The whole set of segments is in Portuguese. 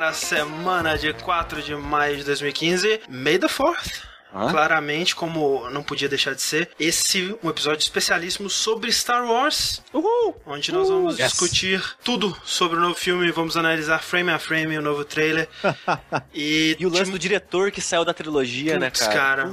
Para a semana de 4 de maio de 2015, May the 4th. Claramente, como não podia deixar de ser, esse um episódio especialíssimo sobre Star Wars. Uhul! Onde nós vamos Yes. discutir tudo sobre o novo filme, vamos analisar frame a frame o novo trailer. e, E o lance do diretor que saiu da trilogia, né, Putz, cara? cara.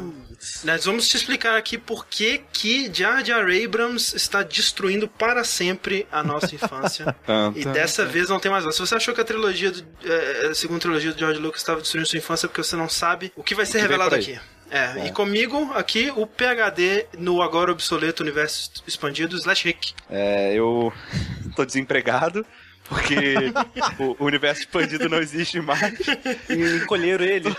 Nós vamos te explicar aqui por que que Jar Jar Abrams está destruindo para sempre a nossa infância. e dessa vez não tem mais. Se você achou que a trilogia, do, é, a segunda trilogia do George Lucas estava destruindo sua infância é porque você não sabe o que vai ser que revelado aqui. É, e comigo aqui o PHD no agora obsoleto universo expandido, Slash Rick. É, eu tô desempregado porque o, o universo expandido não existe mais. E encolheram ele.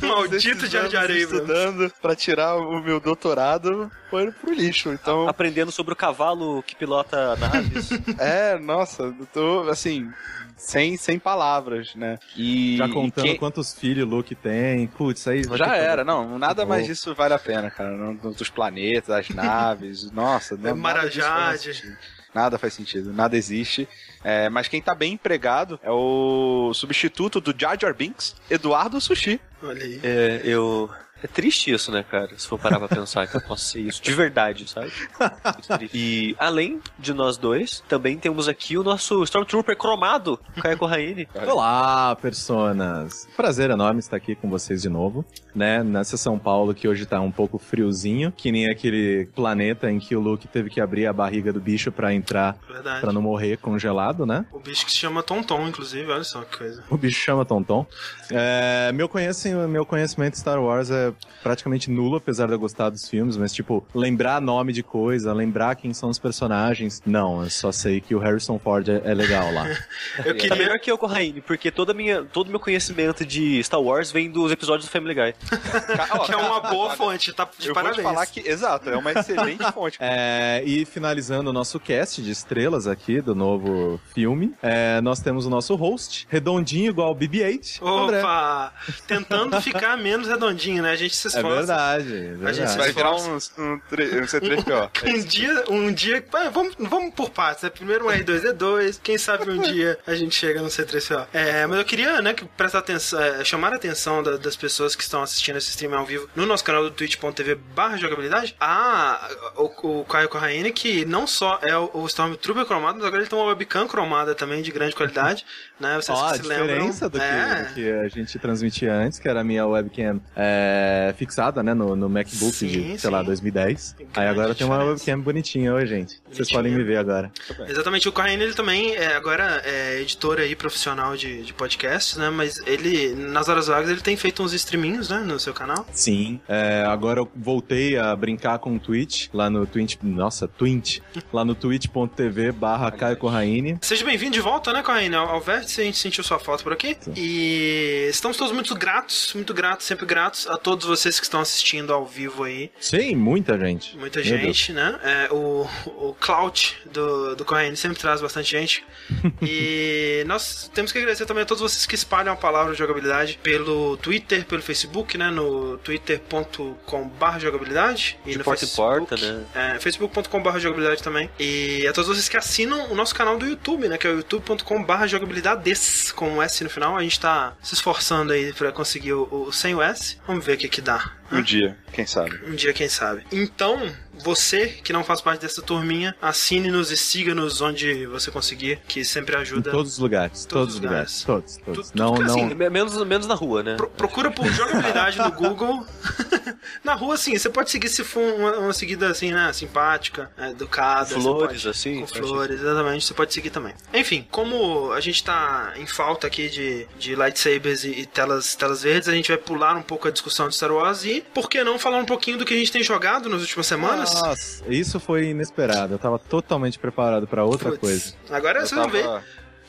Maldito Jar Jar estudando pra tirar o meu doutorado foi pro lixo. Então, Aprendendo sobre o cavalo que pilota naves. é, nossa, eu tô assim, sem, sem palavras, né? E Já contando quem- quantos filhos o Luke tem. Putz, aí Já que- era, não, nada Bom. mais disso vale a pena, cara. Não- Dos planetas, das naves, nossa, não, faz Marajade. Nada faz sentido, nada existe. É, mas quem tá bem empregado é o substituto do Jar Jar Binks, Eduardo Sushi. Olha aí. É, eu. É triste isso, né, cara? Se for parar pra pensar que eu posso ser isso. De verdade, sabe? Muito triste. E além de nós dois, também temos aqui o nosso Stormtrooper cromado, Caio Corraine. Olá, personas! Prazer enorme estar aqui com vocês de novo, né? Nessa São Paulo que hoje tá um pouco friozinho, que nem aquele planeta em que o Luke teve que abrir a barriga do bicho pra entrar, Verdade. pra não morrer congelado, né? O bicho que se chama Tonton, inclusive, olha só que coisa. O bicho chama Tonton. É, meu, conheci- meu conhecimento de Star Wars é praticamente nulo, apesar de eu gostar dos filmes, mas, tipo, lembrar nome de coisa, lembrar quem são os personagens, não, eu só sei que o Harrison Ford é, é legal lá. Eu Tá queria. melhor que eu, Corraine, porque toda minha, todo meu conhecimento de Star Wars vem dos episódios do Family Guy. Que é uma boa fonte, tá? De eu parabéns. vou te falar que, exato, é uma excelente fonte. É, e finalizando o nosso cast de estrelas aqui do novo filme, é, nós temos o nosso host, redondinho igual o BB-8, André. Opa! Tentando ficar menos redondinho, né? A gente se É esforça. verdade, é A gente verdade. Vai virar um, um, um C3PO. Um dia, um dia. ah, Vamos, vamos por partes, né? Primeiro um R2D2, quem sabe um dia a gente chega no C3PO. É, mas eu queria, né, que prestar atenção, é, chamar a atenção da- das pessoas que estão assistindo esse stream ao vivo no nosso canal do twitch.tv barra jogabilidade, a o, o Caio Corraine, que não só é o, o Stormtrooper cromado, mas agora ele tem uma webcam cromada também de grande qualidade, né? Vocês Ó, que a se lembram. diferença do que, é. do que a gente transmitia antes, que era a minha webcam é, fixada, né, no, no MacBook Sim, de, sei sim. lá, 2010. Grande Aí agora tem uma webcam bonitinha, oi, gente. Vocês podem me ver agora. Exatamente, o Corraine ele também é, agora é editor aí profissional de, de podcasts, né? Mas ele, nas horas vagas, ele tem feito uns streaminhos, né? No seu canal. Sim. É, agora eu voltei a brincar com o Twitch, lá no Twitch, nossa, Twitch, lá no twitch.tv barra Caio Corraine. Seja bem-vindo de volta, né, Corraine? Ao, ao Vértice, a gente sentiu sua foto por aqui. Sim. E estamos todos muito gratos, muito gratos, sempre gratos a todos vocês que estão assistindo ao vivo aí. Sim, muita gente. Muita Meu Deus. gente, né? É, o, o clout do, do Corraine sempre traz bastante gente. e nós temos que agradecer também a todos vocês que espalham a palavra de jogabilidade pelo Twitter, pelo Facebook, né? No twitter.com.br jogabilidade. E De no porta Facebook, porta, né? É, facebook.com.br jogabilidade também. E a todos vocês que assinam o nosso canal do YouTube, né? Que é o youtube.com.br jogabilidades, com um S no final. A gente tá se esforçando aí pra conseguir o, o sem o S. Vamos ver o que que dá. Um dia, quem sabe. Um dia, quem sabe. Então, você que não faz parte dessa turminha, assine-nos e siga-nos onde você conseguir, que sempre Em ajuda. todos os lugares, todos, os lugares. Todos, todos. Tu- não, é não. assim, Me- Menos, menos na rua, né? Pro- procura por jogabilidade no Google. Na rua, sim, você pode seguir se for uma, uma seguida assim, né? Simpática, né, educada. Flores, pode- assim, Com flores, exatamente. Você pode seguir também. Enfim, como a gente tá em falta aqui de, de lightsabers e, e telas, telas verdes, a gente vai pular um pouco a discussão de Star Wars e, por que não, falar um pouquinho do que a gente tem jogado nas últimas semanas? Nossa, isso foi inesperado. Eu tava totalmente preparado pra outra Putz, coisa. Agora Eu vocês vão ver tava,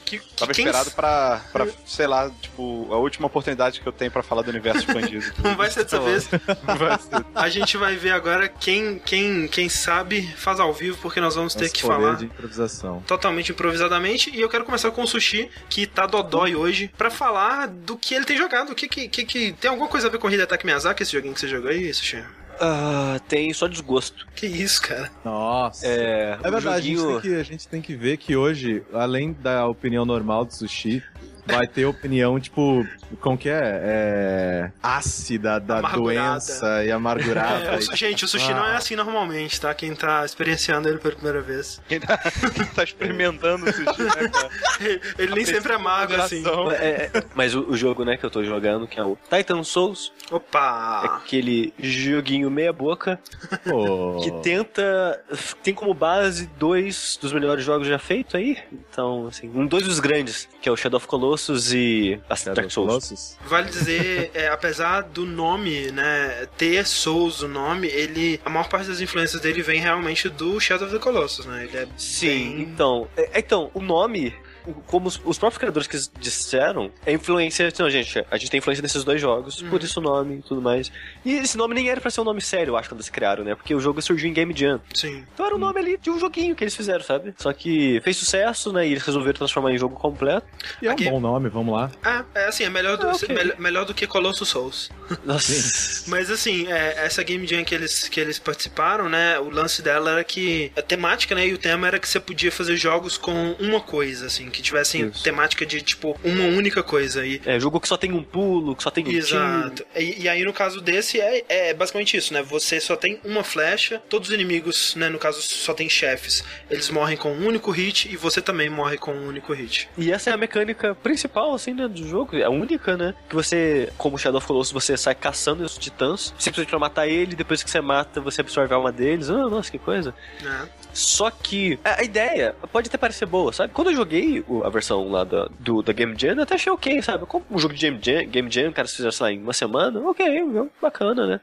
que, que tava quem esperado pra, pra, sei lá, tipo, a última oportunidade que eu tenho pra falar do universo expandido. não vai ser dessa vez. Vai ser. A gente vai ver agora quem, quem, quem sabe faz ao vivo, porque nós vamos ter Esse que poder falar de improvisação. totalmente improvisadamente. E eu quero começar com o Sushi, que tá dodói hoje, pra falar do que ele tem jogado. O que que, que, que- tem alguma coisa a ver com Hidetaki Miyazaki, esse joguinho que você jogou aí, Sushi? Ah, tem só desgosto. Que isso, cara? Nossa. É, É verdade, a, gente joguinho- tem que, a gente tem que ver que hoje, além da opinião normal do sushi, vai ter opinião, tipo, como que é? é ácida da Amargurada. doença e amargurada. É, gente, o sushi não é assim normalmente, tá? Quem tá experienciando ele pela primeira vez. Quem tá, quem tá experimentando o sushi, né, cara? Ele nem sempre é mago assim. É, é, mas o, o jogo, né, que eu tô jogando, que é o Titan Souls, é Opa! aquele joguinho meia boca Pô. que tenta tem como base dois dos melhores jogos já feitos aí. Então, assim, um dois dos grandes, que é o Shadow of Colossus e a Shadow Dark Souls. Colossus? Vale dizer, é, apesar do nome, né, ter Souls o nome, ele, a maior parte das influências dele vem realmente do Shadow of the Colossus, né? Ele é Sim, bem- então, é- então, o nome, como os, os próprios criadores que disseram, é influência. Então, gente, a gente tem influência nesses dois jogos, por isso o nome e tudo mais. E esse nome nem era pra ser um nome sério, eu acho, quando eles criaram, né? Porque o jogo surgiu em Game Jam. Sim. Então era o nome ali de um joguinho que eles fizeram, sabe? Só que fez sucesso, né? E eles resolveram transformar em jogo completo. E é um bom nome, vamos lá. Ah, é assim, é melhor do, Ah, ok. melhor, melhor do que Colossus Souls. Nossa. Mas assim, é, essa Game Jam que eles, que eles participaram, né? O lance dela era que a temática, né? E o tema era que você podia fazer jogos com uma coisa, assim, que tivessem Isso. temática de tipo uma única coisa. E É, jogo que só tem um pulo, que só tem um. Exato. E, e aí, no caso desse, é, é basicamente isso, né? Você só tem uma flecha, todos os inimigos, né? No caso, só tem chefes. Eles morrem com um único hit e você também morre com um único hit. E essa é a mecânica principal, assim, né, do jogo. É a única, né? Que você, como Shadow of Colossus, você sai caçando os titãs, simplesmente pra matar ele, depois que você mata, você absorve a alma deles. Ah, nossa, que coisa. Né? Só que a a ideia pode até parecer boa, sabe? Quando eu joguei a versão lá da, do, da Game Jam, eu até achei ok, sabe? Como um jogo de Game Jam, Game Jam, o cara se fizer, sei lá, em uma semana, ok, jogo bacana, né?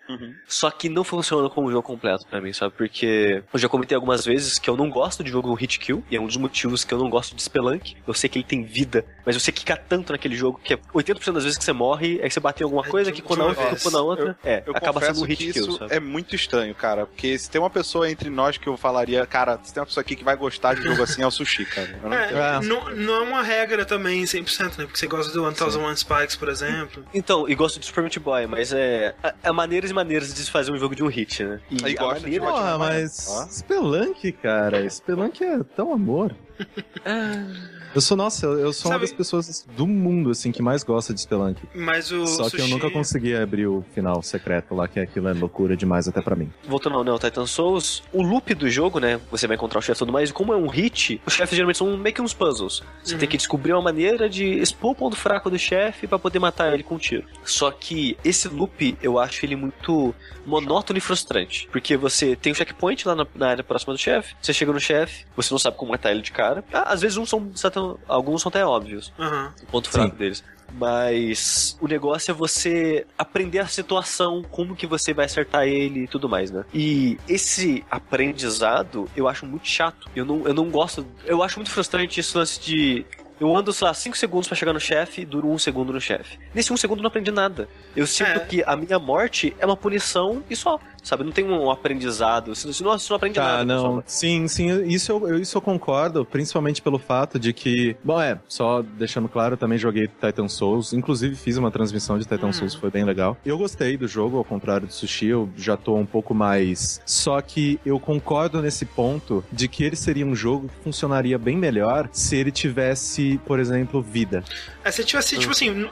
Só que não funciona como um jogo completo pra mim, sabe? Porque eu já comentei algumas vezes que eu não gosto de jogo hit kill, e é um dos motivos que eu não gosto de Spelunk. Eu sei que ele tem vida, mas você quica tanto naquele jogo que é 80% das vezes que você morre é que você bateu em alguma É coisa, que quando a uma ficou na outra, é, Eu acaba sendo um hit que kill, isso sabe? é muito estranho, cara. Porque se tem uma pessoa entre nós que eu falaria, cara, se tem uma pessoa aqui que vai gostar de jogo assim, é o Sushi, cara. Eu não. É, É. não, não é uma regra também 100%, né? Porque você gosta do 1001 Spikes, por exemplo. Então, e gosto de Super Meat Boy, mas é, é, é maneiras e maneiras de se fazer um jogo de um hit, né? E Aí a gosta de maneira Hotline Porra, mas Ó. Spelunk, cara, Spelunk é tão amor. Eu sou, nossa, eu, eu sou uma Sabe- das pessoas do mundo, assim, que mais gosta de Spelunk. Mas o Só que eu sushi- nunca consegui abrir o final secreto lá, que aquilo é loucura demais até pra mim. Voltando ao Neo Titan Souls, o loop do jogo, né? Você vai encontrar o chefe e tudo mais, e como é um hit, os chefes geralmente são meio que uns puzzles. Você Uhum. tem que descobrir uma maneira de expor o ponto fraco do chefe pra poder matar ele com um tiro. Só que esse loop, eu acho ele muito monótono e frustrante. Porque você tem um checkpoint lá na, na área próxima do chefe, você chega no chefe, você não sabe como matar ele de cara. Ah, Às vezes uns são, certo- alguns são até óbvios Aham. o ponto Sim. fraco deles. Mas o negócio é você aprender a situação, como que você vai acertar ele e tudo mais, né? E esse aprendizado eu acho muito chato. Eu não, eu não gosto. Eu acho muito frustrante esse lance de. Eu ando, sei lá, 5 segundos pra chegar no chefe e duro um segundo no chefe. Nesse um segundo eu não aprendi nada. Eu sinto É. que a minha morte é uma punição e só. Sabe? Não tem um aprendizado. Você não, você não aprende Tá, nada. não. Sim, sim, isso eu, isso eu concordo, principalmente pelo fato de que. Bom, é, só deixando claro, eu também joguei Titan Souls, inclusive fiz uma transmissão de Titan Uhum. Souls, foi bem legal. Eu gostei do jogo, ao contrário do Sushi, eu já tô um pouco mais. Só que eu concordo nesse ponto de que ele seria um jogo que funcionaria bem melhor se ele tivesse, por exemplo, vida. É, se tivesse, tipo assim, n-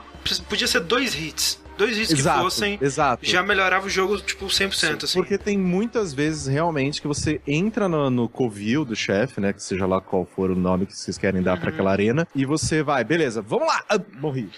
podia ser dois hits. Dois hits que exato, fossem, exato. já melhorava o jogo, tipo, 100%, assim. Porque tem muitas vezes realmente que você entra no, no covil do chefe, né? Que seja lá qual for o nome que vocês querem dar pra Uhum. aquela arena, e você vai, beleza, vamos lá! Ah, morri.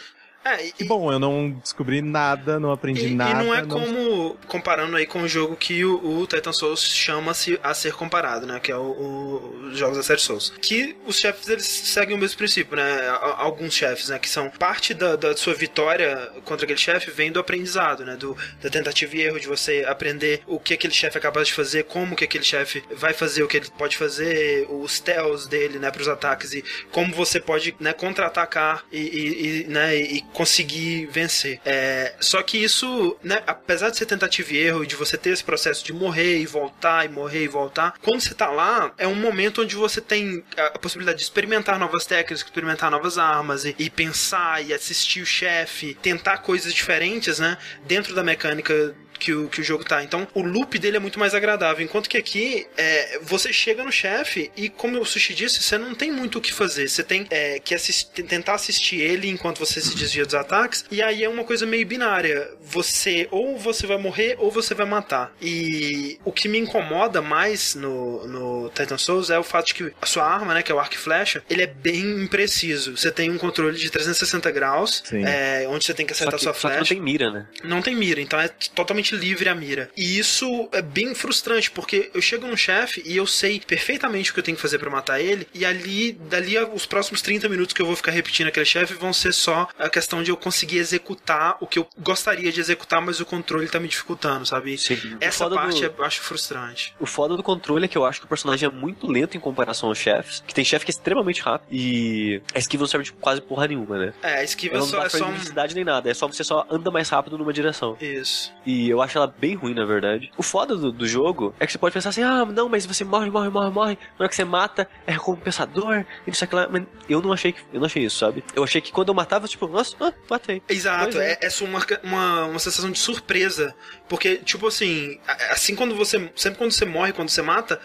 É, e, Que bom, eu não descobri nada, não aprendi E, e nada. não é como comparando aí com o jogo que o, o Titan Souls chama-se a ser comparado, né? Que é o, os jogos da série Souls. Que os chefes eles seguem o mesmo princípio, né? Alguns chefes, né? Que são parte da, da sua vitória contra aquele chefe vem do aprendizado, né? Do, da tentativa e erro de você aprender o que aquele chefe é capaz de fazer, como que aquele chefe vai fazer o que ele pode fazer, os tells dele, né? Para os ataques e como você pode, né? Contra-atacar e, e- e, né? E conseguir vencer. É, só que isso, né? Apesar de ser tentativa e erro e de você ter esse processo de morrer e voltar e morrer e voltar, quando você tá lá, é um momento onde você tem a, possibilidade de experimentar novas técnicas, experimentar novas armas e, e pensar e assistir o chefe, tentar coisas diferentes, né? Dentro da mecânica que o, que o jogo tá. Então o loop dele é muito mais agradável. Enquanto que aqui é, você chega no chefe e, como o Sushi disse, você não tem muito o que fazer. Você tem é, que tentar assistir ele enquanto você se desvia dos ataques. E aí é uma coisa meio binária. Você ou você vai morrer ou você vai matar. E o que me incomoda mais no, no Titan Souls é o fato de que a sua arma, né, que é o arco e flecha, ele é bem impreciso. Você tem um controle de 360 graus, é, onde você tem que acertar que, sua flecha. não tem mira, né? Não tem mira, então é totalmente livre a mira. E isso é bem frustrante, porque eu chego num chefe e eu sei perfeitamente o que eu tenho que fazer pra matar ele, e ali, dali os próximos 30 minutos que eu vou ficar repetindo aquele chefe vão ser só a questão de eu conseguir executar o que eu gostaria de executar, mas o controle tá me dificultando, sabe? Sim. Essa parte do- eu acho frustrante. O foda do controle é que eu acho que o personagem é muito lento em comparação aos chefes. Que tem chefe que é extremamente rápido. E a esquiva não serve de quase porra nenhuma, né? É, a esquiva Ela não só, dá é só velocidade nem nada. É só você só anda mais rápido numa direção. Isso. E eu acho ela bem ruim, na verdade. O foda do, do jogo é que você pode pensar assim: ah, não, mas você morre, morre, morre, morre. Na hora que você mata, é recompensador. E isso aqui lá. Mas eu não achei que. Eu não achei isso, sabe? Eu achei que quando eu matava, tipo, nossa, ah, matei. Exato, é. é, é só uma, uma, uma sensação de surpresa. Porque, tipo assim, assim quando você. Sempre quando você morre, quando você mata,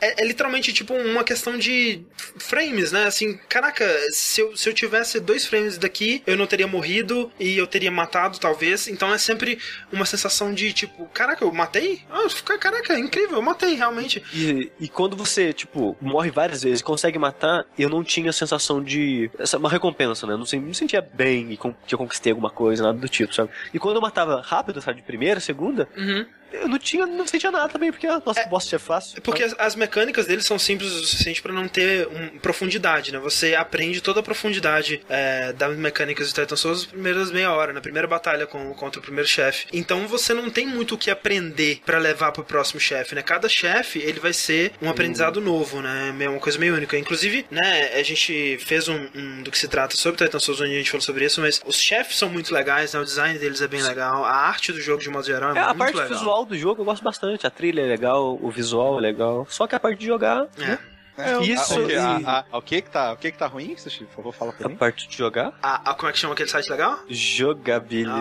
é, é literalmente tipo uma questão de frames, né? Assim, caraca, se eu, se eu tivesse dois frames daqui, eu não teria morrido e eu teria matado, talvez. Então é sempre uma sensação de tipo, caraca, eu matei? Ah, caraca, é incrível, eu matei realmente. E, e quando você, tipo, morre várias vezes e consegue matar, eu não tinha a sensação de. Essa, uma recompensa, né? Eu Não, não sentia bem e com- que eu conquistei alguma coisa, nada do tipo, sabe? E quando eu matava rápido, sabe, de primeira, segunda, Uhum. Eu não tinha, não sentia nada também, porque, ah, nossa, boss é fácil. Porque as, as mecânicas deles são simples o suficiente pra não ter um- profundidade, né? Você aprende toda a profundidade é, das mecânicas de Titan Souls nas primeiras meia hora, na primeira batalha com, contra o primeiro chefe. Então você não tem muito o que aprender pra levar pro próximo chefe, né? Cada chefe, ele vai ser um aprendizado novo, né? É uma coisa meio única. Inclusive, né, a gente fez um, um do que se trata sobre Titan Souls, onde a gente falou sobre isso, mas os chefes são muito legais, né? O design deles é bem legal, a arte do jogo, de modo geral, é, É, a muito parte legal. visual do jogo eu gosto bastante. A trilha é legal, o visual é legal. Só que a parte de jogar. É. É, Isso Ah, o, que, e- a- a- o que que tá, o que que tá ruim, Sushi? Por favor, fala pra A mim. parte de jogar. A, a- como é que chama aquele site legal? Jogabilidade.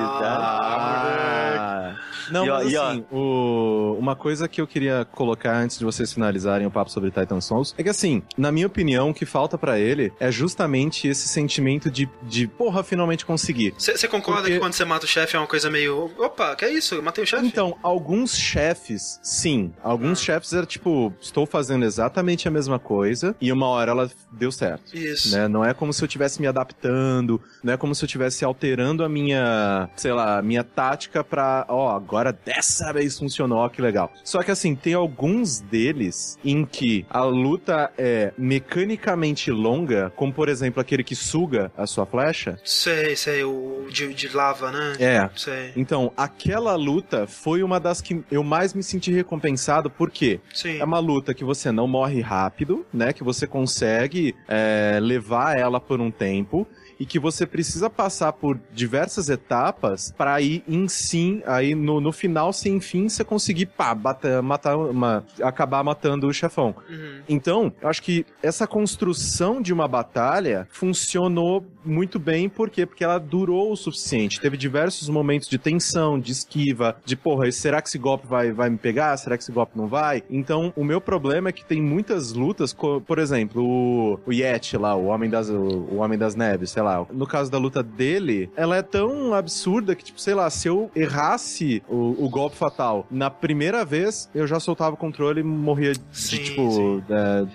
Ah, não, E mas e assim, o- uma coisa que eu queria colocar antes de vocês finalizarem o papo sobre Titan Souls é que assim, na minha opinião, o que falta pra ele é justamente esse sentimento de, de porra, finalmente consegui. Você concorda Porque- que quando você mata o chefe é uma coisa meio. Opa, que é isso? Eu matei o chefe? Então, alguns chefes, sim. Alguns chefes era tipo, estou fazendo exatamente a mesma coisa e uma hora ela deu certo. Isso. Né? Não é como se eu estivesse me adaptando, não é como se eu estivesse alterando a minha, sei lá, minha tática pra, ó, agora dessa vez funcionou, ó, que legal. Só que assim, tem alguns deles em que a luta é mecanicamente longa, como por exemplo aquele que suga a sua flecha. Sei, sei, o de, de lava, né? É, Sei. então, aquela luta foi uma das que eu mais me senti recompensado, porque Sim. é uma luta que você não morre rápido, né? Que você consegue é, levar ela por um tempo e que você precisa passar por diversas etapas para aí em sim, aí no, no final, sem fim, você conseguir pá, bater, matar, uma, acabar matando o chefão. Uhum. Então, eu acho que essa construção de uma batalha funcionou muito bem, por quê? Porque ela durou o suficiente. Teve diversos momentos de tensão, de esquiva, de porra, será que esse golpe vai, vai me pegar? Será que esse golpe não vai? Então, o meu problema é que tem muitas lutas, por exemplo, o, o Yeti lá, o Homem das, o, o Homem das Neves, sei lá. No caso da luta dele, ela é tão absurda que, tipo, sei lá, se eu errasse o, o golpe fatal na primeira vez, eu já soltava o controle e morria de, Sim, tipo, sim. é,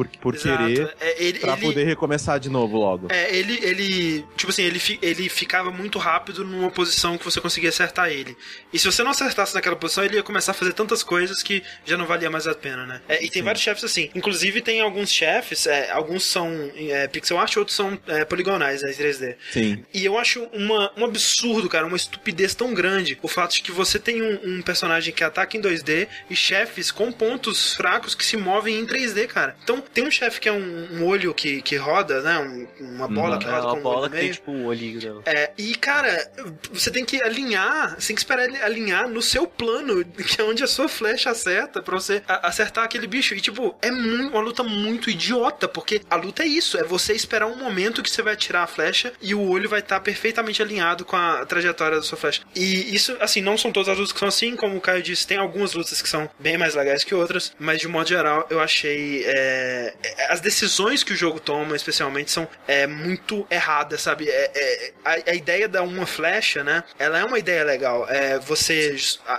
por, por Exato. querer. É, ele, Pra ele- poder recomeçar de novo logo. É, ele, ele, tipo assim, ele, fi- ele ficava muito rápido numa posição que você conseguia acertar ele. E se você não acertasse naquela posição, ele ia começar a fazer tantas coisas que já não valia mais a pena, né? É, e tem vários chefes assim. Inclusive, tem alguns chefes, é, alguns são é, pixel art, outros são é, poligonais, né, em 3D. Sim. E eu acho uma, um absurdo, cara, uma estupidez tão grande o fato de que você tem um, um personagem que ataca em 2D e chefes com pontos fracos que se movem em 3D, cara. Então, Tem um chefe que é um, um olho que, que roda, né? Um- uma bola que É roda uma com um olho bola que tem tipo um olhinho. É, e cara, você tem que alinhar, você tem que esperar ele alinhar no seu plano, que é onde a sua flecha acerta, pra você acertar aquele bicho. E tipo, é mu- uma luta muito idiota, porque a luta é isso, é você esperar um momento que você vai atirar a flecha e o olho vai estar perfeitamente alinhado com a trajetória da sua flecha. E isso, assim, não são todas as lutas que são assim, como o Caio disse, tem algumas lutas que são bem mais legais que outras, mas de modo geral eu achei é, é, as decisões que o jogo toma, especialmente, são é, muito erradas, sabe? É, é, a, a ideia da uma flecha, né? Ela é uma ideia legal. É, você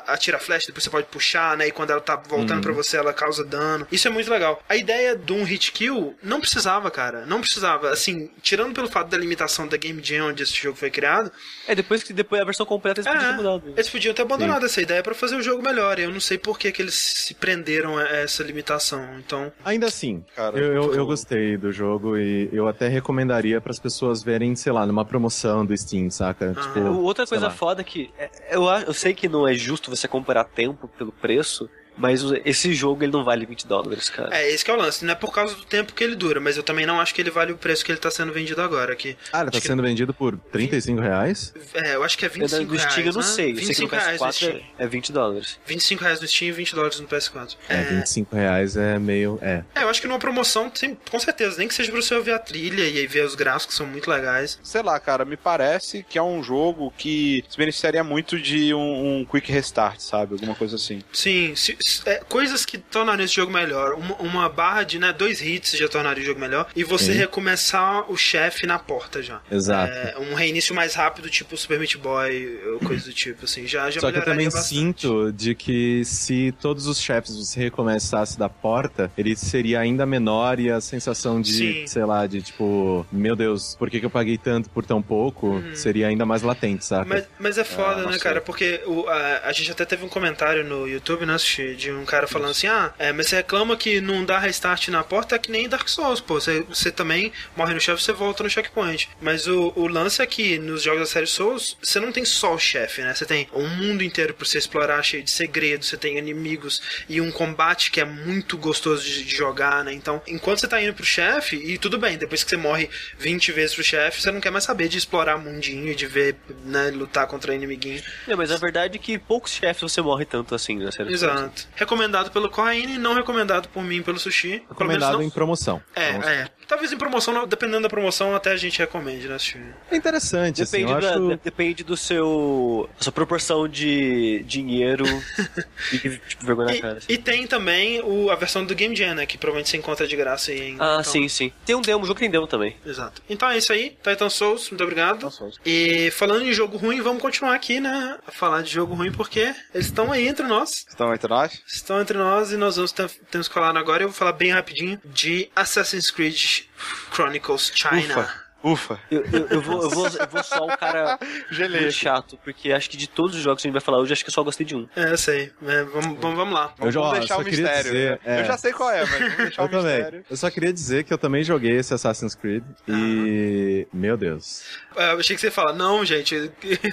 atira a flecha, depois você pode puxar, né? E quando ela tá voltando pra você, ela causa dano. Isso é muito legal. A ideia de um hit kill não precisava, cara. Não precisava. Assim, tirando pelo fato da limitação da Game Jam onde esse jogo foi criado, É, depois que depois a versão completa eles podiam ter mudado. eles podiam ter abandonado essa ideia pra fazer o jogo melhor. Eu não sei por que, que eles se prenderam a essa limitação. Então, Ainda assim, Cara, eu, eu, eu gostei do jogo e eu até recomendaria para as pessoas verem, sei lá, numa promoção do Steam, saca? Ah, tipo, Outra coisa lá. foda que é, eu, eu sei que não é justo você comparar tempo pelo preço, mas esse jogo ele não vale 20 dólares, cara. é esse que é o lance. Não é por causa do tempo que ele dura, mas eu também não acho que ele vale o preço que ele tá sendo vendido agora. Que, Ah, ele tá acho que- sendo vendido por 35 reais? é, eu acho que é É, 25 do Steam eu reais, não né? sei, eu sei que no 25 reais no PS4 Steam. é, é 20 dólares. 25 reais no Steam e 20 dólares no PS4. É, 25 reais é meio. É. É, eu acho que numa promoção, tem, com certeza, nem que seja pra você ouvir a trilha e aí ver os gráficos, que são muito legais. Sei lá, cara, me parece que é um jogo que se beneficiaria muito de um, um quick restart, sabe? Alguma coisa assim. Sim, se- é, coisas que tornariam esse jogo melhor. Uma, uma barra de né, dois hits já tornaria o jogo melhor. E você Sim. recomeçar o chefe na porta já. Exato. É, um reinício mais rápido, tipo Super Meat Boy, ou coisa do tipo, assim. Já, já Só que eu também bastante. sinto de que se todos os chefes você recomeçasse da porta, ele seria ainda menor e a sensação de, Sim. sei lá, de tipo, meu Deus, por que, que eu paguei tanto por tão pouco? Seria ainda mais latente, saca? Mas, mas é foda, Ah, né, cara? Porque o, a, a gente até teve um comentário no YouTube, né, Sushi, de um cara falando assim: ah, é, mas você reclama que não dá restart na porta, é que nem Dark Souls, pô. Você, você também morre no chefe, você volta no checkpoint. Mas o, o lance é que nos jogos da série Souls, você não tem só o chefe, né? Você tem um mundo inteiro pra você explorar, cheio de segredos, você tem inimigos e um combate que é muito gostoso de, de jogar, né? Então, enquanto você tá indo pro chefe, e tudo bem, depois que você morre 20 vezes pro chefe, você não quer mais saber de explorar mundinho, de ver, né, lutar contra inimiguinho. É, mas a verdade é que poucos chefes você morre tanto assim na série. Exato. Recomendado pelo Corraine, não recomendado por mim pelo Sushi. Recomendado não... em promoção. É, Promoção. é. Talvez em promoção, dependendo da promoção, até a gente recomende, né, Sushi? É interessante, assim, Depende, eu da- acho... de- depende do seu. da sua proporção de dinheiro e tipo, vergonha na cara. E, e tem também o, a versão do Game Jam, né? Que provavelmente você encontra de graça aí. Em, Ah, então- sim, sim. Tem um demo, o jogo tem demo também. Exato. Então é isso aí. Titan Souls, muito obrigado. Titan Souls. E falando em jogo ruim, vamos continuar aqui, né? A falar de jogo ruim, porque eles estão aí entre nós. Estão entre nós? Estão entre nós e nós vamos ter, temos que falar agora. Eu vou falar bem rapidinho de Assassin's Creed Chronicles China. Ufa. Ufa. Eu, eu, eu vou, eu, vou, eu vou só o cara Gelei. muito chato, porque acho que de todos os jogos que a gente vai falar hoje, acho que eu só gostei de um. É, eu sei. É, vamos, vamos, vamos lá. Eu já- Vamos ó, deixar o mistério. dizer, é. Eu já sei qual é, mas vamos deixar Eu o também. mistério. Eu só queria dizer que eu também joguei esse Assassin's Creed e... Meu Deus. É, eu achei que você ia falar, não, gente,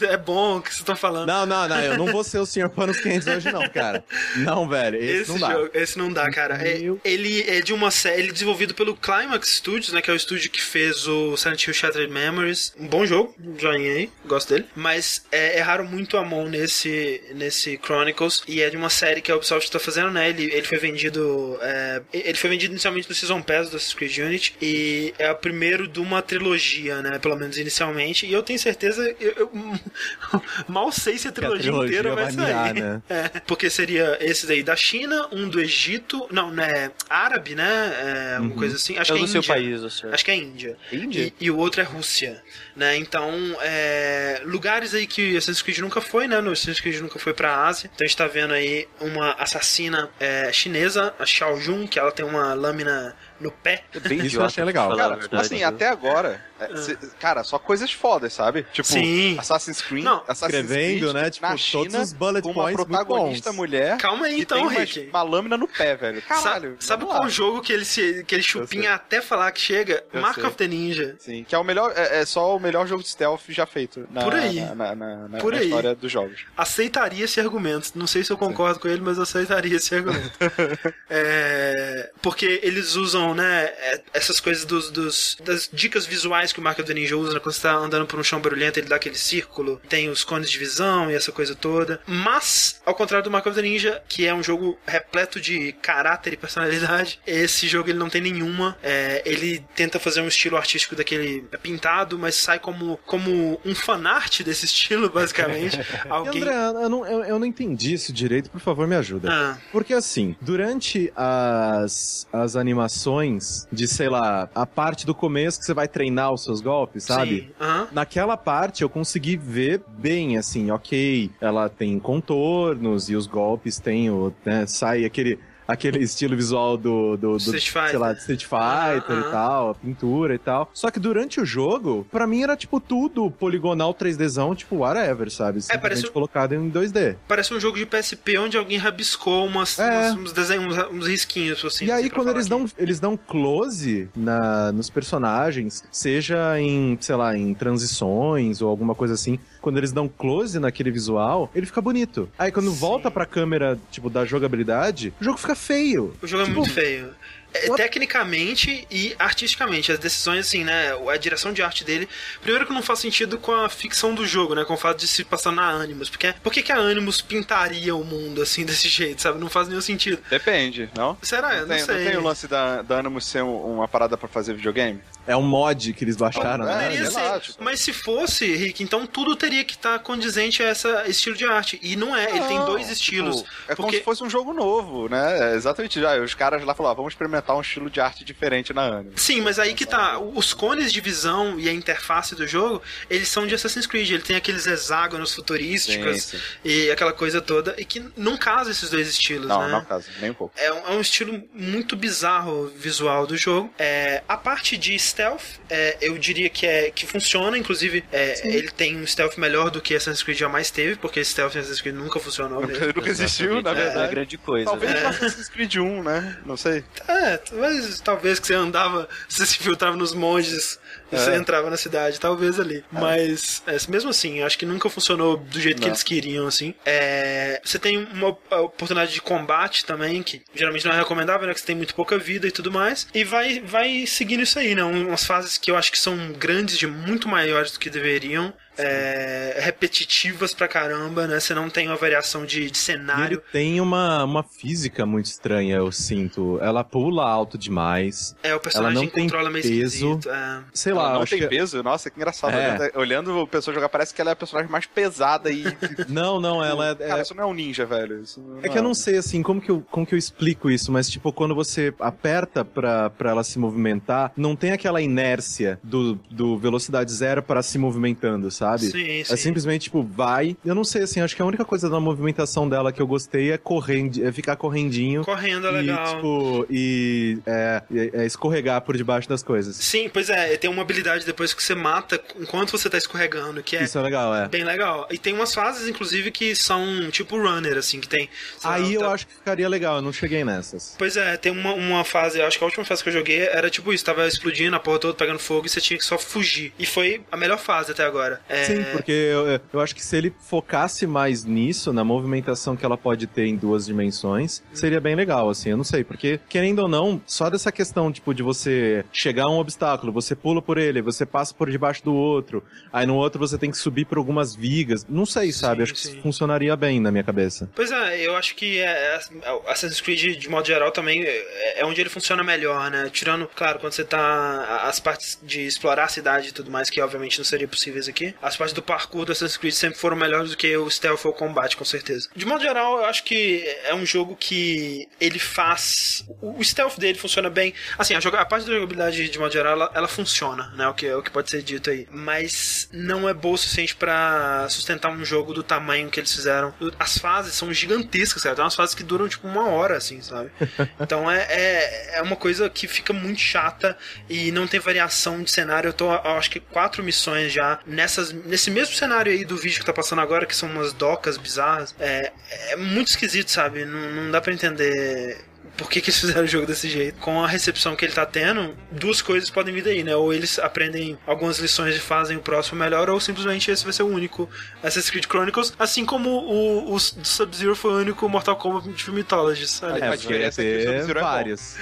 é bom o que vocês estão falando. Não, não, não, eu não vou ser o senhor panos quentes hoje não, cara. Não, velho, esse, Esse, não dá. jogo, esse não dá, cara. É- Meu. ele é de uma série, ele é desenvolvido pelo Climax Studios, né, que é o estúdio que fez o Silent Hill Shattered Memories. Um bom jogo, joinha aí, gosto dele. Mas é, erraram muito a mão nesse, nesse Chronicles e é de uma série que a Ubisoft tá fazendo, né? Ele, ele foi vendido, é, ele foi vendido inicialmente no Season Pass do Assassin's Creed Unity e é o primeiro de uma trilogia, né? Pelo menos inicialmente. E eu tenho certeza, eu, eu mal sei se a Que a trilogia, trilogia inteira vai, vai sair. mirar, né? É, porque seria esse daí da China, um do Egito, não, né, árabe, né, é, uma coisa assim, acho é que é do seu Índia. país, o senhor. Acho que é Índia. Índia? E, e o outro é Rússia, né? Então, é, lugares aí que Assassin's Creed nunca foi, né? No Assassin's Creed nunca foi pra Ásia. Então a gente tá vendo aí uma assassina é, chinesa, a Xiao Jun, que ela tem uma lâmina no pé. É bem Isso eu achei legal. Cara, assim, viu? até agora, é, cê- cara, só coisas fodas, sabe? Tipo, Sim. Assassin's Creed, Não, Assassin's escrevendo, Creed né? Tipo, na todos China, os bullet com uma protagonista mulher Calma aí, que então, tem uma, Rick. uma lâmina no pé, velho. Caralho. Sa- sabe qual lá. jogo que ele, se, que ele chupinha até falar que chega? Eu Mark sei. of the Ninja. Sim, que é o melhor, é, é só o melhor jogo de stealth já feito na, Por aí. na, na, na- na- Por na aí. história dos jogos. aceitaria esse argumento. Não sei se eu concordo com ele, mas aceitaria esse argumento. É, porque eles usam, né, é, essas coisas dos, dos- das dicas visuais que o Mark of the Ninja usa, né, quando você tá andando por um chão barulhento, ele dá aquele círculo, tem os cones de visão e essa coisa toda. Mas, ao contrário do Mark of the Ninja, que é um jogo repleto de caráter e personalidade, esse jogo ele não tem nenhuma. É, ele tenta fazer um estilo artístico daquele pintado, mas sai como, como um fanart desse estilo, basicamente. Alguém. André, eu não, eu, eu não entendi isso direito, por favor, me ajuda. Ah, Porque assim, durante as, as animações de, sei lá, a parte do começo que você vai treinar os seus golpes, sabe? Naquela parte eu consegui ver bem, assim, ok, ela tem contornos e os golpes têm o, né, sai aquele, aquele estilo visual do, do, do Street Fighter. sei lá, de Street Fighter e tal, a pintura e tal. Só que durante o jogo, pra mim era tipo tudo poligonal 3Dzão, tipo whatever, sabe? É, parece- colocado em 2D. Parece um jogo de PSP onde alguém rabiscou umas, É. umas- uns desenhos, uns, uns risquinhos, assim. e aí, pra quando eles aqui. dão, eles dão close na, nos personagens, seja em, sei lá, em transições ou alguma coisa assim, quando eles dão close naquele visual, ele fica bonito. Aí quando Sim. volta pra câmera, tipo, da jogabilidade, o jogo fica feio. O jogo é Tipo, muito feio. É, Tecnicamente e artisticamente, as decisões, assim, né? A direção de arte dele. Primeiro que não faz sentido com a ficção do jogo, né? Com o fato de se passar na Animus. Porque por que, que a Animus pintaria o mundo assim desse jeito, sabe? Não faz nenhum sentido. Depende, não? Será? Eu não, tem, sei. tem o lance da, da Animus ser um- uma parada pra fazer videogame? É um mod que eles baixaram, É, né? Lá, ser. tipo- Mas se fosse, Rick, então tudo teria que estar condizente a esse estilo de arte. E não é, ele tem Não, dois estilos. tipo, é como porque se fosse um jogo novo, né? É exatamente. Já, os caras lá falaram, "Ah, vamos experimentar um estilo de arte diferente na Animus. Sim, mas aí que tá. Os cones de visão e a interface do jogo, eles são de Assassin's Creed. Ele tem aqueles hexágonos futurísticos Sim, sim. e aquela coisa toda. E que não casa esses dois estilos, Não, né? não caso, nem um pouco. É um, é um estilo muito bizarro visual do jogo. É, a parte de stealth, é, eu diria que é que funciona. Inclusive, é, ele tem um stealth melhor do que Assassin's Creed jamais teve, porque stealth em Assassin's Creed nunca funcionou mesmo. Nunca existiu, na É verdade. grande coisa. Talvez né? no Assassin's Creed 1, né? Não sei. É, talvez, talvez que você andava, você se filtrava nos monges e É. você entrava na cidade, talvez ali. Mas, é, mesmo assim, acho que nunca funcionou do jeito que Não. eles queriam, assim. É, você tem uma op- oportunidade de combate também, que geralmente não é recomendável, né? Que você tem muito pouca vida e tudo mais. E vai, vai seguindo isso aí, né? Um- Umas fases que eu acho que são grandes, de muito maiores do que deveriam. É, repetitivas pra caramba, né? Você não tem uma variação de, de E ele cenário. tem uma, uma física muito estranha, eu sinto. Ela pula alto demais. É, o personagem não tem controla meio peso. esquisito. É. Sei Ela lá, não acho tem que... peso? Nossa, que engraçado. É. Olhando, olhando o pessoa jogar, parece que ela é a personagem mais pesada e. Não, não, ela é, Cara, é- isso não é um ninja, velho. Isso É que eu não sei, assim, como que eu, como que eu explico isso, mas, tipo, quando você aperta pra, pra ela se movimentar, não tem aquela inércia do, do velocidade zero para se movimentando, sabe? Sim, sim. É simplesmente, tipo, vai. Eu não sei, assim, acho que a única coisa da movimentação dela que eu gostei é correndo, é ficar correndinho. Correndo é E, legal. tipo, e é, é- é escorregar por debaixo das coisas. Sim, pois é, tem uma habilidade depois que você mata enquanto você tá escorregando, que é Isso é legal, é. bem legal. E tem umas fases, inclusive, que são tipo runner, assim, que tem. Aí eu tá- acho que ficaria legal, eu não cheguei nessas. Pois é, tem uma, uma fase, acho que a última fase que eu joguei era tipo isso, tava explodindo, a porra toda pegando fogo e você tinha que só fugir. E foi a melhor fase até agora. É, Sim, porque eu, eu acho que se ele focasse mais nisso, na movimentação que ela pode ter em duas dimensões, seria bem legal, assim, eu não sei, porque, querendo ou não, só dessa questão, tipo, de você chegar a um obstáculo, você pula por ele, você passa por debaixo do outro, aí no outro você tem que subir por algumas vigas, não sei, sabe, Sim, acho que sim. isso funcionaria bem na minha cabeça. Pois é, eu acho que é, é, Assassin's Creed, de modo geral, também é, é onde ele funciona melhor, né? Tirando, claro, quando você tá. As partes de explorar a cidade e tudo mais, que obviamente não seria possíveis aqui. As partes do parkour do Assassin's Creed sempre foram melhores do que o stealth ou o combate, com certeza. De modo geral, eu acho que é um jogo que ele faz. O stealth dele funciona bem. Assim, a, joga- a parte da jogabilidade, de modo geral, ela, ela funciona, né? O que, o que pode ser dito aí. Mas não é boa o suficiente pra sustentar um jogo do tamanho que eles fizeram. As fases são gigantescas, cara. Tem umas fases que duram tipo uma hora, assim, sabe? Então é, é, é uma coisa que fica muito chata e não tem variação de cenário. Eu tô, eu acho que quatro missões já nessas, nesse mesmo cenário aí do vídeo que tá passando agora, que são umas docas bizarras. É, é muito esquisito, sabe? Não, não dá pra entender por que, que eles fizeram o jogo desse jeito. Com a recepção que ele tá tendo, duas coisas podem vir daí, né? Ou eles aprendem algumas lições e fazem o próximo melhor, ou simplesmente esse vai ser o único Assassin's Creed Chronicles, assim como o, o Sub-Zero foi o único Mortal Kombat de Mythologies. Olha, a É, porque ia diferença é que o Sub-Zero é bom. vários.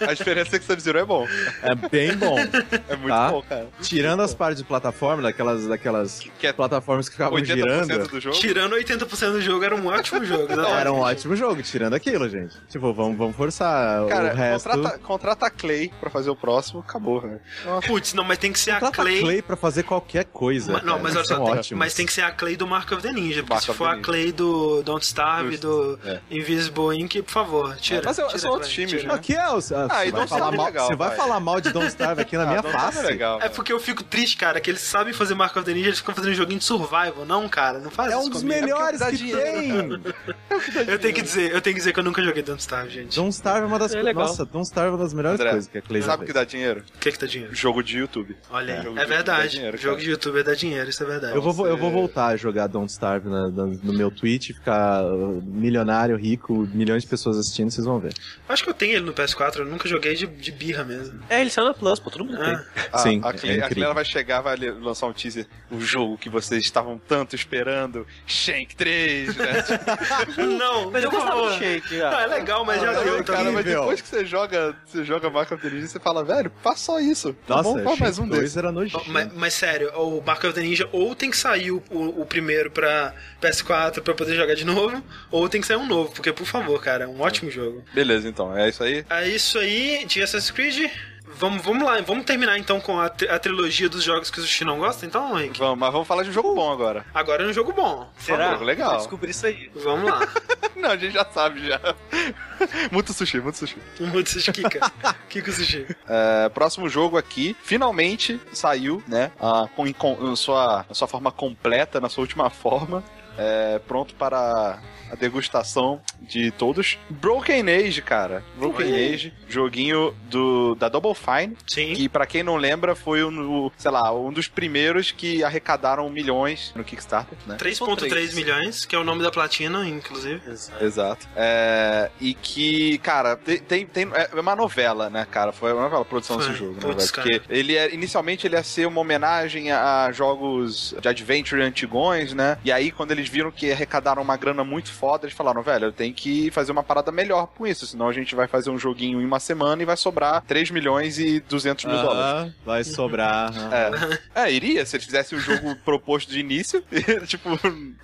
A diferença é que o Sub-Zero é bom. É bem bom. É muito Tá. bom, cara. Tirando as partes de plataforma, daquelas, daquelas Que é plataformas que ficavam 80% girando. do jogo. Tirando 80% do jogo, era um ótimo jogo. exatamente. Era um ótimo jogo, tirando aquilo, gente. Tipo, vamos, vamos forçar Cara, o resto. contrata, contrata a Clay pra fazer o próximo, acabou, né? Putz, não, mas tem que ser a Contrata Clay. Clay pra fazer qualquer coisa. Ma- não, cara. mas olha só, tem- mas tem que ser a Clay do Mark of the Ninja. Porque Mark se for the a. Clay do Don't Starve, Justo. do É. Invisible Ink, por favor, tira. Mas eu- tira são outros times, né? Aqui é o. Ah, e você vai, Don't falar Starve é mal, legal, você vai vai. falar mal de Don't Starve aqui na Ah, minha Don't Starve face. É legal. É porque eu fico triste, cara, que eles sabem fazer Mark of the Ninja, eles ficam fazendo um joguinho de survival. Não, cara, não faz É isso um dos melhores que tem. Eu tenho que dizer, eu tenho que dizer que eu nunca joguei Don't Starve, gente. Don't Starve é uma das É coisas. legal. Nossa, Don't Starve é uma das melhores André, coisas que a Clay Sabe o que dá dinheiro? O que que tá dinheiro? Jogo de YouTube. Olha aí, É, jogo é de verdade. Dá dinheiro, jogo de YouTube dá dinheiro, isso é verdade. Eu vou, eu vou voltar a jogar Don't Starve na- na- no meu Twitch, ficar uh, milionário, rico, milhões de pessoas assistindo, vocês vão ver. Acho que eu tenho ele no PS4, eu nunca joguei de, de birra mesmo. É, ele saiu na Plus, pô, todo mundo tem. Ah, A, Sim, a é Clay, a. Clay ela vai chegar, vai lançar um teaser, o jogo que vocês estavam tanto esperando, Shank 3, né? não, Mas eu gostava do Shake. Não, é legal, mas já Não, cara, também. mas depois que você joga, você joga Mark of the Ninja, você fala, velho, faz só isso. Tá Nossa, bom, faz mais um Shenmue 2 desses. era nojento. Mas, mas sério, o Mark of the Ninja ou tem que sair o, o- o primeiro pra PS4 pra poder jogar de novo, ou tem que sair um novo, porque, por favor, cara, é um ótimo jogo. Beleza, então, é isso aí. É isso aí de Assassin's Creed. Vamos, vamos lá, vamos terminar então com a, tri- a trilogia dos jogos que o Sushi não gosta, então, Henrique? Vamos, mas vamos falar de um jogo bom agora. Agora é um jogo bom. Será? favor. legal. Eu descobri isso aí. Vamos lá. Não, a gente já sabe já. muito sushi, muito sushi. Muito Sushi Kika. Kika Sushi. É, próximo jogo aqui, finalmente saiu, né? a- com, com- sua, a sua forma completa, na sua última forma. é, pronto para a degustação de todos. Broken Age, cara. Broken aí. Age, joguinho do, da Double Fine. Sim. Que, pra quem não lembra, foi um, sei lá, um dos primeiros que arrecadaram milhões no Kickstarter, né? 3.3 milhões, que é o nome da platina, inclusive. Exato. É, e que, cara, tem, tem, tem- é uma novela, né, cara? Foi uma novela a produção Foi. desse jogo, né, velho? Porque ele é, inicialmente ele ia ser uma homenagem a jogos de adventure antigões, né? E aí, quando eles viram que arrecadaram uma grana muito foda, eles falaram, velho, eu tenho que fazer uma parada melhor com isso, senão a gente vai fazer um joguinho em uma semana e vai sobrar 3 milhões e 200 mil dólares. Ah, vai sobrar. É. é, iria, se eles fizessem o jogo proposto de início, tipo,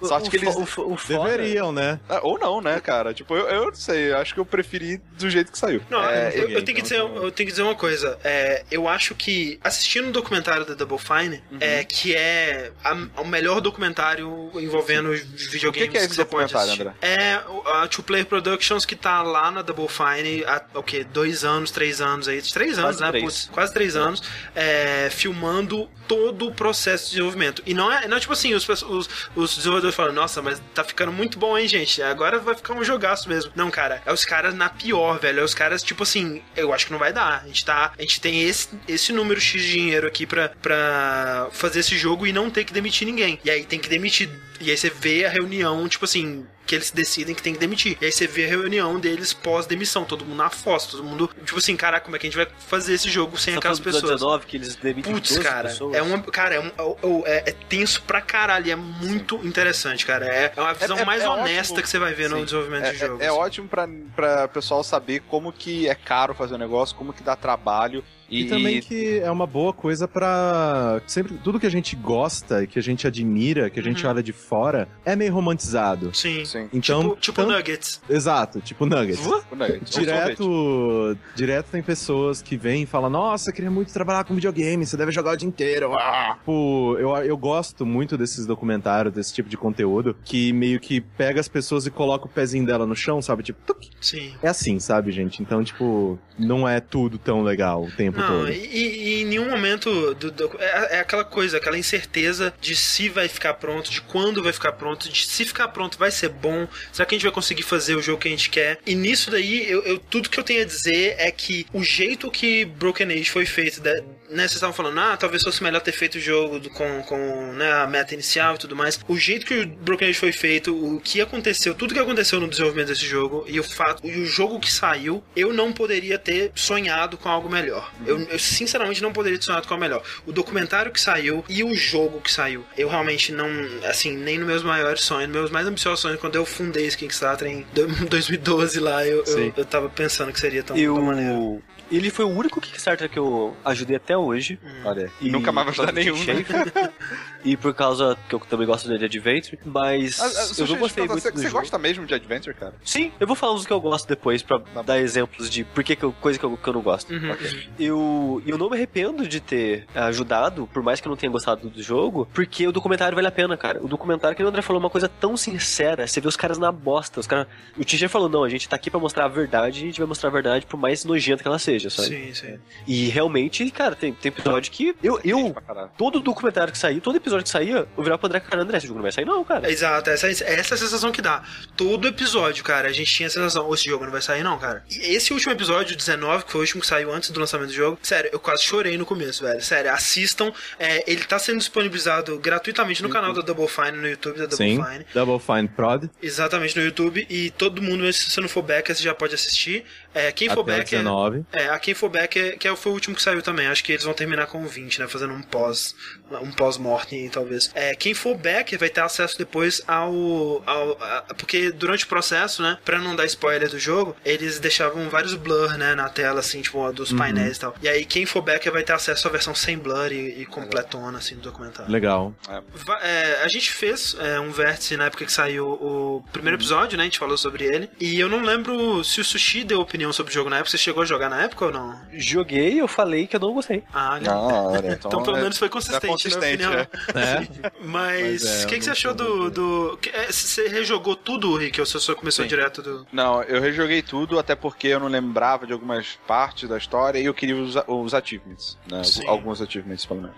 sorte que eles... O, o, o Deveriam, né? É, Ou não, né, cara? Tipo, eu, eu não sei, eu acho que eu preferi do jeito que saiu. Não, É, eu, eu tenho que então, dizer, eu tenho que dizer uma coisa. É, eu acho que assistindo o documentário da Double Fine, Uhum. é, que é a- o melhor documentário envolvendo os videogames O que que é esse você pode documentário, assistir. É a Two Player Productions que tá lá na Double Fine há o quê? Dois anos, três anos aí. Três anos, Quase né? três. Putz, quase três anos. é, filmando todo o processo de desenvolvimento. E não é, não é tipo assim, os, os, os desenvolvedores falam, nossa, mas tá ficando muito bom, hein, gente? Agora vai ficar um jogaço mesmo. Não, cara, é os caras na pior, velho. É os caras, tipo assim, eu acho que não vai dar. A gente tá. A gente tem esse, esse número X de dinheiro aqui pra, pra fazer esse jogo e não ter que demitir ninguém. E aí tem que demitir. E aí você vê a reunião, tipo assim, que eles decidem que tem que demitir. E aí você vê a reunião deles pós-demissão, todo mundo na fossa, todo mundo, tipo assim, caraca, como é que a gente vai fazer esse jogo sem aquelas pessoas? 19 que eles demitem Putz, 12 cara, pessoas. é uma. Cara, é, um- é- é- é tenso pra caralho, é muito interessante, cara. É, é uma visão é- mais é honesta ótimo. que você vai ver no Sim. desenvolvimento É, de jogos. é, é ótimo pra, pra pessoal saber como que é caro fazer o negócio, como que dá trabalho. E, E também que é uma boa coisa pra. Sempre, tudo que a gente gosta, que a gente admira, que a gente Uhum. olha de fora, é meio romantizado. Sim. Sim. Então, tipo tipo tanto- Nuggets. Exato, tipo Nuggets. O Nuggets. Direto, direto tem pessoas que vêm e falam: Nossa, eu queria muito trabalhar com videogame, você deve jogar o dia inteiro. Ah! Tipo, eu, eu gosto muito desses documentários, desse tipo de conteúdo, que meio que pega as pessoas e coloca o pezinho dela no chão, sabe? Tipo, tuc. Sim. é assim, sabe, gente? Então, tipo, não é tudo tão legal o tempo Não, todo. e, e- em nenhum momento do, do- é, é aquela coisa, aquela incerteza de se vai ficar pronto, de quando vai ficar pronto, de se ficar pronto vai ser bom, será que a gente vai conseguir fazer o jogo que a gente quer? E nisso daí, eu, eu- tudo que eu tenho a dizer é que o jeito que Broken Age foi feito, da- né, vocês estavam falando, ah, talvez fosse melhor ter feito o jogo do- com, com né, a meta inicial e tudo mais. O jeito que o Broken Age foi feito, o que aconteceu, tudo que aconteceu no desenvolvimento desse jogo e o fato, e o jogo que saiu, eu não poderia ter sonhado com algo melhor. Eu, eu, sinceramente não poderia ter sonhado com algo melhor. O documentário que saiu e o jogo que saiu, eu realmente não, assim, nem nos meus maiores sonhos, nos meus mais ambiciosos sonhos, quando eu fundei esse Kickstarter em do- 2012 lá, eu, eu, Sim. eu tava pensando que seria tão, tão maneiro. Ele foi o único Kickstarter que eu ajudei até hoje. Olha, E nunca mais vai por ajudar nenhum. Né? E por causa que eu também gosto de Adventure, mas Ah, ah, eu não gostei você, muito você jogo. gosta mesmo de Adventure, cara? Sim, eu vou falar uns que eu gosto depois pra dar exemplos de por que, que eu, coisa que eu, que eu não gosto. Uhum. Eu, eu não me arrependo de ter ajudado, por mais que eu não tenha gostado do jogo, porque o documentário vale a pena, cara. O documentário, que o André falou, é uma coisa tão sincera. Você vê os caras na bosta. Os caras. O Tisha falou: não, a gente tá aqui pra mostrar a verdade e a gente vai mostrar a verdade por mais nojenta que ela seja, sabe? Sim, sim. E realmente, cara, tem, tem episódio que. Eu, eu todo documentário que saía, todo episódio que saía, eu virava pro André, cara, André, esse jogo não vai sair, não, cara. Exato, essa, essa é a sensação que dá. Todo episódio, cara, a gente tinha a sensação, "Ô, esse jogo não vai sair, não, cara. E esse último episódio, 19, que foi o último que saiu antes do lançamento do jogo, sério, eu quase chorei no começo, velho. Sério, assistam. É, ele tá sendo disponibilizado gratuitamente no canal da Double Fine, no YouTube da Double Sim. Fine. Double Fine Prod. Exatamente, no YouTube. E todo mundo, se você não for backer, você já pode assistir. É, quem for Até backer. 19. É, a quem for backer, que é- foi o último que saiu também. Acho que eles vão terminar com o 20, né? Fazendo um pós. Um pós-mortem, talvez. É, quem for backer vai ter acesso depois ao. ao a- porque durante o processo, né? Pra não dar spoiler do jogo, eles deixavam vários blur, né? Na tela, assim, tipo, dos painéis e tal. E aí, quem for backer vai ter acesso à versão sem blur e, e completona, assim, do documentário. Legal. Va- é, a gente fez é, um vértice na época que saiu o primeiro episódio, né? A gente falou sobre ele. E eu não lembro se o Sushi deu opinião sobre o jogo na época. Você chegou a jogar na época ou não? Joguei, eu falei que eu não gostei. Ah, Não, olha, então, Então, pelo é- menos foi é consistente, consistente, na opinião. é. É. Mas é, o que, que você achou do. do é, Você rejogou tudo, Rick? Ou você só começou Sim. direto do. Não, eu rejoguei tudo, até porque eu não lembrava de algumas partes da história e eu queria os, os achievements, né? Sim. Alguns achievements, pelo menos.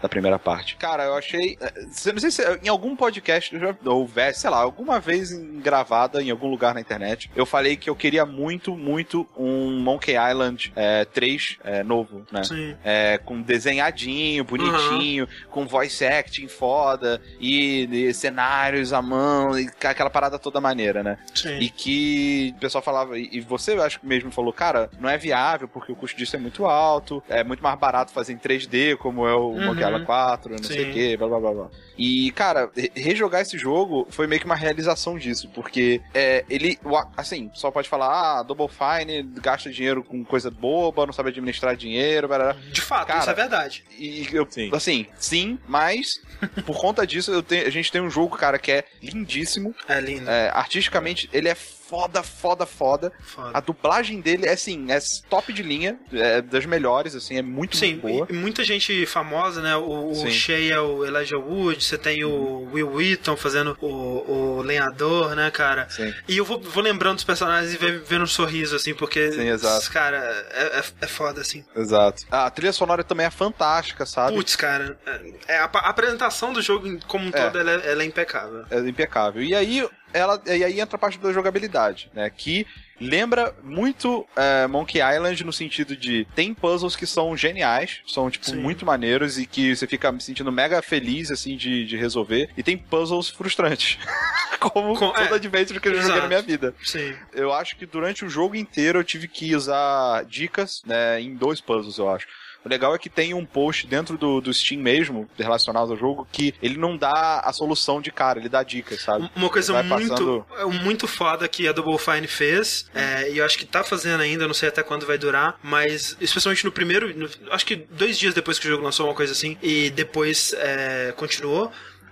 Da primeira parte. Cara, eu achei. eh, não sei se em algum podcast eu já houvesse, sei lá, alguma vez em- gravada em algum lugar na internet, eu falei que eu queria muito, muito um Monkey Island eh, 3 eh, novo, né? Sim. É, com desenhadinho, bonitinho, com voice acting foda e, e cenários à mão e aquela parada toda maneira, né? Sim. E que o pessoal falava, e e você eu acho que mesmo falou, cara, não é viável porque o custo disso é muito alto, é muito mais barato fazer em 3D, como é o Uhum. Monkey Island 4, não sei Sim. o que, blá blá blá blá. E, cara, re- rejogar esse jogo foi meio que uma realização disso, porque é, ele, assim, só pode falar, ah, Double Fine gasta dinheiro com coisa boba, não sabe administrar dinheiro, blá, blá. De fato, Cara, isso é verdade. E eu, Sim. assim, sim, mas por conta disso eu tenho- a gente tem um jogo, cara, que é lindíssimo. É lindo. É, artisticamente, ele é foda, foda, foda. Foda. A dublagem dele é assim, é top de linha, é das melhores, assim, é muito, Sim, muito boa. e muita gente famosa, né? O, o Sim. Shea é o Elijah Wood, você tem o Will Wheaton fazendo o, o lenhador, né, cara? Sim. E eu vou, vou lembrando dos personagens e ve- vendo um sorriso, assim, porque. Sim, exato. Cara, é, é, é foda, assim. Exato. A trilha sonora também é fantástica, sabe? Putz, cara. É, a, a apresentação do jogo como um É. todo, ela é, ela é impecável. É impecável. E aí, ela, e aí entra a parte da jogabilidade, né? Que lembra muito é, Monkey Island no sentido de tem puzzles que são geniais, são tipo Sim. muito maneiros e que você fica me sentindo mega feliz assim de, de resolver. E tem puzzles frustrantes. Como Com- todo é, adventure que eu já joguei exato. na minha vida. Sim. Eu acho que durante o jogo inteiro eu tive que usar dicas né, em dois puzzles, eu acho. O legal é que tem um post dentro do, do Steam mesmo, relacionado ao jogo, que ele não dá a solução de cara, ele dá dicas, sabe? Uma coisa muito, passando- é, muito foda que a Double Fine fez, é, e eu acho que tá fazendo ainda, não sei até quando vai durar, mas especialmente no primeiro, no- acho que dois dias depois que o jogo lançou, uma coisa assim, e depois é, continuou.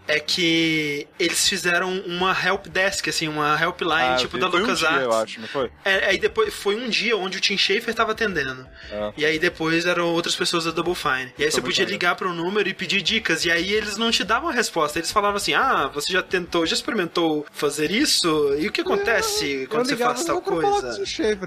É que eles fizeram uma help desk, assim, uma helpline, Ah, eu tipo vi. da Foi um LucasArts. dia, eu acho, não foi? É, aí depois foi um dia onde o Tim Schafer tava atendendo. É. E aí depois eram outras pessoas da Double Fine. E aí você podia ligar para um número e pedir dicas. E aí eles não te davam a resposta. Eles falavam assim: Ah, você já tentou, já experimentou fazer isso? E o que acontece quando você faz tal coisa?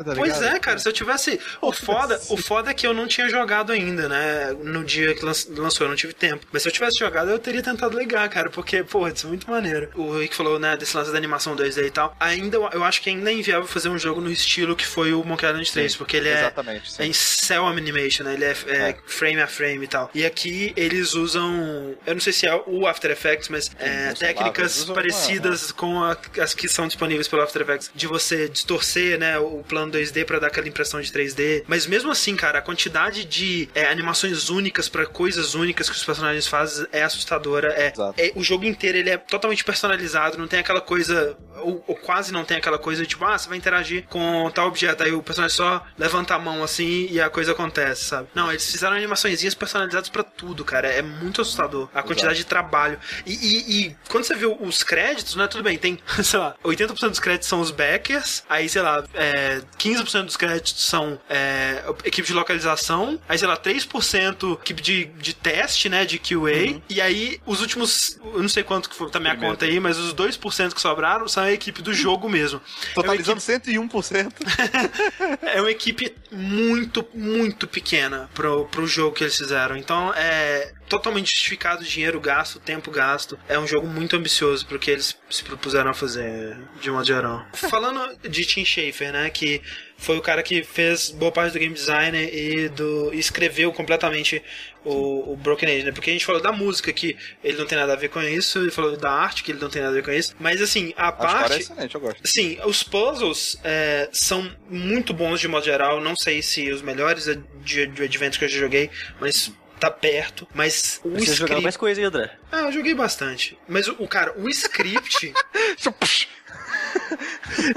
tá Pois é, cara, se eu tivesse. O foda, o foda é que eu não tinha jogado ainda, né? No dia que lan- lançou, eu não tive tempo. Mas se eu tivesse jogado, eu teria tentado ligar, cara. Cara, porque, porra, isso é muito maneiro. O Rick falou, né, desse lance da animação 2D e tal. Ainda, eu acho que ainda é inviável fazer um jogo no estilo que foi o Monkey Island 3, porque ele é, sim. é em cell animation, né? Ele é, é É. frame a frame e tal. E aqui eles usam, eu não sei se é o After Effects, mas é, usam lá, técnicas usam, parecidas com a- as que são disponíveis pelo After Effects, de você distorcer, né, o plano 2D pra dar aquela impressão de 3D. Mas mesmo assim, cara, a quantidade de é, animações únicas pra coisas únicas que os personagens fazem é assustadora. É, Exato. é- o jogo inteiro ele é totalmente personalizado, não tem aquela coisa ou, ou quase não tem aquela coisa de tipo, ah, você vai interagir com tal objeto, aí o personagem só levanta a mão assim e a coisa acontece, sabe? Não, eles fizeram animaçõezinhas personalizadas pra tudo, cara. É muito assustador a quantidade de trabalho. E, e- e quando você vê os créditos, né? Tudo bem, tem, sei lá, 80% dos créditos são os backers, aí, sei lá, é, 15% dos créditos são é, equipe de localização, aí, sei lá, 3% equipe de, de teste, né? De QA, e aí os últimos, eu não sei quanto que foi, tá minha Primeiro. conta aí, mas os 2% que sobraram são a equipe do jogo mesmo. Totalizando 101%. É uma equipe muito, muito pequena pro, pro jogo que eles fizeram. Então é totalmente justificado o dinheiro gasto, o tempo gasto. É um jogo muito ambicioso pro que eles se propuseram a fazer, de modo geral. Falando de Tim Schafer, né, que foi o cara que fez boa parte do game design e, do, e escreveu completamente o, o Broken Age, né? Porque a gente falou da música, que ele não tem nada a ver com isso, ele falou da arte, que ele não tem nada a ver com isso. Mas assim, a A história é parte. excelente, eu gosto. Sim, os puzzles é, são muito bons de modo geral. Não sei se os melhores de, de adventos que eu já joguei, mas tá perto. Mas o jogar script. mais coisa, André? Ah, eu joguei bastante. Mas o, o cara, o script.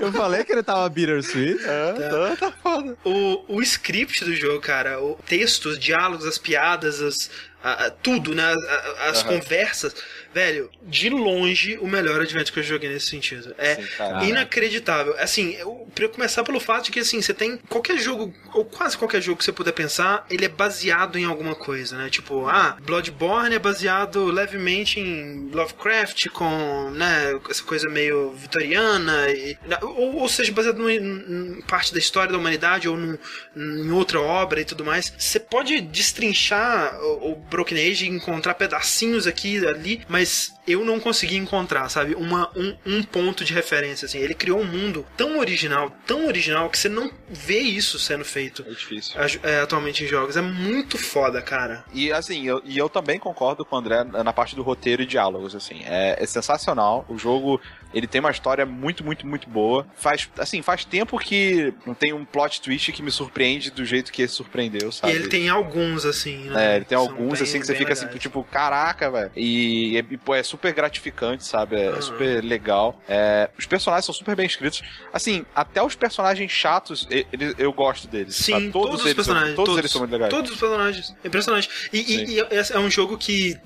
Eu falei que ele tava bittersweet. Ah, tá, tá foda. o, o script do jogo, cara, o texto, os diálogos, as piadas, as, a- a- tudo, né? a- As Aham. conversas. Velho, de longe o melhor advento que eu joguei nesse sentido. É Sim, inacreditável. Assim, eu, pra eu começar pelo fato de que, assim, você tem qualquer jogo, ou quase qualquer jogo que você puder pensar, ele é baseado em alguma coisa, né? Tipo, ah, Bloodborne é baseado levemente em Lovecraft, com, né, essa coisa meio vitoriana, e- ou, ou seja, baseado em parte da história da humanidade, ou num- em outra obra e tudo mais. Você pode destrinchar o, o Broken Age e encontrar pedacinhos aqui e ali, mas eu não consegui encontrar, sabe, uma, um, um ponto de referência, assim. Ele criou um mundo tão original, tão original, que você não vê isso sendo feito É difícil. é, atualmente em jogos. É muito foda, cara. E assim, eu, e eu também concordo com o André na parte do roteiro e diálogos, assim. É, é sensacional. O jogo, ele tem uma história muito, muito, muito boa. Faz, assim, faz tempo que não tem um plot twist que me surpreende do jeito que esse surpreendeu, sabe? E ele tem alguns, assim, né? É, ele tem São alguns bem- assim que você fica assim, legais. tipo, caraca, velho. E, e, pô, é super gratificante, sabe? É, Aham. super legal. É, os personagens são super bem escritos. Assim, até os personagens chatos, eles, eu gosto deles. Sim, sabe? todos, os eles personagens. São, todos, todos, eles são muito legais. Todos os personagens. É impressionante. E, e- e é- é um jogo que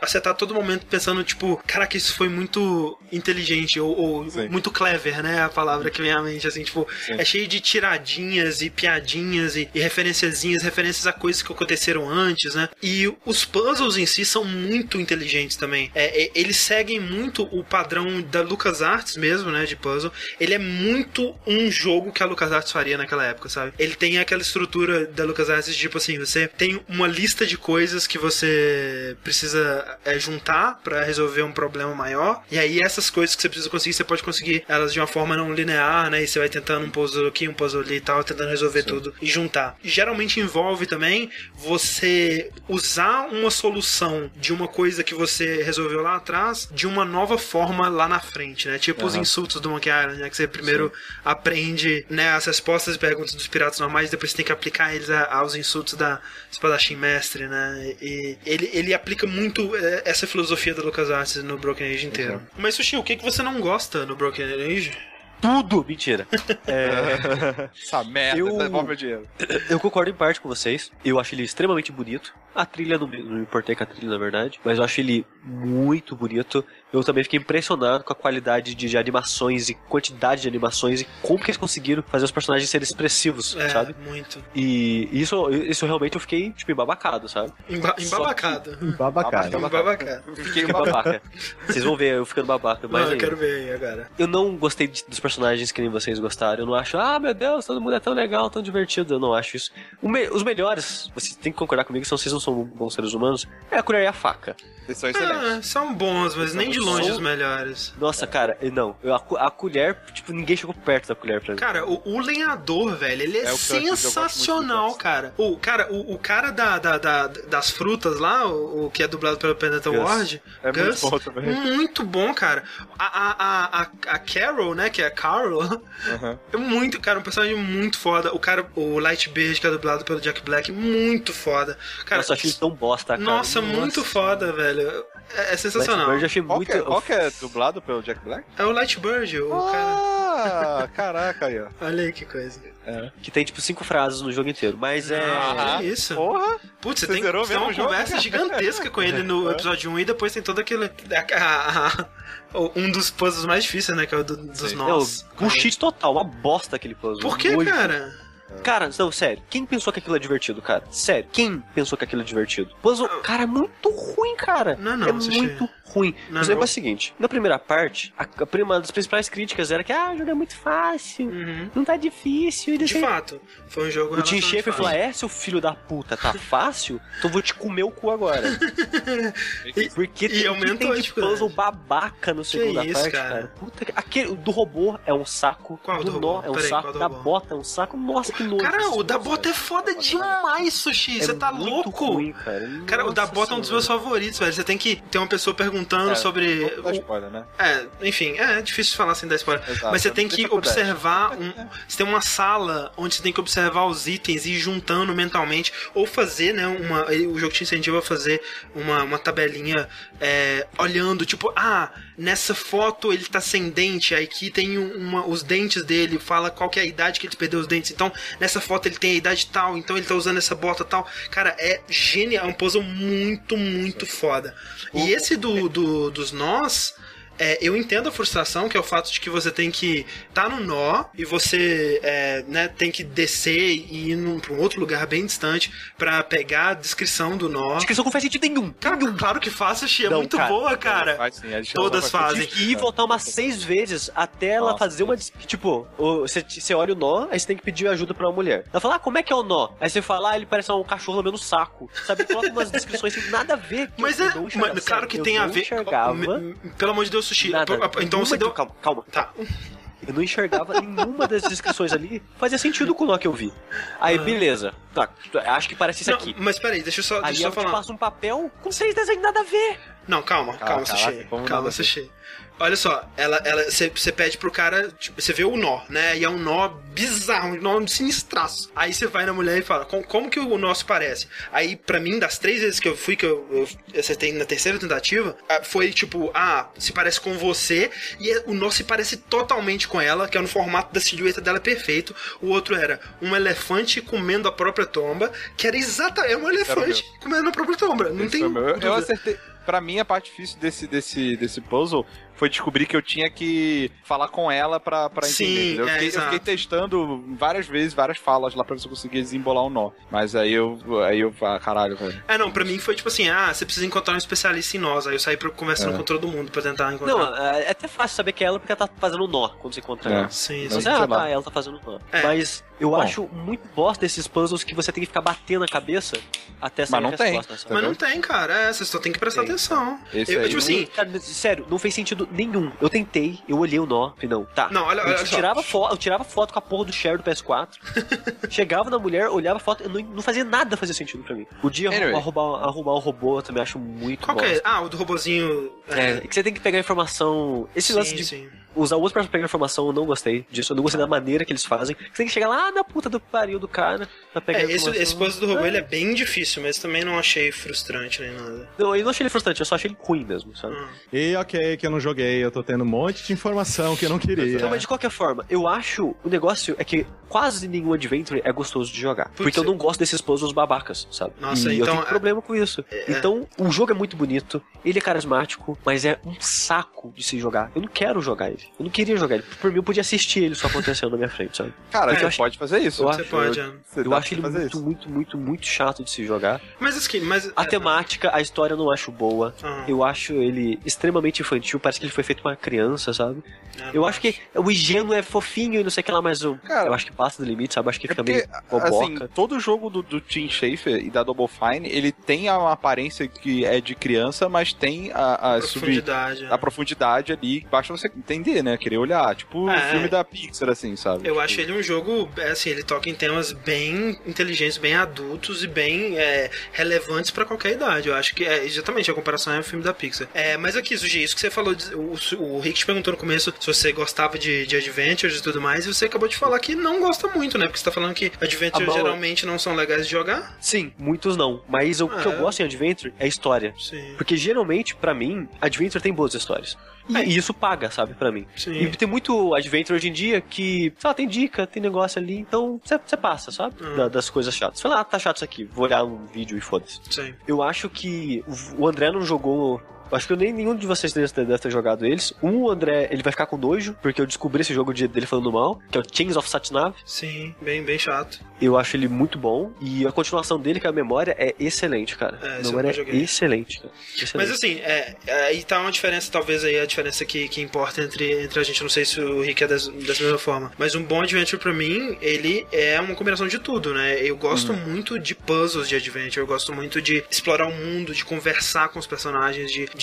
você tá a todo momento pensando, tipo, caraca, isso foi muito inteligente, ou, ou muito clever, né? A palavra que vem à mente, assim, tipo, Sim. é cheio de tiradinhas e piadinhas e, e referenciazinhas, referências a coisas que aconteceram antes, né? E os puzzles em si são muito inteligentes também. É, é, eles seguem muito o padrão da LucasArts mesmo, né? De puzzle. Ele é muito um jogo que a LucasArts faria naquela época, sabe? Ele tem aquela estrutura da LucasArts de tipo assim, você tem uma lista de coisas que você precisa é, juntar pra resolver um problema maior. E aí essas coisas que você precisa conseguir, você pode conseguir elas de uma forma não linear, né? E você vai tentando um puzzle aqui, um puzzle ali e tal, tentando resolver tudo e juntar. Geralmente envolve também você usar uma solução de uma coisa que você resolveu lá atrás de uma nova forma lá na frente, né? Tipo os Aham. insultos do Monkey Island, né? Que você primeiro aprende né, as respostas e perguntas dos piratas normais, depois você tem que aplicar eles a- aos insultos da espadachim mestre, né? E ele, ele aplica muito essa filosofia da LucasArts no Broken Age inteiro. Exato. Mas, Sushi, o que, que você não gosta no Broken Age? Tudo! Mentira. É, Essa merda, Eu- devolve meu dinheiro. eu concordo em parte com vocês. Eu acho ele extremamente bonito. A trilha, não, me- não me importei com a trilha, na verdade. Mas eu acho ele muito bonito. Eu também fiquei impressionado com a qualidade de, de animações e quantidade de animações e como que eles conseguiram fazer os personagens serem expressivos, É, sabe? muito. E isso, isso realmente eu fiquei, tipo, embabacado, sabe? Emba embabacado. Babacado. Embabacado. Fiquei Fiquei babaca. Vocês vão ver eu ficando babaca. Mas Não, eu aí, quero ver aí agora. eu não gostei de- dos personagens personagens que nem vocês gostaram. Eu não acho, ah, meu Deus, todo mundo é tão legal, tão divertido. Eu não acho isso. O me- os melhores, vocês têm que concordar comigo, são vocês não são bons seres humanos, é a colher e a faca. Eles são excelentes. Ah, são bons, mas nem de longe São- os melhores. Nossa, cara, não. Eu- a, a colher, tipo, ninguém chegou perto da colher pra mim. Cara, o, o lenhador, velho, ele é, É sensacional, muito cara. O cara, o, o cara da, da- da- das frutas lá, o, o que é dublado pelo Pendleton Gus. Ward, É muito Gus, bom também. muito bom, cara. A, a, a, a, a Carol, né, que é a Carol, Aham. é muito, cara, um personagem muito foda. O cara, o Lightbeard, que é dublado pelo Jack Black, muito foda. Cara, Nossa, eu achei ele tão bosta, cara. nossa, muito foda, velho. É, é sensacional. Lightbird eu achei Qual, muito. que é, qual que é dublado pelo Jack Black? É o Lightbird, o cara. Ah, caraca aí, ó. Olha aí que coisa. Que tem, tipo, cinco frases no jogo inteiro. Mas é. Ah, que isso? Porra! Putz, você Você tem, tem uma jogo? conversa gigantesca com ele no episódio 1 e depois tem todo aquele. a- a- a- um dos puzzles mais difíceis, né? Que é o do- dos nós. um cheat total, uma bosta aquele puzzle. Por que, cara? Cara, não, sério. Quem pensou que aquilo é divertido, cara? Sério, quem pensou que aquilo é divertido? Puzzle, cara, é muito ruim, cara. Não, não, é muito ruim. Não, Mas o negócio não. é o seguinte: na primeira parte, a, a prima- uma das principais críticas era que, ah, o jogo é muito fácil, Uhum. não tá difícil. e De sei- fato, foi um jogo O Tim Schafer falou: é, seu filho da puta, tá fácil? Então vou te comer o cu agora. Porque e tem, tem de puzzle babaca no segunda isso, parte, cara? cara. Puta que... Aquele o do robô é um saco. Qual do do nó robô? é um Peraí, saco. Da robô? bota é um saco. Nossa, que nojo. Cara, o da bota é foda demais, Sushi. é Você tá louco? Ruim, cara. Cara, o da bota é um dos meus favoritos, velho. Você tem que ter uma pessoa perguntando É, sobre. Não dá spoiler, né? É, enfim, é difícil falar sem dar spoiler. Exato. Mas você tem que observar. Um, você tem uma sala onde você tem que observar os itens e ir juntando mentalmente. Ou fazer, né? Uma, o jogo te incentiva a fazer uma, uma tabelinha é, olhando, tipo, ah, nessa foto ele tá sem dente, aí aqui tem um- uma, os dentes dele, fala qual que é a idade que ele perdeu os dentes. Então, nessa foto ele tem a idade tal, então ele tá usando essa bota tal. Cara, é genial, é um puzzle muito, muito foda. E esse do, do- dos nós. É, eu entendo a frustração, que é o fato de que você tem que tá no nó e você é, né, tem que descer e ir num, pra um outro lugar bem distante pra pegar a descrição do nó. Descrição não faz sentido nenhum. Cara, claro que faz, Xixi, é Não, muito cara. boa, cara. Faz sim, Todas fazem. Tive que ir e voltar umas seis vezes até ela Nossa, fazer uma. Tipo, você, você olha o nó, aí você tem que pedir ajuda pra uma mulher. Ela fala, ah, como é que é o nó? Aí você fala, ah, ele parece um cachorro lambendo o saco. Sabe? Coloca umas descrições sem nada a ver. Mas eu é. Mas, claro que Eu tem a ver. enxergava Pelo amor de Deus, Sushi. nada. Então você Nenhuma deu. de- Calma, calma. Tá. Eu não enxergava nenhuma das descrições ali. Fazia sentido com o que eu vi. Aí, Ah. beleza. Tá, acho que parece isso Não, aqui. mas peraí, deixa eu só, Aí deixa eu ela só te falar. passa um papel com seis desenhos nada a ver. Não, calma, calma, Calma, Sushi. Calma, a ver. Sushi. Olha só, ela, ela, você pede pro cara, tipo, você vê o nó, né? E é um nó bizarro, um nó sinistraço. Aí você vai na mulher e fala, "Com- como que o nó se parece? Aí, pra mim, das três vezes que eu fui, que eu, eu acertei na terceira tentativa, ah, foi tipo, ah, se parece com você, e é- o nó se parece totalmente com ela, que é no formato da silhueta dela perfeito. O outro era um elefante comendo a própria tomba, que era exatamente, é um elefante comendo a própria tomba. Não Esse tem. Eu, acertei. Pra mim, a parte difícil desse, desse, desse puzzle foi descobrir que eu tinha que falar com ela pra, pra Sim, entender. entendeu? é, eu, fiquei, eu fiquei testando várias vezes, várias falas lá pra ver se eu conseguia desembolar um nó. Mas aí eu. Aí eu. Ah, caralho, velho. É, não, pra mim foi tipo assim, ah, você precisa encontrar um especialista em nós. Aí eu saí conversando É. com todo mundo pra tentar encontrar. Não, é é até fácil saber que é ela porque ela tá fazendo nó quando você encontra É. ela. Sim, Não sim. Você, ah, tá, ela tá fazendo nó. É. Mas eu Bom. acho muito bosta desses puzzles que você tem que ficar batendo a cabeça até sair Mas não a tem. resposta. sabe? Mas não tem, cara. É, você só tem que prestar Tem. atenção. Esse eu, aí tipo não- assim, Cara, sério, não fez sentido nenhum. Eu tentei, eu olhei o nó, falei, não, tá. Não, olha- eu, olha só. tirava foto, eu tirava foto com a porra do share do PS4, chegava na mulher, olhava a foto, eu não, não fazia nada fazia sentido pra mim. Podia Anyway. arrumar, arrumar um robô, eu também acho muito qual é? Ah, o do robozinho. É, que você tem que pegar informação. Esse sim, lance de sim. Usar o outro pra pegar informação, eu não gostei disso. Eu não gostei da maneira que eles fazem. Você tem que chegar lá na puta do pariu do cara pra pegar É, esse, informação. esse puzzle do robô ele é bem difícil, mas também não achei frustrante nem nada. Não, eu não achei ele frustrante, eu só achei ele ruim mesmo, sabe? Hum. E ok, que eu não joguei, eu tô tendo um monte de informação que eu não queria. Então, mas de qualquer forma, eu acho o negócio é que quase nenhum Adventure é gostoso de jogar. porque eu é. não gosto desses puzzles babacas, sabe? Nossa, e eu então, tenho problema com isso. Então, o jogo é muito bonito, ele é carismático, mas é um saco de se jogar. Eu não quero jogar ele. Eu não queria jogar ele. Por mim, eu podia assistir ele só acontecendo na minha frente, sabe? Cara, você eu pode fazer isso. eu Você acho- pode. Você Eu dá acho ele muito, isso. muito, muito, muito chato de se jogar. Mas assim, mas. A temática, a história eu não acho boa. Ah. Eu acho ele extremamente infantil, parece que ele foi feito pra uma criança, sabe? É, Eu acho que o ingênuo é fofinho e não sei o que lá, mas eu, Cara, eu acho que passa do limite, sabe? Eu acho que É fica porque, meio boboca. assim, todo jogo do, do Tim Schafer e da Double Fine, ele tem uma aparência que é de criança, mas tem a, a, sub, profundidade. a profundidade ali. Basta você entender, né? Querer olhar. Tipo o É. filme da Pixar, assim, sabe? Eu Tipo, acho ele um jogo, é, assim, ele toca em temas bem inteligentes, bem adultos e bem é, relevantes pra qualquer idade. Eu acho que, é, exatamente, a comparação é o filme da Pixar. É, mas aqui, Suji, isso que você falou, de- o, o Rick te perguntou no começo se você gostava de, de Adventures e tudo mais, e você acabou de falar que não gosta muito, né? Porque você tá falando que Adventures Ah, bom, geralmente não são legais de jogar. Sim, muitos não. Mas o que Ah, eu é? gosto em Adventure é a história. Sim. Porque geralmente, pra mim, Adventure tem boas histórias. E, É. e isso paga, sabe, pra mim. Sim. E tem muito Adventure hoje em dia que, sei lá, tem dica, tem negócio ali, então você passa, sabe? Ah. Da- das coisas chatas. Fala, ah, tá chato isso aqui, vou olhar um vídeo e foda-se. Eu acho que o André não jogou. Acho que eu nem nenhum de vocês deve ter, jogado eles. Um, o André, ele vai ficar com nojo, porque eu descobri esse jogo de- dele falando mal, que é o Chains of Satnav. Sim, bem, bem chato. Eu acho ele muito bom. E a continuação dele, que é a memória, é excelente, cara. É, a memória é excelente, cara. Excelente. Mas assim, é, é, aí tá uma diferença, talvez aí a diferença que, que importa entre, entre a gente, não sei se o Rick é das, dessa mesma forma, mas um bom adventure pra mim, ele é uma combinação de tudo, né? Eu gosto muito de puzzles de adventure, eu gosto muito de explorar o mundo, de conversar com os personagens, de, de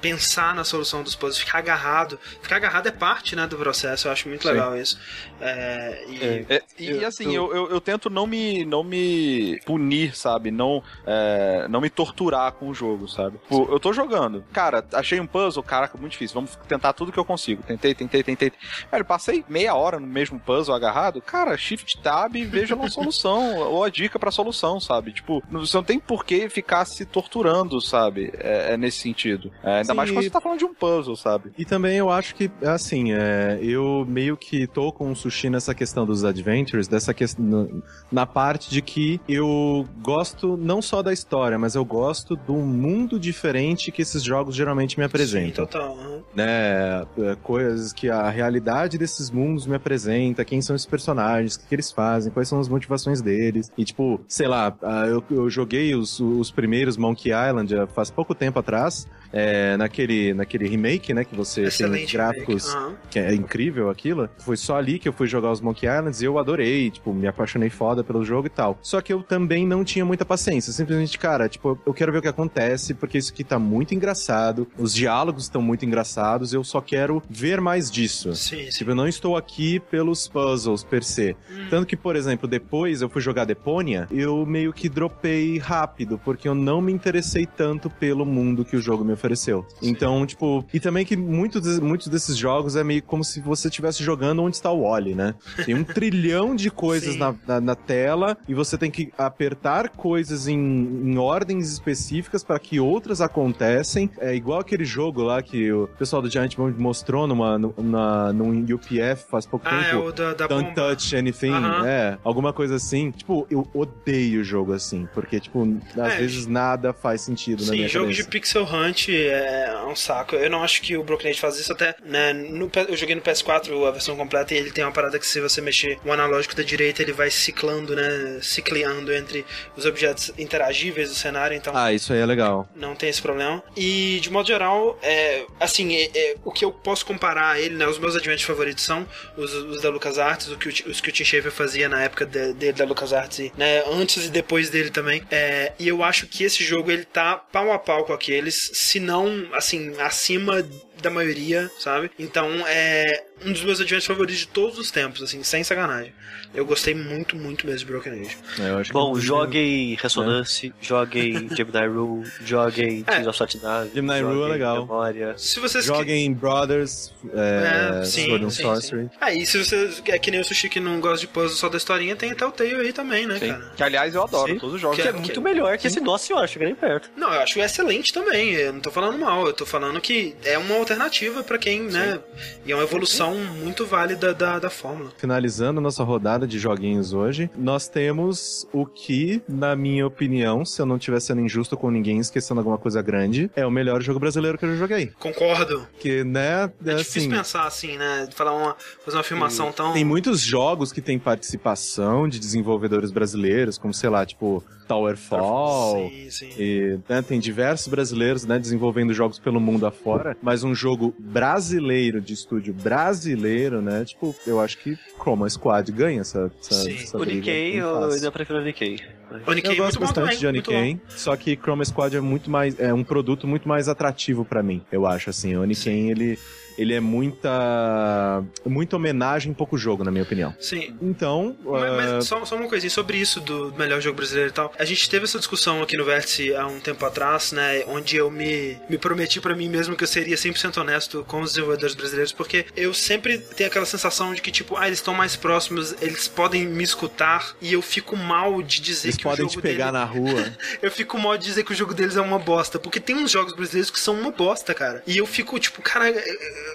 pensar na solução dos puzzles, ficar agarrado. Ficar agarrado é parte, né, do processo, eu acho muito Sim. legal isso. É, e, É. É, e Eu- assim, eu, eu, eu tento não me, não me punir, sabe? Não, é, não me torturar com o jogo, sabe? Pô, eu tô jogando. Cara, achei um puzzle, caraca, muito difícil. Vamos tentar tudo que eu consigo. Tentei, tentei, tentei. Velho, passei meia hora no mesmo puzzle agarrado. Cara, shift tab e veja uma solução. ou a dica pra solução, sabe? Tipo, você não tem por que ficar se torturando, sabe? É, é nesse sentido. É, ainda Sim, mais quando e- você tá falando de um puzzle, sabe? E também eu acho que, assim, é, eu meio que tô com o Sushi nessa questão dos adventures, dessa questão, na parte de que eu gosto não só da história, mas eu gosto do mundo diferente que esses jogos geralmente me Sim, apresentam. total. aham. né, é, coisas que a realidade desses mundos me apresenta, quem são esses personagens, o que, que eles fazem, quais são as motivações deles. E tipo, sei lá, eu, eu joguei os, os primeiros Monkey Island ah, faz pouco tempo atrás, é, naquele, naquele remake, né, que você tem Excelente. os gráficos aham. que é incrível aquilo. Foi só ali que eu fui jogar os Monkey Islands e eu adorei, tipo, me apaixonei foda pelo jogo e tal. Só que eu também não tinha muita paciência. Simplesmente, cara, tipo, eu quero ver o que acontece, porque isso aqui tá muito engraçado, os diálogos estão muito engraçados, eu só quero ver mais disso. Sim, sim. Tipo, eu não estou aqui pelos puzzles per se. Hum. Tanto que, por exemplo, depois eu fui jogar Deponia, eu meio que dropei rápido, porque eu não me interessei tanto pelo mundo que o jogo me ofereceu. Sim. Então, tipo, e também que muitos, muitos desses jogos é meio como se você estivesse jogando onde está o Né? Tem um trilhão de coisas na, na, na tela e você tem que apertar coisas em, em ordens específicas para que outras acontecem. É igual aquele jogo lá que o pessoal do Giant Bomb mostrou numa, numa, num UPF faz pouco Ah, é tempo. o da, da Don't bomba. touch anything, Aham. é, alguma coisa assim. Tipo, eu odeio jogo assim, porque, tipo, às É, vezes nada faz sentido na Sim, minha jogo cabeça. de pixel hunt é um saco. Eu não acho que o Broken Age faz isso até, né, no, eu joguei no PS4 a versão completa e ele tem uma parada que se você mexer o analógico da direita, ele vai ciclando, né, cicleando entre os objetos interagíveis do cenário, então Ah, isso aí é legal. não tem esse problema. E, de modo geral, é, assim, é- é, o que eu posso comparar a ele, né? Os meus adventures favoritos são os, os da LucasArts, o que o, os que o Tim Schafer fazia na época de- dele da LucasArts, e, né? Antes e depois dele também. É, e eu acho que esse jogo, ele tá pau a pau com aqueles, se não, assim, acima da maioria, sabe? Então, é um dos meus adventures favoritos de todos os tempos, assim, sem sacanagem. Eu gostei muito, muito mesmo de Broken Age. É, eu acho Bom, que... joguem Resonance, joguem Gemini Rule, joguem É. Chains of Satnav, Gemini Rule é joguem legal. Memória. Se vocês Joguem Brothers, é, É, sim, Sword and sim, Sorcery. sim. Ah, e se você é que nem o Sushi que não gosta de puzzle só da historinha, tem até o Telltale aí também, né, Sim. cara? Que aliás eu adoro Sim. todos os jogos. Que Que é muito melhor que esse Nossa Senhora, chega nem perto. Não, eu acho excelente também. Eu não tô falando mal, eu tô falando que é uma alternativa pra quem, né? E é uma evolução muito válida da, da fórmula. Finalizando nossa rodada de joguinhos hoje, nós temos o que, na minha opinião, se eu não estiver sendo injusto com ninguém, esquecendo alguma coisa grande, é o melhor jogo brasileiro que eu já joguei. Concordo. Que, né, É é difícil assim, pensar assim, né? Falar uma, fazer uma afirmação tão. Tem muitos jogos que têm participação de desenvolvedores brasileiros, como, sei lá, tipo, Towerfall. Sim, sim. E né, tem diversos brasileiros né, desenvolvendo jogos pelo mundo afora, mas um jogo brasileiro, de estúdio brasileiro, né? Tipo, eu acho que Chroma Squad ganha essa, essa, Sim. essa O briga Nikkei, eu ainda prefiro o Nikkei. O Nikkei Eu é gosto muito bom bastante também, de. Oniken, só que Chroma Squad é muito mais é um produto muito mais atrativo pra mim, eu acho assim. O Oniken ele ele é muita muita homenagem pouco jogo, na minha opinião. Sim. Então, Mas, ah, mas só, só uma coisinha sobre isso do melhor jogo brasileiro e tal. A gente teve essa discussão aqui no Vértice há um tempo atrás, né? Onde eu me, me prometi pra mim mesmo que eu seria 100% honesto com os desenvolvedores brasileiros, porque eu sempre tenho aquela sensação de que, tipo, ah, eles estão mais próximos, eles podem me escutar e eu fico mal de dizer eles que podem o te jogo pegar dele... na rua. Eu fico mal de dizer que o jogo deles é uma bosta, porque tem uns jogos brasileiros que são uma bosta, cara. E eu fico, tipo, cara,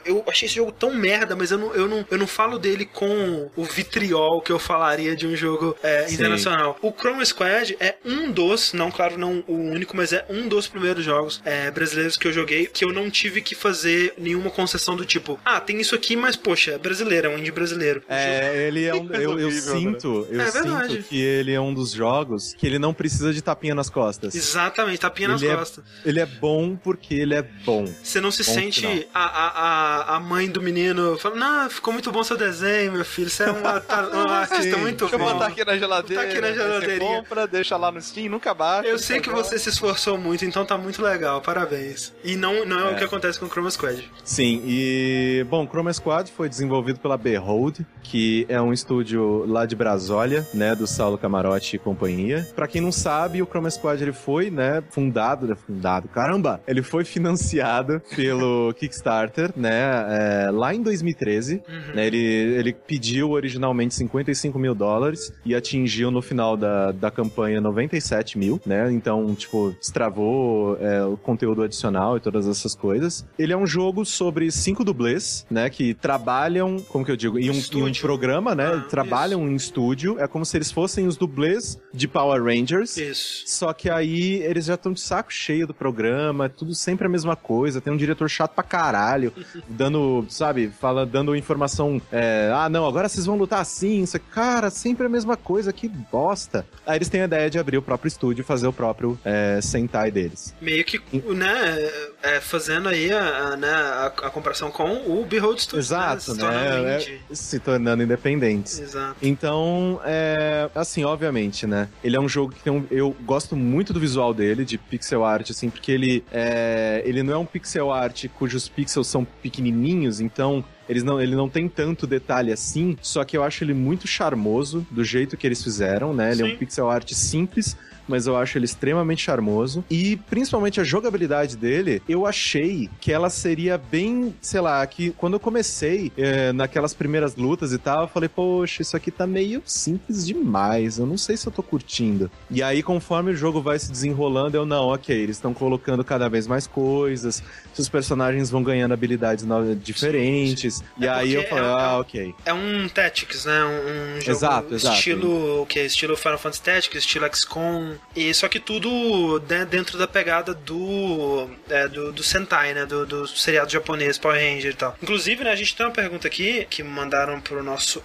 eu achei esse jogo tão merda, mas eu não, eu não, eu não falo dele com o vitriol que eu falaria de um jogo é, internacional. O Chrome Squad é um dos, não, claro, não o único, mas é um dos primeiros jogos é, brasileiros que eu joguei que eu não tive que fazer nenhuma concessão do tipo, ah, tem isso aqui, mas poxa, é brasileiro, é um indie brasileiro. É, ele é um. Eu, eu sinto, eu É sinto que ele é um dos jogos que ele não precisa de tapinha nas costas. Exatamente, tapinha nas Ele é- costas. Ele é bom porque ele é bom. Você não se Ponto sente final. a, a, a, a mãe do menino falando, não, ficou muito bom seu desenho, meu filho. Você é um, um artista muito Deixa eu bom. botar aqui na geladeira. Botar aqui na geladeirinha. compra, deixa lá no Steam, nunca baixa. Eu sei que você se esforçou muito, então tá muito legal, parabéns. E não, não é, o que acontece com o Chroma Squad. Sim, e bom, Chroma Squad foi desenvolvido pela Behold, que é um estúdio lá de Brasólia, né, do Saulo Camarote e companhia. Pra quem não sabe, o Chroma Squad ele foi, né, fundado, né, fundado, caramba, ele foi financiado pelo Kickstarter, né, é, lá em 2013, né, ele, ele pediu originalmente 55 mil dólares e atingiu no final da, da campanha 97 mil, né, então, tipo, destravou é, o conteúdo adicional e todas essas coisas. Ele é um jogo sobre cinco dublês, né, que trabalham, como que eu digo, em um, em um programa, né, Ah, trabalham em estúdio, é como se eles fossem os dublês de Power Rangers. Isso. Só que aí eles já estão de saco cheio do programa, é tudo sempre a mesma coisa. Tem um diretor chato pra caralho, dando, sabe, fala, dando informação. é, ah, não, agora vocês vão lutar assim. Isso, cara, sempre a mesma coisa, que bosta. Aí eles têm a ideia de abrir o próprio estúdio e fazer o próprio é, Sentai deles. Meio que, né, é, fazendo aí a, a, né, a, a comparação com o Behold Studios. Exato, né? Se tornando né? indie. É, se tornando independentes. Exato. Então, é, assim, obviamente, né? Ele é um jogo que tem um, eu gosto muito do visual dele, de pixel art, assim, porque ele é, ele não é um pixel art cujos pixels são pequenininhos, então eles não, ele não tem tanto detalhe assim, só que eu acho ele muito charmoso do jeito que eles fizeram, né? Ele é Sim. um pixel art simples, mas eu acho ele extremamente charmoso. E principalmente a jogabilidade dele, eu achei que ela seria bem, sei lá, que quando eu comecei é, naquelas primeiras lutas e tal, eu falei, poxa, isso aqui tá meio simples demais. Eu não sei se eu tô curtindo. E aí, conforme o jogo vai se desenrolando, eu não, ok, eles estão colocando cada vez mais coisas, os personagens vão ganhando habilidades diferentes. E É aí eu falei, é- ah, ok. É um Tactics, né? Um, um jogo Exato, exato. estilo o que estilo Final Fantasy Tactics, estilo XCOM, e só que tudo né, dentro da pegada do, é, do do Sentai, né? Do, do seriado japonês Power Ranger e tal. Inclusive, né, a gente tem uma pergunta aqui que mandaram pro nosso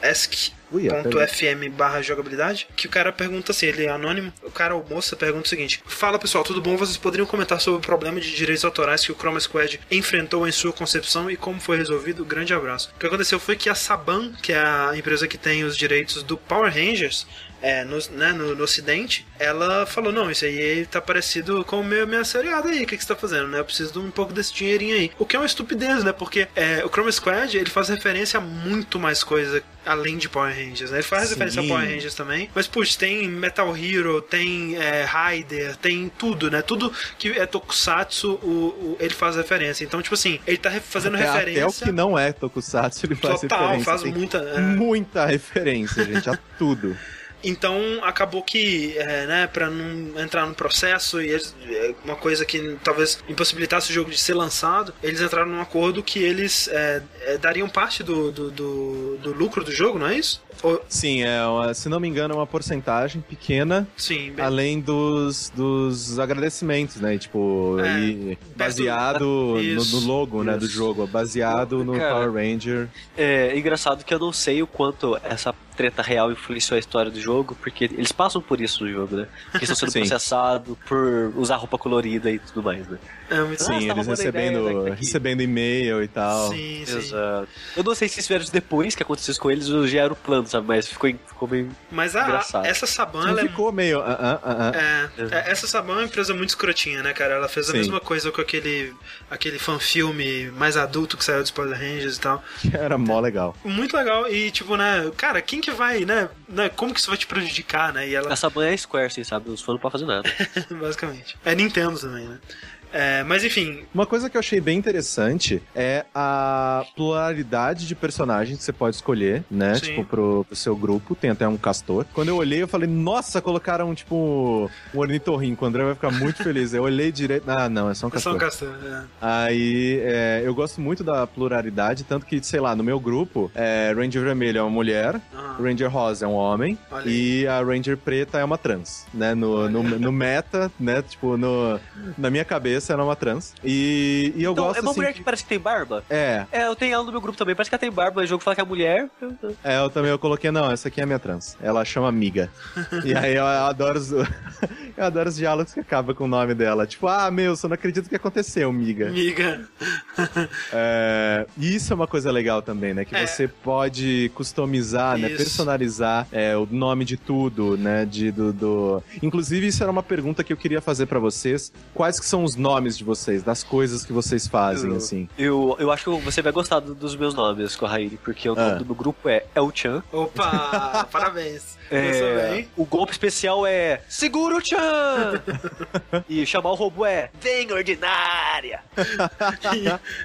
pergunta. .fm barra jogabilidade, que o cara pergunta assim, ele é anônimo, o cara ou moça pergunta o seguinte, Fala pessoal, tudo bom? Vocês poderiam comentar sobre o problema de direitos autorais que o Chroma Squad enfrentou em sua concepção e como foi resolvido? Grande abraço. O que aconteceu foi que a Saban, que é a empresa que tem os direitos do Power Rangers, é, no, né, no, no ocidente, ela falou, não, isso aí tá parecido com o meu, minha seriada aí, o que, que você tá fazendo, né? Eu preciso de um pouco desse dinheirinho aí. O que é uma estupidez, né? Porque é, o Chroma Squad, ele faz referência a muito mais coisa além de Power Rangers, né? Ele faz Sim. referência a Power Rangers também, mas, puxa, tem Metal Hero, tem é, Raider, tem tudo, né? Tudo que é Tokusatsu, o, o- ele faz referência. Então, tipo assim, ele tá fazendo É, referência... Até o que não é Tokusatsu, ele faz Total, referência. faz Tem muita... é. Muita referência, gente, a tudo. Então acabou que, é, né, pra não entrar no processo e eles, é, uma coisa que talvez impossibilitasse o jogo de ser lançado, eles entraram num acordo que eles é, é, dariam parte do, do, do, do lucro do jogo, não é isso? Ou- Sim, é, uma- se não me engano, é uma porcentagem pequena, sim, bem, além dos, dos agradecimentos, né? Tipo, É, e baseado no, Isso. no logo, né, do jogo, baseado no Cara. Power Ranger. É engraçado que eu não sei o quanto essa treta real influenciou a história do jogo, porque eles passam por isso no jogo, né? Que estão sendo processados por usar roupa colorida e tudo mais, né? é muito Sim, eles a recebendo, ideia daqui. recebendo e-mail e tal. Sim, sim. Exato. Eu não sei se isso vieram depois que aconteceu isso com eles ou já era o plano, sabe? Mas ficou, ficou meio. Mas a, Engraçado. essa Saban, ela é ficou meio. ah, ah, ah. É, é, essa Saban é uma empresa muito escrotinha, né, cara? Ela fez a Sim. mesma coisa com aquele, aquele fan-filme mais adulto que saiu do Spoiler Rangers e tal. Que era mó legal. Muito legal. E, tipo, né, cara, quem que vai, né? né como que isso vai te prejudicar, né? E ela, Essa banha é Square, assim, sabe? Os fãs não podem fazer nada. basicamente. É Nintendo também, né? É, mas enfim, Uma coisa que eu achei bem interessante é a pluralidade de personagens que você pode escolher, né? Sim. Tipo, pro, pro seu grupo. Tem até um castor. Quando eu olhei, eu falei, nossa, colocaram, tipo, um ornitorrinco. O André vai ficar muito feliz. Eu olhei direito. Ah, não, é só um é só castor. um castor. É. Aí, é, eu gosto muito da pluralidade, tanto que, sei lá, no meu grupo, é, Ranger Vermelho é uma mulher, Ah, Ranger Rosa é um homem Olha e a Ranger Preta é uma trans, né? No, no, no meta, né? Tipo, no, na minha cabeça ela é uma trans. E, e eu então, gosto é uma assim. mulher que- parece que tem barba? É, É, eu tenho ela no meu grupo também. Parece que ela tem barba. O jogo fala que é mulher. É, eu também eu coloquei, não, essa aqui é a minha trans. Ela chama Amiga. e aí eu, eu adoro os. Eu adoro os diálogos que acabam com o nome dela. Tipo, ah, meu, você não acredita que aconteceu, Miga. Amiga. É, e isso é uma coisa legal também, né? Que É. você pode customizar, né? Isso. Personalizar é, o nome de tudo, né? De, do, do- Inclusive, isso era uma pergunta que eu queria fazer pra vocês. Quais que são os nomes de vocês, das coisas que vocês fazem, Eu- assim? Eu, eu acho que você vai gostar do- dos meus nomes, Corraine, porque o nome Ah. do meu grupo é El-chan. Opa, parabéns. É, o golpe especial é Segura o Chan! e chamar o robô é Vem Ordinária!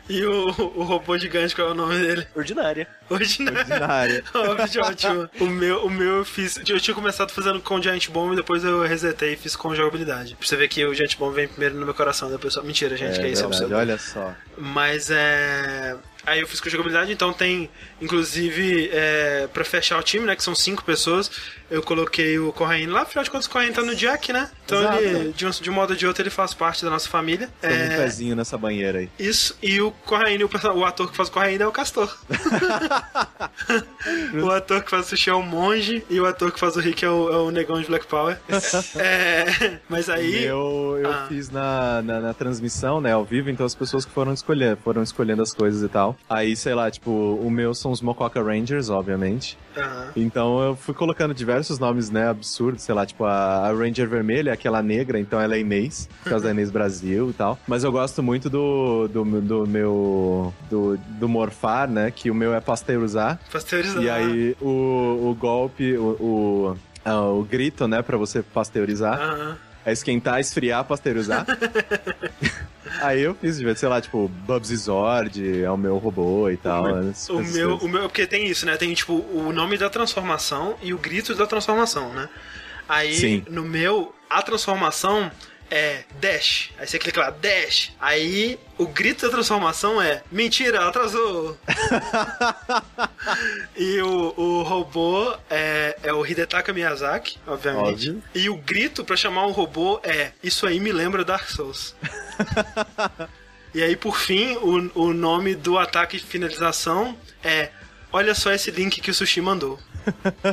E, e o, o robô gigante, qual é o nome dele? Ordinária. Ordinária. Óbvio, ótimo. O meu, o meu eu fiz. Eu tinha começado fazendo com Giant Bomb e depois eu resetei e fiz com jogabilidade. Pra você ver que o Giant Bomb vem primeiro no meu coração, depois só. Mentira, gente, que é isso, é verdade, olha só. Mas é. Aí eu fiz com jogabilidade, então tem, inclusive, é, pra fechar o time, né? Que são cinco pessoas, eu coloquei o Corraine lá, afinal de contas o Corraine tá no Jack, né? Então Exato. ele, de um, de um modo ou de outro, ele faz parte da nossa família. Tem um É, pezinho nessa banheira aí. isso, e o Corraine, o, o ator que faz o Corraine é o Castor. o ator que faz o Sushi é o Monge, e o ator que faz o Rick é o, é o Negão de Black Power. É, mas aí. Eu, eu Ah. fiz na, na, na transmissão, né, ao vivo, então as pessoas que foram escolher, foram escolhendo as coisas e tal. Aí, sei lá, tipo, o meu são os Mococa Rangers, obviamente. Aham. Então eu fui colocando diversos nomes, né, absurdos, sei lá, tipo a, Ranger Vermelha, é aquela negra, então ela é Inês, por causa da Inês Brasil e tal. Mas eu gosto muito do, do, do meu. Do, do morfar, né, que o meu é pasteurizar. Pasteurizado. E aí o, o golpe, o. o ah, o grito, né, pra você pasteurizar. Aham. É esquentar, esfriar, pasteurizar. Aí eu fiz, sei lá, tipo, Bubsy Zord é o meu robô e tal. O coisas meu, assim. o meu, porque tem isso, né? Tem tipo o nome da transformação e o grito da transformação, né? Aí Sim. no meu, a transformação é dash. Aí você clica lá, dash. Aí o grito da transformação é mentira, atrasou. e o, o robô é, é o Hidetaka Miyazaki, obviamente. Óbvio. E o grito pra chamar um robô é isso aí me lembra Dark Souls. E aí, por fim, o, o nome do ataque de finalização é Olha só esse link que o Sushi mandou.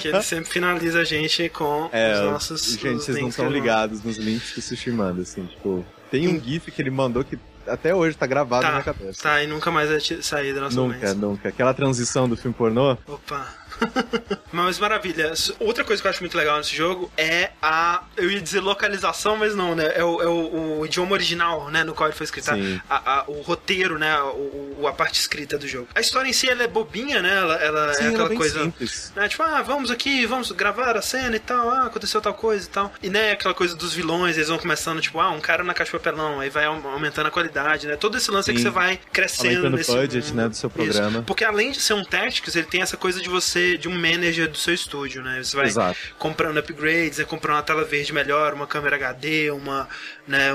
Que ele sempre finaliza a gente com É, os nossos. gente, vocês não estão ligados nos links que o Sushi manda, assim, tipo... Tem um GIF que ele mandou que até hoje tá gravado na minha Tá, cabeça. tá, e nunca mais vai sair da nossa Nunca, mente. nunca. Aquela transição do filme pornô, Opa. mas maravilha. Outra coisa que eu acho muito legal nesse jogo é a. Eu ia dizer localização, mas não, né? É o, é o- o idioma original, né? No qual ele foi escrito. Sim. A- a- o roteiro, né? O, o- a parte escrita do jogo. A história em si ela é bobinha, né? Ela, ela Sim, é ela aquela bem coisa. simples. né, tipo, ah, vamos aqui, vamos gravar a cena e tal, ah, aconteceu tal coisa e tal. E né, aquela coisa dos vilões, eles vão começando, tipo, ah, um cara na caixa de papelão, aí vai au- aumentando a qualidade, né? Todo esse lance é que Sim. você vai crescendo Aumentando o nesse budget, mundo. né, do seu Isso. programa. Porque além de ser um Tactics, ele tem essa coisa de você de um manager do seu estúdio, né? Você vai Exato. comprando upgrades, é comprando uma tela verde melhor, uma câmera HD, uma, né,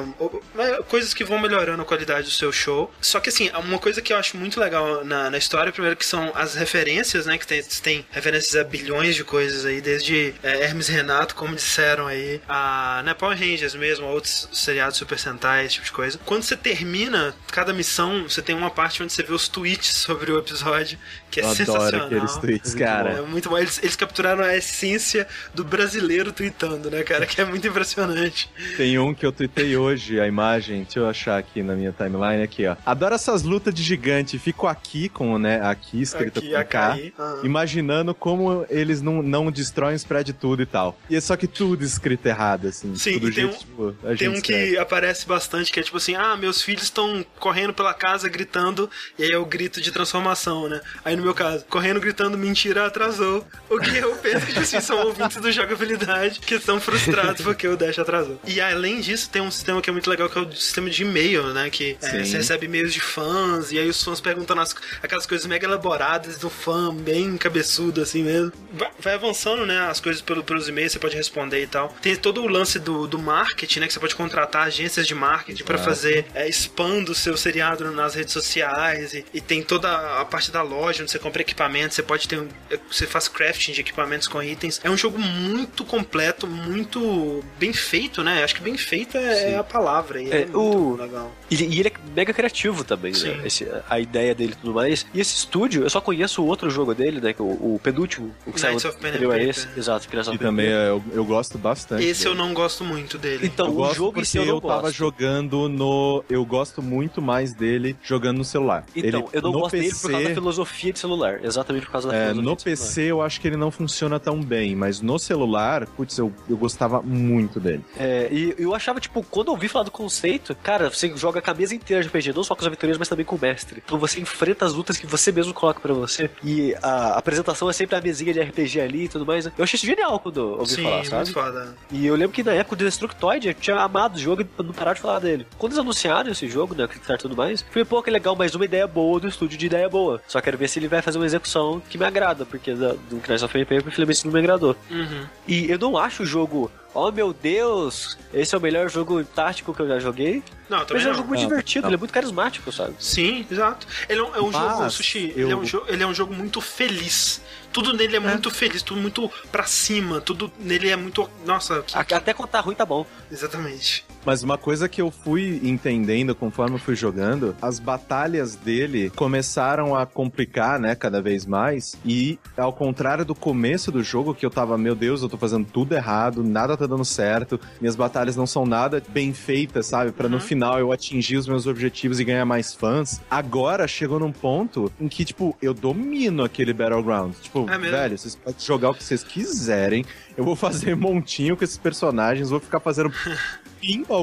né, coisas que vão melhorando a qualidade do seu show. Só que assim, uma coisa que eu acho muito legal na, na história, primeiro que são as referências, né, que tem, tem referências a bilhões de coisas aí, desde é, Hermes Renato, como disseram aí, a né, Power Rangers mesmo, a outros seriados Super Sentai, esse tipo de coisa. Quando você termina cada missão, você tem uma parte onde você vê os tweets sobre o episódio, que é Eu sensacional. adoro aqueles tweets, cara. É muito bom. Eles, eles capturaram a essência do brasileiro tweetando, né, cara? Que é muito impressionante. Tem um que eu tuitei hoje, a imagem, deixa eu achar aqui na minha timeline, aqui, ó. Adoro essas lutas de gigante, fico aqui com, né, aqui escrito Aqui, com K. Aham. imaginando como eles não, não destroem, spread tudo e tal. E é só que tudo escrito errado, assim. Sim, tudo e tem jeito, um- tipo, a Tem gente um escreve. que aparece bastante, que é tipo assim, ah, meus filhos estão correndo pela casa gritando, e aí é o grito de transformação, né? Aí no meu caso, correndo gritando, mentira, atrasou. O que eu penso que assim, são ouvintes do jogabilidade que estão frustrados porque o Dash atrasou. E além disso, tem um sistema que é muito legal, que é o sistema de e-mail, né? Que é, você recebe e-mails de fãs, e aí os fãs perguntando as- aquelas coisas mega elaboradas do fã, bem cabeçudo assim mesmo. Vai, vai avançando, né? As coisas pelo, pelos e-mails, você pode responder e tal. Tem todo o lance do, do marketing, né? Que você pode contratar agências de marketing pra Exato. fazer é, spam do seu seriado nas redes sociais. E, e tem toda a parte da loja onde você compra equipamentos. Você pode ter. um- Você faz crafting de equipamentos com itens. É um jogo muito completo, muito bem feito, né? Acho que bem feito é, é a palavra. E é, É, muito o- legal. E, e ele é mega criativo também, Sim. né? Esse- a ideia dele e tudo mais. E esse estúdio, eu só conheço o outro jogo dele, né? é O, o penúltimo. O que Knights saiu anterior a Paper. esse. Exato, que nós Que também é- eu, eu gosto bastante. Esse dele. eu não gosto muito dele. Então, eu o gosto jogo em si eu não eu tava gosto. jogando no. Eu gosto muito mais dele jogando no celular. Então, Ele- eu não gosto dele por causa da PC filosofia de celular. Exatamente por causa da É, no de celular. PC eu acho que ele não funciona tão bem, mas no celular, putz, eu, eu gostava muito dele. É, e eu achava, tipo, quando eu ouvi falar do conceito, cara, você joga a mesa inteira de RPG, não só com os aventureiros, mas também com o mestre. Então você enfrenta as lutas que você mesmo coloca pra você. E a apresentação é sempre a mesinha de RPG ali e tudo mais. né? Eu achei isso genial quando eu ouvi Sim, falar, muito sabe? foda. E eu lembro que na época o Destructoid eu tinha amado o jogo e não parar de falar dele. Quando eles anunciaram esse jogo, né, Kickstarter e tudo mais, falei, pô, que legal, mais uma ideia boa do estúdio de ideia boa. Só quero ver se ele vai fazer uma execução que me agrada, porque da, do Knights of Pen Paper, infelizmente, não me agradou. Uhum. E eu não acho o jogo, oh meu Deus, esse é o melhor jogo tático que eu já joguei. Não, também Mas é um jogo muito Não, divertido, não. ele é muito carismático, sabe? Sim, exato. Ele é um, é um jogo, Sushi, eu- ele, é um jo- ele é um jogo muito feliz. Tudo nele é, muito feliz, tudo muito pra cima, tudo nele é muito. Nossa, que- Até quando tá ruim, tá bom. exatamente. Mas uma coisa que eu fui entendendo conforme eu fui jogando, as batalhas dele começaram a complicar, né, cada vez mais. E ao contrário do começo do jogo, que eu tava, meu Deus, eu tô fazendo tudo errado, nada tá dando certo, minhas batalhas não são nada bem feitas, sabe? Pra no Uhum. final eu atingir os meus objetivos e ganhar mais fãs. Agora chegou num ponto em que, tipo, eu domino aquele Battleground. Tipo, É velho, vocês podem jogar o que vocês quiserem. Eu vou fazer montinho com esses personagens, vou ficar fazendo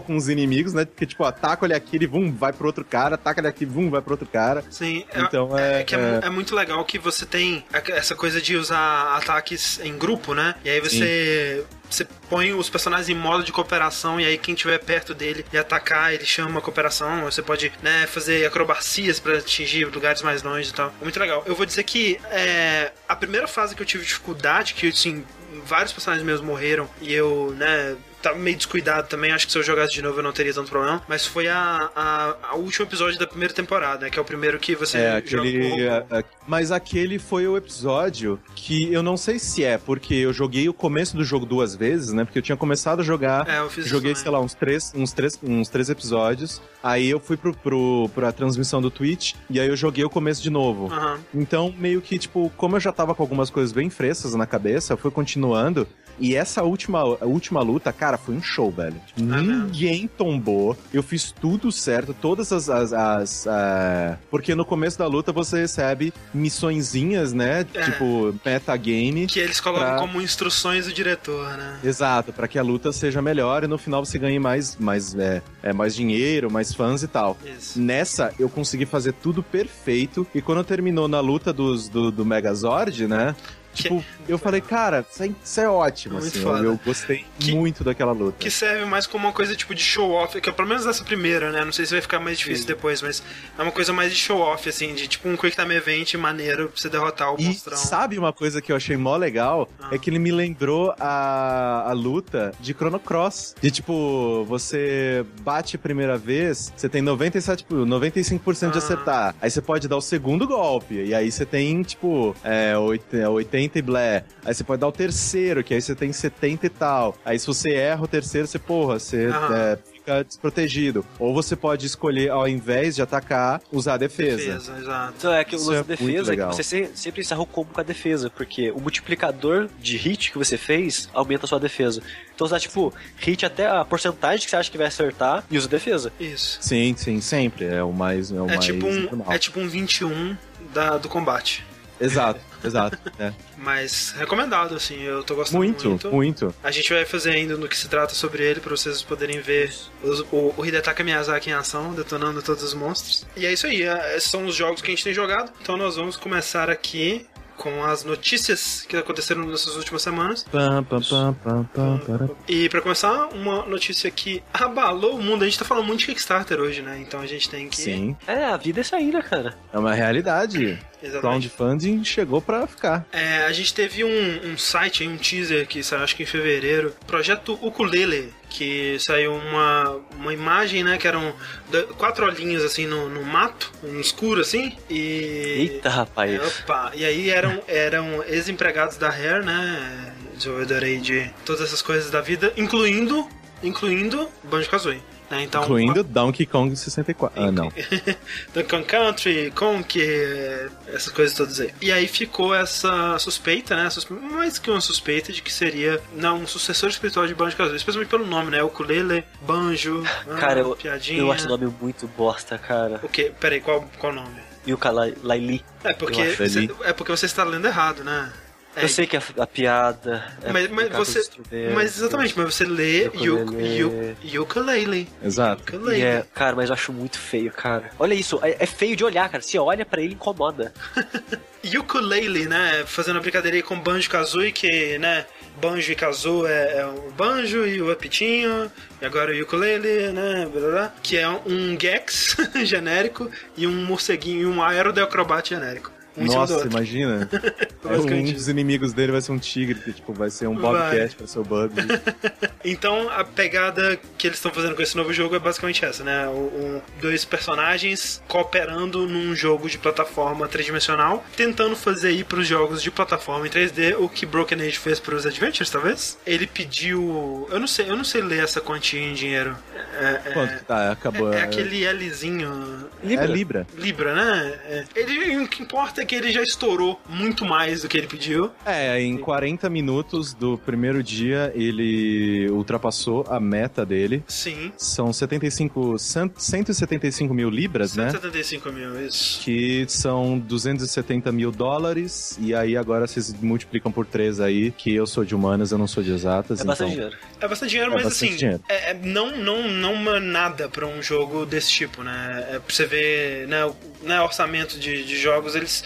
com os inimigos, né? Porque, tipo, ataca ele aqui, ele vum, vai pro outro cara, ataca ele aqui, vum, vai pro outro cara. Sim, é, Então é. é que é, mu- é muito legal que você tem essa coisa de usar ataques em grupo, né? E aí você. Você põe os personagens em modo de cooperação e aí quem estiver perto dele e atacar, ele chama a cooperação. Você pode né, fazer acrobacias pra atingir lugares mais longe e tal. É muito legal. Eu vou dizer que é, a primeira fase que eu tive dificuldade, que assim, vários personagens meus morreram e eu, né, tava meio descuidado também. Acho que se eu jogasse de novo eu não teria tanto problema. Mas foi a, a, a último episódio da primeira temporada, né? Que é o primeiro que você É, aquele. a- a- mas aquele foi o episódio que eu não sei se é, porque eu joguei o começo do jogo duas vezes, né? Porque eu tinha começado a jogar. É, eu fiz isso Joguei, também. sei lá, uns três, uns, três, uns três episódios. Aí eu fui pro, pro, pra transmissão do Twitch e aí eu joguei o começo de novo. Aham. Então, meio que, tipo, como eu já tava com algumas coisas bem frescas na cabeça, eu fui continuando. E essa última, última luta, cara, foi um show, velho. Mesmo? ninguém tombou. Eu fiz tudo certo, todas as. as, as, ah, Porque no começo da luta você recebe missõezinhas, né? É. Tipo, metagame. Que eles colocam Pra- como instruções do diretor, né? Exato, pra que a luta seja melhor e no final você ganhe mais, mais, é, é, mais dinheiro, mais fãs e tal. Isso. Nessa, eu consegui fazer tudo perfeito. E quando terminou na luta dos, do, do Megazord, né? Tipo, eu falei, cara, isso é, isso é ótimo, Muito assim. foda. Eu, eu gostei Que- muito daquela luta. Que serve mais como uma coisa tipo de show-off, que é pelo menos essa primeira, né? Não sei se vai ficar mais difícil depois, mas é uma coisa mais de show-off, assim, de tipo um Quick Time Event maneiro pra você derrotar o E monstrão. sabe uma coisa que eu achei mó legal? Ah. É que ele me lembrou a, a luta de Chrono Cross. De tipo, você bate a primeira vez, você tem 97, tipo, 95% de Ah. acertar. Aí você pode dar o segundo golpe. E aí você tem, tipo, é, oit- é, 80 e blé. Aí você pode dar o terceiro, que aí você tem 70 e tal. Aí se você erra o terceiro, você, porra, você é, fica desprotegido. Ou você pode escolher, ao invés de atacar, usar a defesa. Defesa, exato. Então é que o Isso lance é defesa é que você se- sempre encerra o combo com a defesa, porque o multiplicador de hit que você fez aumenta a sua defesa. Então você dá, tipo, hit até a porcentagem que você acha que vai acertar e usa defesa. Isso. Sim, sim, sempre. É o mais. É, o É mais tipo, um, normal. é tipo um 21 da, do combate. Exato, exato. é. Mas recomendado, assim, eu tô gostando Muito, muito. muito. A gente vai fazer ainda no que se trata sobre ele, pra vocês poderem ver os- o, o Hidetaka Miyazaki em ação, detonando todos os monstros. E é isso aí, é- esses são os jogos que a gente tem jogado. Então nós vamos começar aqui com as notícias que aconteceram nessas últimas semanas. Pam, pam, pam, pam, pam, para. E pra começar, uma notícia que abalou o mundo. A gente tá falando muito de Kickstarter hoje, né? Então a gente tem que. Sim, É, a vida é aí, né, cara? é uma realidade. Exatamente. Crowdfunding chegou pra ficar. É, a gente teve um, um site, um teaser que saiu acho que em fevereiro, Projeto Ukulele, que saiu uma, uma imagem, né, que eram quatro olhinhos assim no, no mato, no escuro assim, e... Eita, rapaz. Opa, e aí eram, eram ex-empregados da Rare, né, desenvolvedor aí de todas essas coisas da vida, incluindo, incluindo Banjo-Kazooie. Né, então, Incluindo Donkey Kong 64. Ah, não. Donkey Country, Conk, essas coisas todas aí. E aí ficou essa suspeita, né? Mais que uma suspeita de que seria não, um sucessor espiritual de Banjo-Kazooie, especialmente pelo nome, né? Ukulele, Banjo, ah, Cara, eu, piadinha. eu acho o nome muito bosta, cara. O quê? Peraí, qual, qual nome? Yuka Laili. É porque, você, é porque você está lendo errado, né? É, Eu sei que a, a piada. É mas, mas por causa você. Mas exatamente, mas você lê Ukulele. Exato. Ukulele. E é, cara, mas eu acho muito feio, cara. Olha isso, é, é feio de olhar, cara. Se olha pra ele, incomoda. Ukulele, né? Fazendo a brincadeira aí com Banjo Kazooie, que, né? Banjo e Kazoo é, é o banjo e o apitinho, e agora o ukulele, né? blá, blá, blá, que é um Gex genérico e um morceguinho e um aerodeacrobat genérico. Um Nossa, imagina. um Basicamente dos inimigos dele vai ser um tigre, que tipo, vai ser um Bobcat, vai ser o Bug. Então a pegada que eles estão fazendo com esse novo jogo é basicamente essa, né? O, o- dois personagens cooperando num jogo de plataforma tridimensional, tentando fazer aí pros jogos de plataforma em 3D o que Broken Age fez pros Adventures, talvez. Ele pediu, eu não sei, eu não sei ler essa quantia em dinheiro. É, é- Quanto que tá? Acabou. é é- aquele Lzinho É Libra. Libra, né? É. Ele, o que importa é que ele já estourou muito mais do que ele pediu. É, em 40 minutos do primeiro dia, ele ultrapassou a meta dele. Sim. São 75, cent- 175 mil libras, né? 175 mil, isso. Que são 270 mil dólares. E aí agora vocês multiplicam por 3 aí, que eu sou de humanas, eu não sou de exatas. É então... bastante dinheiro. É bastante dinheiro, É mas bastante assim, dinheiro. É, é- não, não, não é nada pra um jogo desse tipo, né? É pra você ver, né, o né, orçamento de, de jogos, eles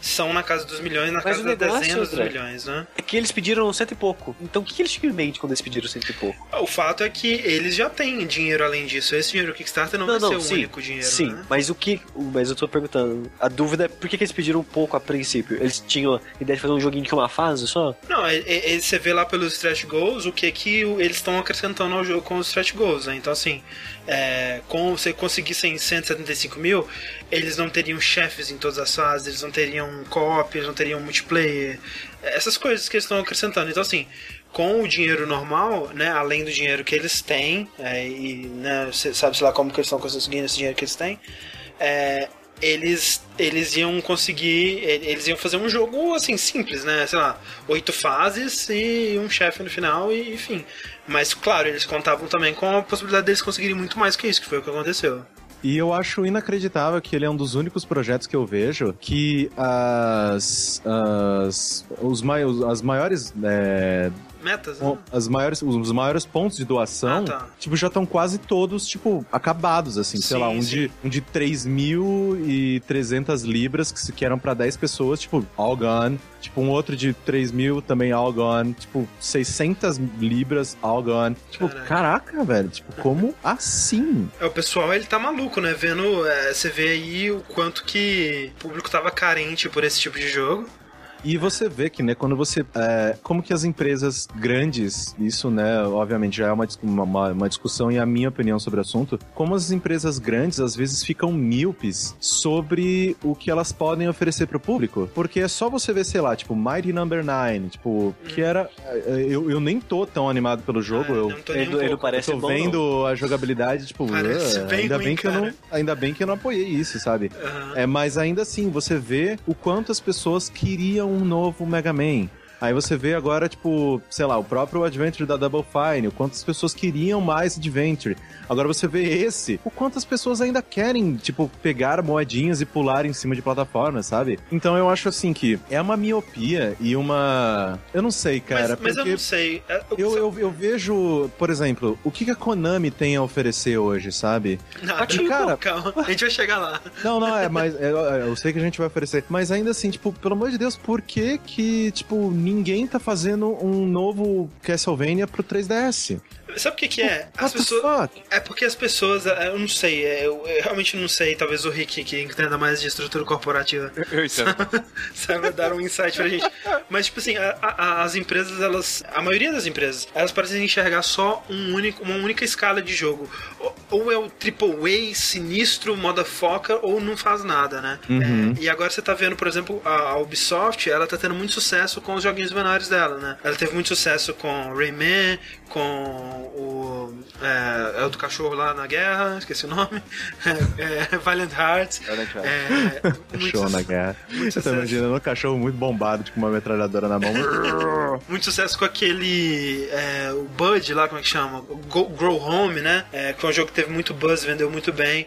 são na casa dos milhões, na Mas casa o das dezenas de André, milhões, né? É que eles pediram cento e pouco. Então o que, que eles tinham em mente quando eles pediram cento e pouco? O fato é que eles já têm dinheiro além disso. Esse dinheiro do Kickstarter não, vai ser o sim, único dinheiro, Sim, né? mas o que. Mas eu tô perguntando. A dúvida é por que, que eles pediram um pouco a princípio? Eles tinham a ideia de fazer um joguinho de uma fase só? Não, é, é- é- você vê lá pelos stretch goals o que que o- eles estão acrescentando ao jogo com os stretch goals, né? Então, assim, é, com você conseguissem 175 mil, eles não teriam chefes em todas as fases, eles não teriam co-op, eles não teriam multiplayer, essas coisas que eles estão acrescentando. Então, assim, com o dinheiro normal, né, além do dinheiro que eles têm, é, e né, você sabe, sei lá, como que eles estão conseguindo esse dinheiro que eles têm, é, eles, eles iam conseguir. Eles iam fazer um jogo assim, simples, né? Sei lá, oito fases e um chefe no final, e enfim. Mas claro, eles contavam também com a possibilidade deles conseguirem muito mais que isso, que foi o que aconteceu. E eu acho inacreditável que ele é um dos únicos projetos que eu vejo que as, as, os mai, as maiores é, metas, né? As maiores, os maiores pontos de doação, Ah, tá. tipo, já estão quase todos, tipo, acabados, assim. sei Sim, lá, um sim. de, um de 3.300 libras, que, se- que eram pra 10 pessoas, tipo, all gone. Tipo, um outro de 3 mil, também all gone. Tipo, 600 libras, all gone. Tipo, Caraca. caraca, velho. Tipo, como assim? É, o pessoal, ele tá maluco, né? Vendo, é, você vê aí o quanto que o público tava carente por esse tipo de jogo. E você vê que, né, quando você. é, como que as empresas grandes, isso, né, obviamente já é uma, uma, uma discussão e a minha opinião sobre o assunto, como as empresas grandes às vezes ficam míopes sobre o que elas podem oferecer pro público. Porque é só você ver, sei lá, tipo, Mighty Number 9, tipo, que era. é, Eu, eu nem tô tão animado pelo jogo, Ah, eu. não tô nem Ele, um ele não pouco. parece tô bom, vendo a jogabilidade, tipo, ah, bem ainda, ruim, bem que eu não, ainda bem que eu não apoiei isso, sabe? Aham. É, mas ainda assim, você vê o quanto as pessoas queriam um novo Mega Man. Aí você vê agora, tipo, sei lá, o próprio Adventure da Double Fine, o quanto as pessoas queriam mais Adventure. Agora você vê esse, o quanto as pessoas ainda querem, tipo, pegar moedinhas e pular em cima de plataformas, sabe? Então eu acho assim que é uma miopia e uma. Eu não sei, cara. mas, mas eu não sei. É, Eu, eu, eu vejo, por exemplo, o que a Konami tem a oferecer hoje, sabe? Não, tipo, cara- calma, a gente vai chegar lá. Não, não, é, mas é, eu sei que a gente vai oferecer. Mas ainda assim, tipo, pelo amor de Deus, por que que, tipo, ninguém tá fazendo um novo Castlevania pro 3DS? Sabe o que que é? As What pessoas... É porque as pessoas, é, eu não sei, é, eu, eu realmente não sei, talvez o Rick que entenda mais de estrutura corporativa Eu entendo. saiba dar um insight pra gente. Mas, tipo assim, a- a- as empresas, elas. A maioria das empresas, elas parecem enxergar só um único, uma única escala de jogo. Ou, ou é o AAA sinistro, motherfucker, ou não faz nada, né? Uhum. É, e agora você tá vendo, por exemplo, a, a Ubisoft, ela tá tendo muito sucesso com os joguinhos menores dela, né? Ela teve muito sucesso com Rayman, com o. É, é o do cachorro lá na guerra, esqueci o nome. É, é, Valiant Hearts. Valiant Hearts. É, Cachorro na guerra. muito Você tá imaginando um cachorro muito bombado, tipo uma metralhadora na mão. Muito sucesso com aquele. é, o Bud lá, como é que chama? Go- Grow Home, né? É, que foi um jogo que teve muito buzz, vendeu muito bem.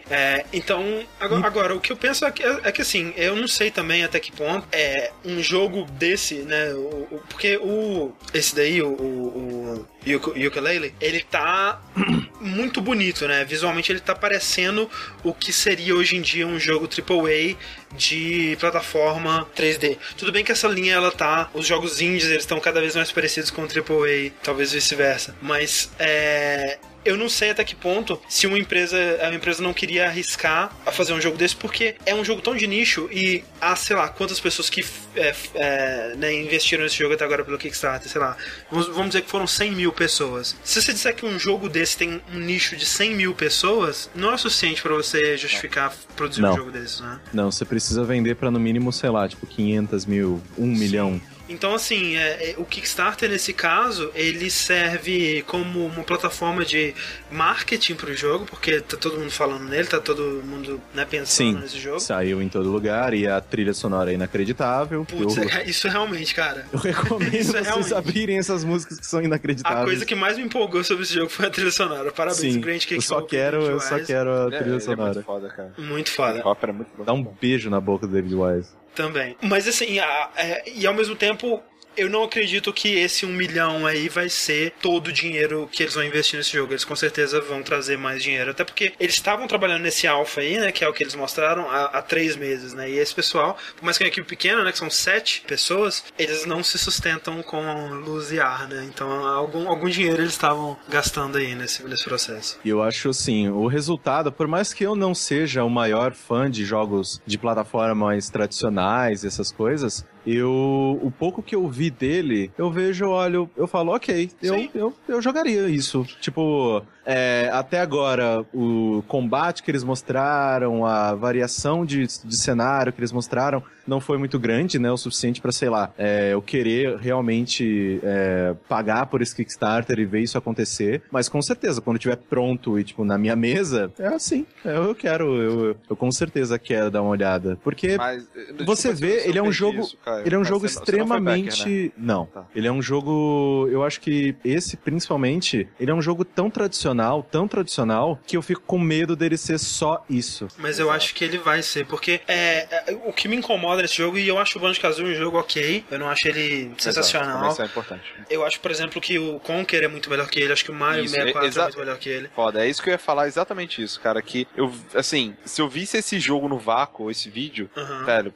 Então, agora, agora, o que eu penso é que, é que assim, eu não sei também até que ponto é um jogo desse, né? o- o- porque o. Esse daí, o. o, Ukulele, ele tá muito bonito, né? Visualmente ele tá parecendo o que seria hoje em dia um jogo AAA de plataforma 3D. Tudo bem que essa linha ela tá, os jogos indies eles estão cada vez mais parecidos com o AAA, talvez vice-versa. Mas é eu não sei até que ponto se uma empresa, a empresa não queria arriscar a fazer um jogo desse, porque é um jogo tão de nicho e há, sei lá, quantas pessoas que é, é, né, investiram nesse jogo até agora pelo Kickstarter, sei lá, vamos, vamos dizer que foram 100 mil pessoas. Se você disser que um jogo desse tem um nicho de 100 mil pessoas, não é suficiente pra você justificar produzir um Não. jogo desse, né? Não, você precisa vender pra no mínimo, sei lá, tipo 500 mil, 1 milhão. Então, assim, é, é, o Kickstarter, nesse caso, ele serve como uma plataforma de marketing pro jogo, porque tá todo mundo falando nele, tá todo mundo né, pensando Sim, nesse jogo. saiu em todo lugar e a trilha sonora é inacreditável. Putz, eu, é- isso realmente, cara. eu recomendo isso é vocês realmente. abrirem essas músicas que são inacreditáveis. A coisa que mais me empolgou sobre esse jogo foi a trilha sonora. Parabéns, Sim, Grant eu Cake só Hope, quero, eu só quero a É, trilha é sonora. muito foda, cara. Muito foda. É muito. Dá um beijo na boca do David Wise. Também. Mas assim, a- é, e ao mesmo tempo. Eu não acredito que esse um milhão aí vai ser todo o dinheiro que eles vão investir nesse jogo. Eles com certeza vão trazer mais dinheiro. Até porque eles estavam trabalhando nesse alpha aí, né? Que é o que eles mostraram há, há três meses, né? E esse pessoal, por mais que é uma equipe pequena, né? Que são sete pessoas, eles não se sustentam com luz e ar, né? Então algum, algum dinheiro eles estavam gastando aí nesse, nesse processo. E eu acho assim, o resultado, por mais que eu não seja o maior fã de jogos de plataforma mais tradicionais, essas coisas, eu o pouco que eu vi dele, eu vejo, olho, eu falo, ok, eu, eu, eu jogaria isso. Tipo, é, até agora, o combate que eles mostraram, a variação de, de cenário que eles mostraram, não foi muito grande, né? O suficiente pra, sei lá, é, eu querer realmente é, pagar por esse Kickstarter e ver isso acontecer. Mas com certeza, quando tiver pronto e, tipo, na minha mesa, é assim. Eu, eu quero, eu, eu com certeza quero dar uma olhada. Porque Mas, eh, desculpa você se vê, ele é um jogo. isso, ele é um Mas jogo você você não extremamente. backer, né? Não. Tá. Ele é um jogo. Eu acho que esse, principalmente, ele é um jogo tão tradicional tradicional, tão tradicional, que eu fico com medo dele ser só isso. Mas eu acho que ele vai ser, porque é, é, o que me incomoda nesse jogo, e eu acho o Banjo-Kazooie um jogo ok, eu não acho ele sensacional. Exato, é importante. Eu acho, por exemplo, que o Conker é muito melhor que ele, acho que o Mario Isso, 64 é, exa- muito melhor que ele. Foda, é isso que eu ia falar exatamente isso, cara. Que eu, assim, se eu visse esse jogo no vácuo, esse vídeo, Aham. velho.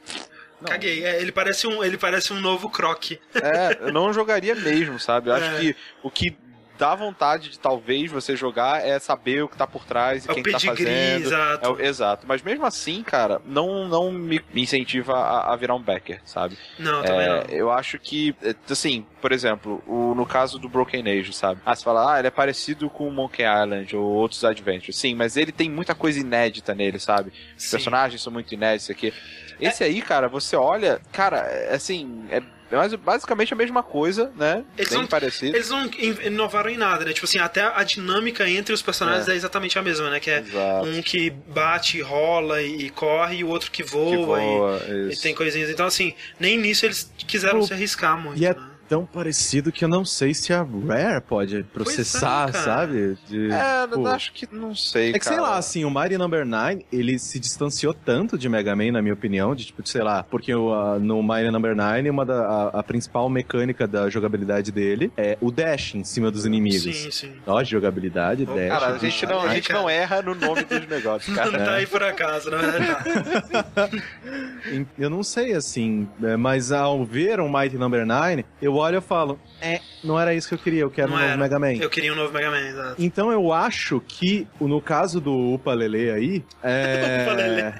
não. Caguei, é, ele parece um, ele parece um novo Croc. É, eu não jogaria mesmo, sabe? Eu acho É. que o que dá vontade de talvez você jogar é saber o que tá por trás e É o quem que tá fazendo. exato. É exato. Mas mesmo assim, cara, não, não me, incentiva a, a virar um backer, sabe? Não, também É, não. eu acho que, é, assim, por exemplo, o, no caso do Broken Age, sabe? Ah, você fala, ah, ele é parecido com o Monkey Island ou outros adventures. Sim, mas ele tem muita coisa inédita nele, sabe? Os Sim. personagens são muito inéditos aqui. Esse aí, cara, você olha, cara, é, assim, é mais- basicamente a mesma coisa, né? Eles Bem não- parecido. Eles não in- inovaram em nada, né? Tipo assim, até a dinâmica entre os personagens é, exatamente a mesma, né? Que é Exato. um que bate, rola e, corre, e o outro que voa, que voa, e, e tem coisinhas. Então, assim, nem nisso eles quiseram se arriscar muito. E é né? Tão parecido que eu não sei se a Rare pode processar, cara. sabe? De, É, tipo, eu acho que não sei, É que, sei cara. lá, assim, o Mighty Number 9, ele se distanciou tanto de Mega Man, na minha opinião, de tipo, sei lá, porque o, no Mighty Number 9, uma da, a, a principal mecânica da jogabilidade dele é o dash em cima dos inimigos. Sim, sim. Ó, jogabilidade, Ô, dash. Cara, a gente, não, a gente não erra no nome dos negócios, Não cara. tá aí por acaso, verdade. Em- Eu não sei, assim, é, mas ao ver um Mighty Number 9, eu olho e falo, é, não era isso que eu queria, eu quero Não um novo era. Mega Man. Eu queria um novo Mega Man, exato. Então eu acho que, no caso do Upalele aí, é... Upalele.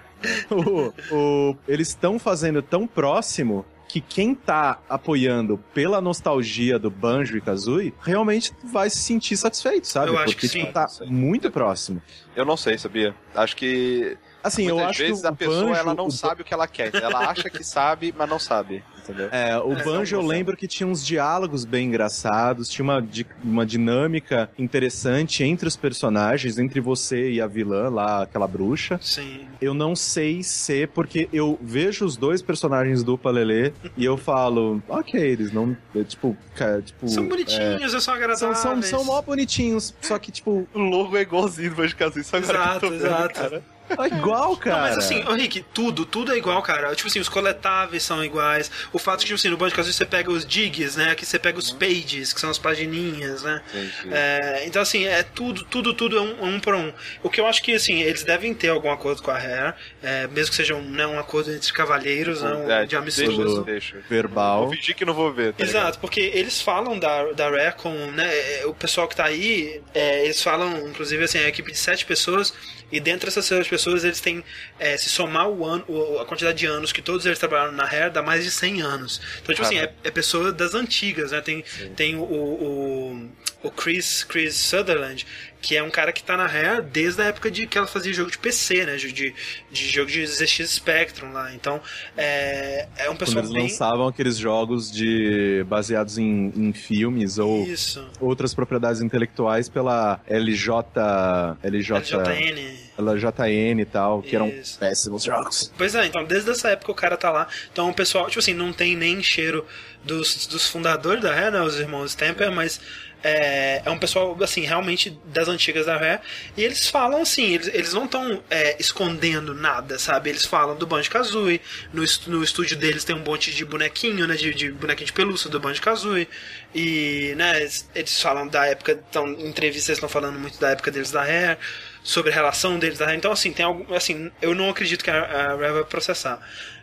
o, o- eles estão fazendo tão próximo que quem tá apoiando pela nostalgia do Banjo e Kazooie realmente vai se sentir satisfeito, sabe? Eu acho Porque que sim. tipo, tá muito próximo. Eu não sei, sabia? Acho que Assim, eu muitas acho vezes que o a pessoa Banjo, ela não o sabe o que ela quer. Ela acha que sabe, mas não sabe. Entendeu? É, o É, Banjo eu lembro que tinha uns diálogos bem engraçados, tinha uma, di- uma dinâmica interessante entre os personagens, entre você e a vilã lá, aquela bruxa. Sim. Eu não sei se, porque eu vejo os dois personagens do Palelê e eu falo, ok, eles não. é, tipo, cara, tipo. São é, bonitinhos, são agradáveis. são, são, são mó bonitinhos, só que, tipo, O logo é igualzinho do Banjo Kazooie, só agora Exato, que eu tô vendo, exato. cara. É igual, cara. Não, mas assim, ô Rick, tudo, tudo é igual, cara. Tipo assim, os coletáveis são iguais. O fato que, tipo assim, no Banjo Kazooie você pega os digs, né? Aqui você pega os pages, que são as pagininhas, né? Entendi. É, então, assim, é tudo, tudo, tudo é um, um por um. O que eu acho que, assim, eles devem ter algum acordo com a Rare, é, mesmo que seja um, né, um acordo entre cavalheiros, né, um, É, de amistoso. Deixa, deixa. verbal. Vou fingir que não vou ver. tá ligado? Exato, porque eles falam da, da Rare com, né, é, o pessoal que tá aí, é, eles falam, inclusive, assim, a equipe de sete pessoas, e dentre essas sete pessoas eles têm, é, se somar o ano, a quantidade de anos que todos eles trabalharam na Rare, dá mais de 100 anos. Então, tipo assim, é, é pessoa das antigas, né, tem, tem o, o, o Chris, Chris Sutherland, que é um cara que tá na Rare desde a época de que ela fazia jogo de PC, né, de, de, jogo de ZX Spectrum lá, então, é, é um Quando pessoal eles bem... lançavam aqueles jogos de baseados em, em filmes ou Isso. outras propriedades intelectuais pela LJ LJ LJN. LJN e tal, que eram Isso. péssimos jogos. Pois é, então desde essa época o cara tá lá. Então o pessoal, tipo assim, não tem nem cheiro dos, dos fundadores da Rare, né, os irmãos Stamper, mas é, é um pessoal, assim, realmente das antigas da Rare. E eles falam assim, eles, eles não estão escondendo nada, sabe? Eles falam do Banjo Kazooie. No, no estúdio deles tem um monte de bonequinho, né? De, de bonequinho de pelúcia do Banjo Kazooie. E, né, eles, eles falam da época, então, em entrevistas estão falando muito da época deles da Rare sobre a relação deles. Então, assim, tem algo. Assim, eu não acredito que a, a Rare vai processar.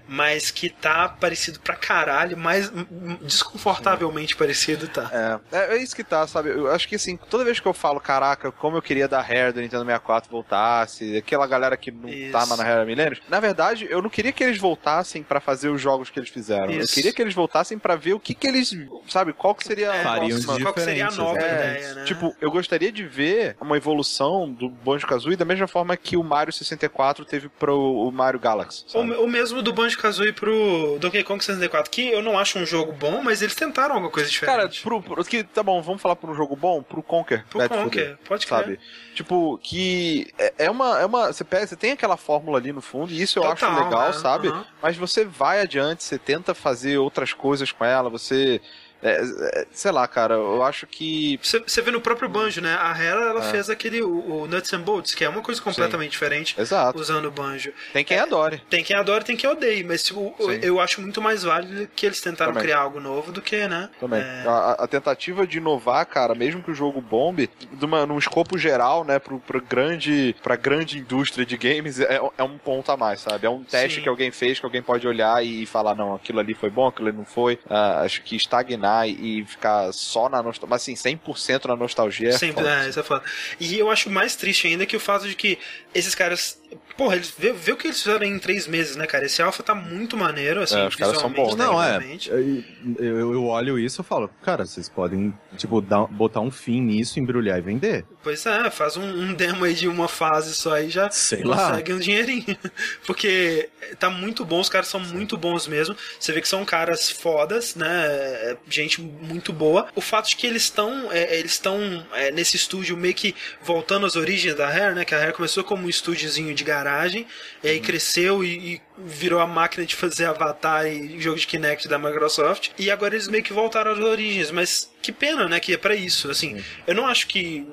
Mas que tá parecido pra caralho, mais hum, desconfortavelmente parecido, tá. É, é, é isso que tá, sabe? Eu acho que assim, toda vez que eu falo, caraca, como eu queria da Rare do Nintendo 64 voltasse, aquela galera que não Isso. tá na há milênios, na verdade, eu não queria que eles voltassem pra fazer os jogos que eles fizeram. Eu Isso. queria que eles voltassem pra ver o que que eles, sabe, qual que seria a Fariam próxima- Qual que seria a nova É, ideia, né? Tipo, eu gostaria de ver uma evolução do Banjo-Kazooie da mesma forma que o Mario 64 teve pro o Mario Galaxy, o mesmo do Banjo Kazooie pro Donkey Kong 64, que eu não acho um jogo bom, mas eles tentaram alguma coisa Cara, diferente. pro, pro- que, tá bom, vamos falar por um jogo bom? Pro Conker. pro Bad. Conker, pode crer. sabe? Tipo, que é, é uma. É uma você, pega, você tem aquela fórmula ali no fundo, e isso eu Total, acho legal, né? sabe? Aham. Mas você vai adiante, você tenta fazer outras coisas com ela, você. É, é, sei lá, cara, eu acho que. Você, você vê no próprio banjo, né? A Hera, ela É. fez aquele, o, o Nuts and Bolts, que é uma coisa completamente diferente Exato. usando o banjo. Tem quem adore. Tem quem adora e tem quem odeia, mas tipo, Sim. eu acho muito mais válido que eles tentaram Também. criar algo novo do que, né? Também. É, A, a tentativa de inovar, cara, mesmo que o jogo bombe, de uma- num escopo geral, né, pro, pro grande, pra grande indústria de games, é, é um ponto a mais, sabe? É um teste Sim. que alguém fez, que alguém pode olhar e falar, não, aquilo ali foi bom, aquilo ali não foi. Ah, acho que estagnar e ficar só na nostalgia, mas assim, 100% na nostalgia é Sempre, foda. é, isso é foda. E eu acho mais triste ainda que o fato de que esses caras. Porra, eles vê, vê o que eles fizeram em três meses, né, cara? Esse alfa tá muito maneiro, assim, É, os caras são visualmente, bons, né? Não, é. Eu, eu olho isso e falo, cara, vocês podem, tipo, dar, botar um fim nisso, embrulhar e vender. Pois é, faz um, um demo aí de uma fase só aí já Sei lá. consegue um dinheirinho. Porque tá muito bom, os caras são muito bons mesmo. Você vê que são caras fodas, né? Gente muito boa. O fato de que eles estão é, eles estão é, nesse estúdio meio que voltando às origens da Rare, né? Que a Rare começou como um estúdiozinho de garagem, e aí cresceu e, e virou a máquina de fazer Avatar e jogo de Kinect da Microsoft. E agora eles meio que voltaram às origens, mas que pena, né? Que é pra isso. Assim, eu não acho que.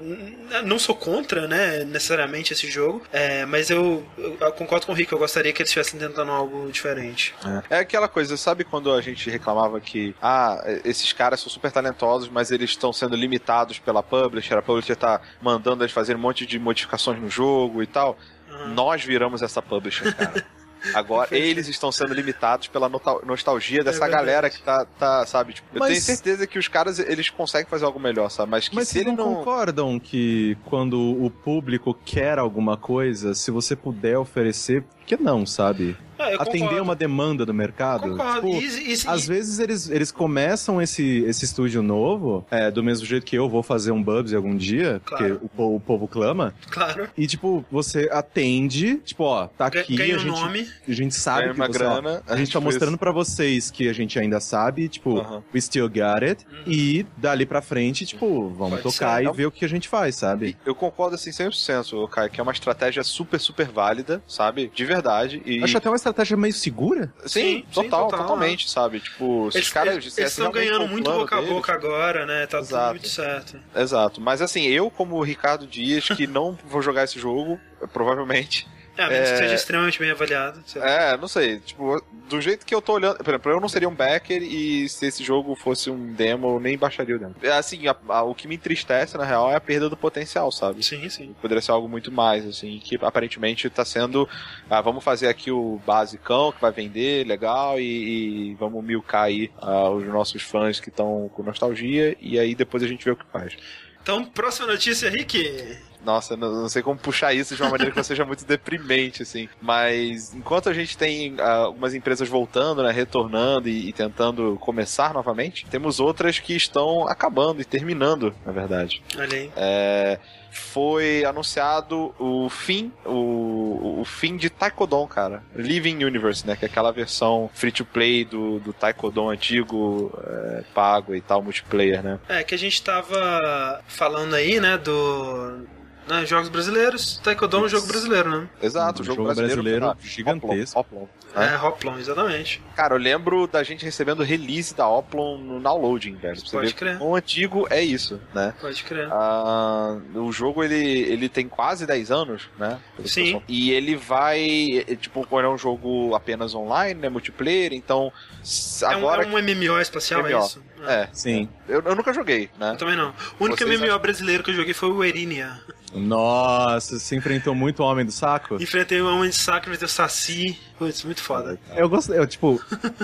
Não sou contra, né? Necessariamente esse jogo. é, mas eu, eu- concordo com o Rick. Eu gostaria que eles estivessem tentando algo diferente. É aquela coisa, sabe quando a gente reclamava que, ah, esses caras são super talentosos, mas eles estão sendo limitados pela publisher, a publisher tá mandando eles fazerem um monte de modificações no jogo e tal? Nós viramos essa publisher, cara. Agora, eles estão sendo limitados pela nostalgia dessa É galera que tá, tá sabe? Tipo, eu Mas- tenho certeza que os caras, eles conseguem fazer algo melhor, sabe? Mas que Mas se vocês ele não, não... concordam que quando o público quer alguma coisa, se você puder oferecer, por que não, sabe? É, Atender concordo. uma demanda do mercado. Concordo. Tipo, E- e- Às vezes eles, eles começam esse, esse estúdio novo, é, do mesmo jeito que eu vou fazer um Bubsy algum dia, Claro. porque o, o povo clama, Claro. e tipo, você atende, tipo, ó, tá aqui, Ganha a um gente, nome. a gente sabe que uma você, ó, grana, a gente tá tipo mostrando pra vocês que a gente ainda sabe, tipo, Aham. we still got it, e dali pra frente, tipo, vamos Pode tocar ser. e ver o que a gente faz, sabe? Eu concordo assim 100%, Kai, que é uma estratégia super, super válida, sabe? De verdade. E... Acho até uma estratégia meio segura. Sim, Sim, sim, total, total, totalmente, sabe? Tipo, se Eles os caras eles- estão ganhando muito boca a deles- boca agora, né? Tá tudo Exato. muito certo. Exato. Mas assim, eu, como o Ricardo Dias, que não vou jogar esse jogo, provavelmente. É, a menos que É. seja extremamente bem avaliado. É, não sei. Tipo, do jeito que eu tô olhando. Por exemplo, eu não seria um backer e se esse jogo fosse um demo, eu nem baixaria o demo. É, Assim, a- a- o que me entristece, na real, é a perda do potencial, sabe? Sim, sim. Poderia ser algo muito mais, assim, que aparentemente tá sendo. Ah, vamos fazer aqui o basicão que vai vender, legal, e, e vamos milcar aí ah, os nossos fãs que estão com nostalgia, e aí depois a gente vê o que faz. Então, próxima notícia, Rick. Nossa, não, não sei como puxar isso de uma maneira que não seja muito deprimente, assim. Mas enquanto a gente tem ah, algumas empresas voltando, né, retornando e, e tentando começar novamente, temos outras que estão acabando e terminando, na verdade. Olha aí. É, foi anunciado o fim, o, o fim de Taekwondo, cara. Living Universe, né? Que é aquela versão free-to-play do, do Taekwondo antigo, é, pago e tal, multiplayer, né? É, que a gente tava falando aí, né, do... né, jogos brasileiros. Taekwondo é um jogo brasileiro, né? Exato, Um o jogo, jogo brasileiro, brasileiro gigantesco. Oplon, Oplon, né? É, Hoplon, exatamente. Cara, eu lembro da gente recebendo release da Oplon no downloading, velho. Você Pode crer. quão antigo é isso, né? Pode crer. Ah, o jogo ele, ele tem quase 10 anos, né? Sim. E ele vai, é, tipo, quando é um jogo apenas online, né? Multiplayer, então s- É um, agora. é um MMO espacial, é MMO. isso? É, Sim. eu, eu nunca joguei, né? Eu também não. O único Vocês MMO acham- brasileiro que eu joguei foi o Erinia. Nossa, você enfrentou muito o Homem do Saco? Enfrentei um homem de saco, enfrentei o Saci. Putz, muito foda. Eu gostei, eu, tipo,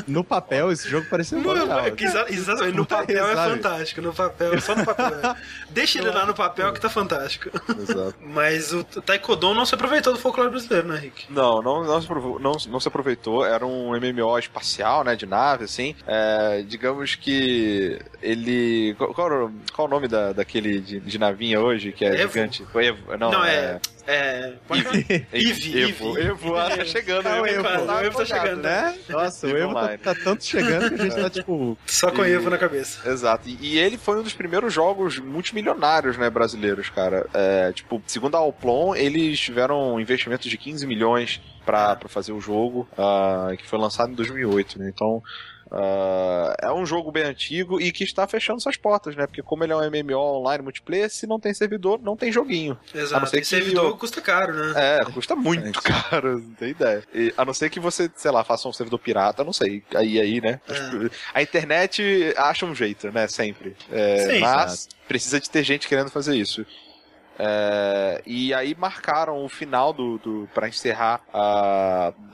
no papel esse jogo parecia muito legal. é exatamente, no papel é fantástico. No papel, só no papel. né? Deixa ele lá no papel que tá fantástico. Exato. Mas o Taekwondo não se aproveitou do folclore brasileiro, né, Rick? Não, não, não, se não, não se aproveitou. Era um MMO espacial, né? De nave, assim. É, digamos que ele. Qual, qual, qual o nome da, daquele de, de navinha hoje, que é Evo? gigante? Não, Não, é. é- É. Eve, Evo. Evo, ah, tá chegando. Ah, o Evo, tá o Evo tá empolgado, chegando, né? Nossa, o Evo tá, tá tanto chegando que a gente tá tipo. Só com E- Evo na cabeça. Exato. E, e ele foi um dos primeiros jogos multimilionários, né, brasileiros, cara. É, tipo, segundo a Alplon, eles tiveram um investimento de 15 milhões pra, pra fazer o jogo, ah, que foi lançado em 2008, né? Então, ah, é um jogo bem antigo e que está fechando suas portas, né? Porque como ele é um MMO online multiplayer, se não tem servidor, não tem joguinho. A não Exato. ser E que servidor eu- custa caro, né? É, custa muito caro, não tem ideia. E, a não ser que você, sei lá, faça um servidor pirata, não sei. Aí, aí, né? É. A internet acha um jeito, né? Sempre. É, Sim. mas precisa de ter gente querendo fazer isso. É, e aí marcaram o final do, do para encerrar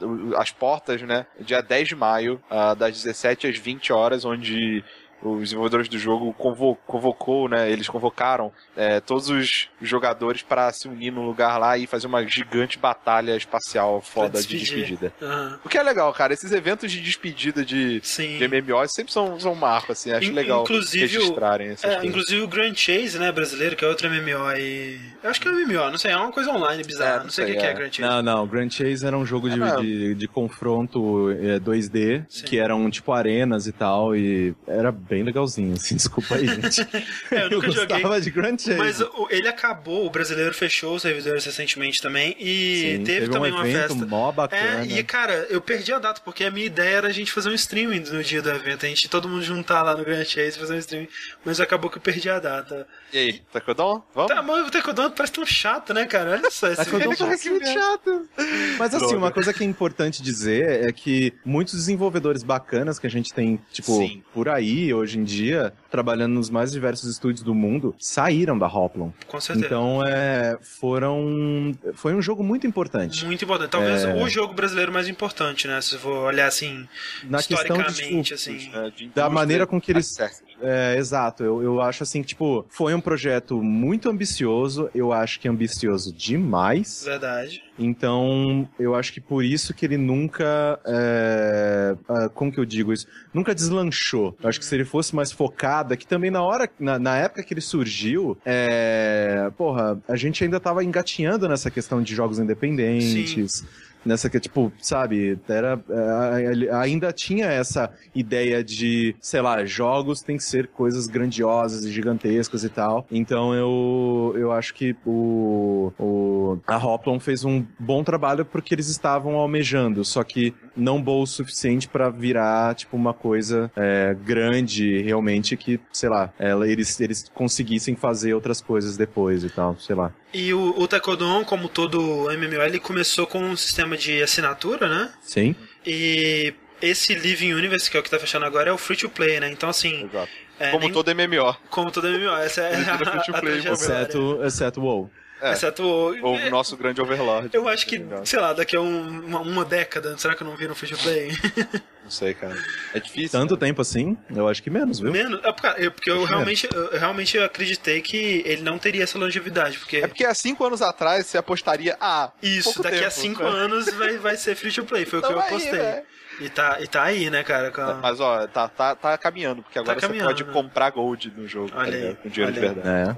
o- as portas, né? Dia 10 de maio, ah, das 17 às 20 horas, onde os desenvolvedores do jogo convo- convocou, né? Eles convocaram é, todos os jogadores para se unir num lugar lá e fazer uma gigante batalha espacial foda de despedida. Aham. O que é legal, cara, esses eventos de despedida de, Sim. de MMOs sempre são, são um marco, assim, acho In- legal inclusive o- registrarem essas É, inclusive o Grand Chase, né, brasileiro, que é outro MMO aí. Eu acho que é um MMO, não sei, é uma coisa online bizarra. É, não não sei o que, que é é. Grand Chase. Não, não. Grand Chase era um jogo de, não. de, de confronto é, 2D, Sim. que eram tipo arenas e tal, e era bem legalzinho, assim, desculpa aí, gente. É, eu nunca joguei. gostava de Grand Chase. Mas o- ele acabou, o brasileiro fechou os servidores recentemente também e Sim, teve, também um uma evento festa. mó bacana. É, e cara, eu perdi a data, porque a minha ideia era a gente fazer um streaming no dia do evento, a gente todo mundo juntar lá no Grand Chase e fazer um streaming, mas acabou que eu perdi a data. E aí, Tacodon? Vamos? Tá, mas o Taekwondo parece tão chato, né, cara? Olha só esse vídeo. parece muito chato. Mas assim, Droga. uma coisa que é importante dizer é que muitos desenvolvedores bacanas que a gente tem, tipo, Sim. por aí hoje em dia, trabalhando nos mais diversos estúdios do mundo, saíram da Hoplon. Com certeza. Então, é, foram. Foi um jogo muito importante. Muito importante. Talvez É. o jogo brasileiro mais importante, né? Se for olhar assim, Na questão de, tipo, historicamente, assim. É, de da maneira com que eles certo. É, exato. Eu, eu acho assim que, tipo, foi um projeto muito ambicioso. Eu acho que ambicioso demais. Verdade. Então, eu acho que por isso que ele nunca. É, ah, como que eu digo isso? Nunca deslanchou. Eu acho que se ele fosse mais focado, é que também na hora, na, na época que ele surgiu, é, porra, a gente ainda tava engatinhando nessa questão de jogos independentes. Nessa que, tipo, sabe, era, é, ainda tinha essa ideia de, sei lá, jogos tem que ser coisas grandiosas e gigantescas e tal. Então eu, eu acho que o, o, a Hoplon fez um bom trabalho porque eles estavam almejando, só que não bom o suficiente pra virar, tipo, uma coisa é, grande, realmente, que, sei lá, ela, eles, eles conseguissem fazer outras coisas depois e tal, sei lá. E o, o Taekwondo, como todo MMO, ele começou com um sistema de assinatura, né? Sim? E esse Living Universe, que é o que tá fechando agora, é o free to play, né? Então, assim, Exato. é, Como nem- todo MMO. como todo MMO, essa é a, a play, trajetória. Exceto, exceto WoW. É. Exceto o... Ou o nosso grande Overlord. Eu acho que, ligado? sei lá, daqui a um- uma, uma década, será que eu não vi no free to play? Não sei, cara. É difícil. Tanto tempo assim? Eu acho que menos, viu? Menos? É porque, eu- porque eu realmente, eu realmente acreditei que ele não teria essa longevidade, porque... É porque há cinco anos atrás você apostaria, ah, Isso, pouco daqui a tempo, cinco né? anos vai, vai ser free to play, foi o que Então eu aí, apostei. né? E tá, e tá aí, né, cara? a- Mas ó, tá, tá, tá caminhando, porque agora você caminhando, pode né? comprar gold no jogo, tá Olha aí? Com dinheiro de verdade. É.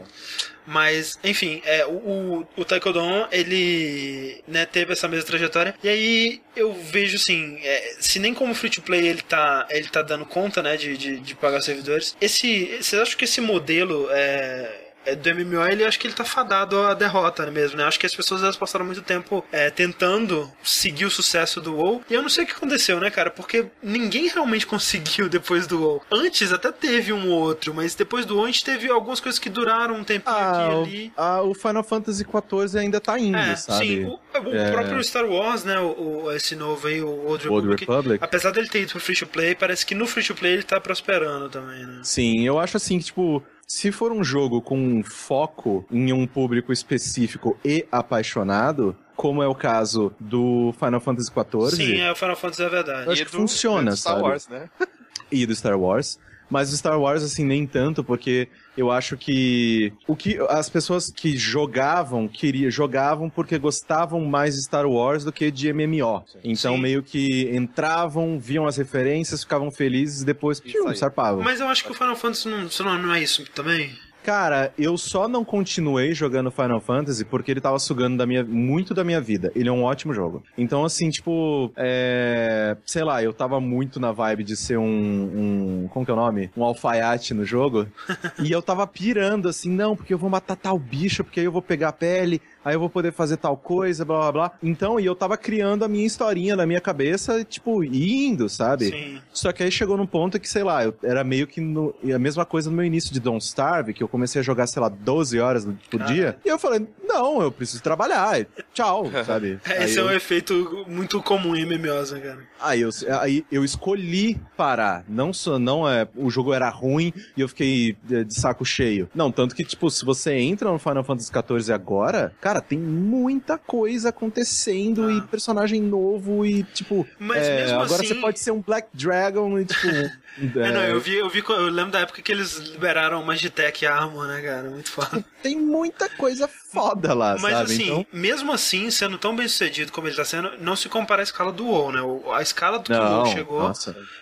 Mas, enfim, é, o, o, Taekwondo, ele né, teve essa mesma trajetória. E aí eu vejo assim, é, se nem como free to play ele tá, ele tá dando conta, né, de, de, de pagar servidores. Esse, vocês acham que esse modelo é, do MMO, ele acho que ele tá fadado à derrota mesmo, né? Acho que as pessoas elas passaram muito tempo é, tentando seguir o sucesso do WoW. E eu não sei o que aconteceu, né, cara? Porque ninguém realmente conseguiu depois do WoW. Antes até teve um ou outro, mas depois do WoW a gente teve algumas coisas que duraram um tempinho aqui Ah, e o, ali. ah, o Final Fantasy XIV ainda tá indo, É, sabe? sim. O, o É. próprio Star Wars, né? O, o- esse novo aí, o Old Old Republic, Republic. Apesar dele ter ido pro free to play, parece que no free to play ele tá prosperando também, né? Sim, eu acho assim que, tipo, se for um jogo com um foco em um público específico e apaixonado, como é o caso do Final Fantasy XIV Sim, é o Final Fantasy é verdade. Eu acho E que do- funciona, do Star sabe? Wars, né? e do Star Wars. Mas o Star Wars, assim, nem tanto, porque eu acho que o que as pessoas que jogavam, queria, jogavam porque gostavam mais de Star Wars do que de MMO. Então, Sim. meio que entravam, viam as referências, ficavam felizes e depois piu, sarpavam. Mas eu acho que o Final Fantasy não, não é isso também. Cara, eu só não continuei jogando Final Fantasy porque ele tava sugando da minha, muito da minha vida. Ele é um ótimo jogo. Então, assim, tipo, é... sei lá, eu tava muito na vibe de ser um, um como que é o nome? Um alfaiate no jogo. e eu tava pirando, assim, não, porque eu vou matar tal bicho, porque aí eu vou pegar a pele, aí eu vou poder fazer tal coisa, blá blá blá. Então, e eu tava criando a minha historinha na minha cabeça, tipo, indo, sabe? Sim. Só que aí chegou num ponto que, sei lá, eu era meio que no- a mesma coisa no meu início de Don't Starve, que eu comecei a jogar, sei lá, 12 horas por dia. E eu falei, não, eu preciso trabalhar. Tchau, sabe? É, Aí esse é eu- um efeito muito comum em MMOs, né, cara? Aí eu, aí eu escolhi parar. Não só, não é, o jogo era ruim e eu fiquei de, de saco cheio. Não, tanto que, tipo, se você entra no Final Fantasy XIV agora, cara, tem muita coisa acontecendo e personagem novo e, tipo, Ah. Mas é, mesmo agora assim- você pode ser um Black Dragon e, tipo... É, não, eu vi, eu vi, eu lembro da época que eles liberaram Magitech e Armor, né, cara? Muito foda. Tem muita coisa foda lá, Mas sabe? assim, Então, mesmo assim, sendo tão bem sucedido como ele tá sendo, não se compara à escala do WoW, né? O- A escala do que o WoW chegou,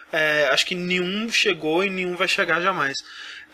é, acho que nenhum chegou e nenhum vai chegar jamais.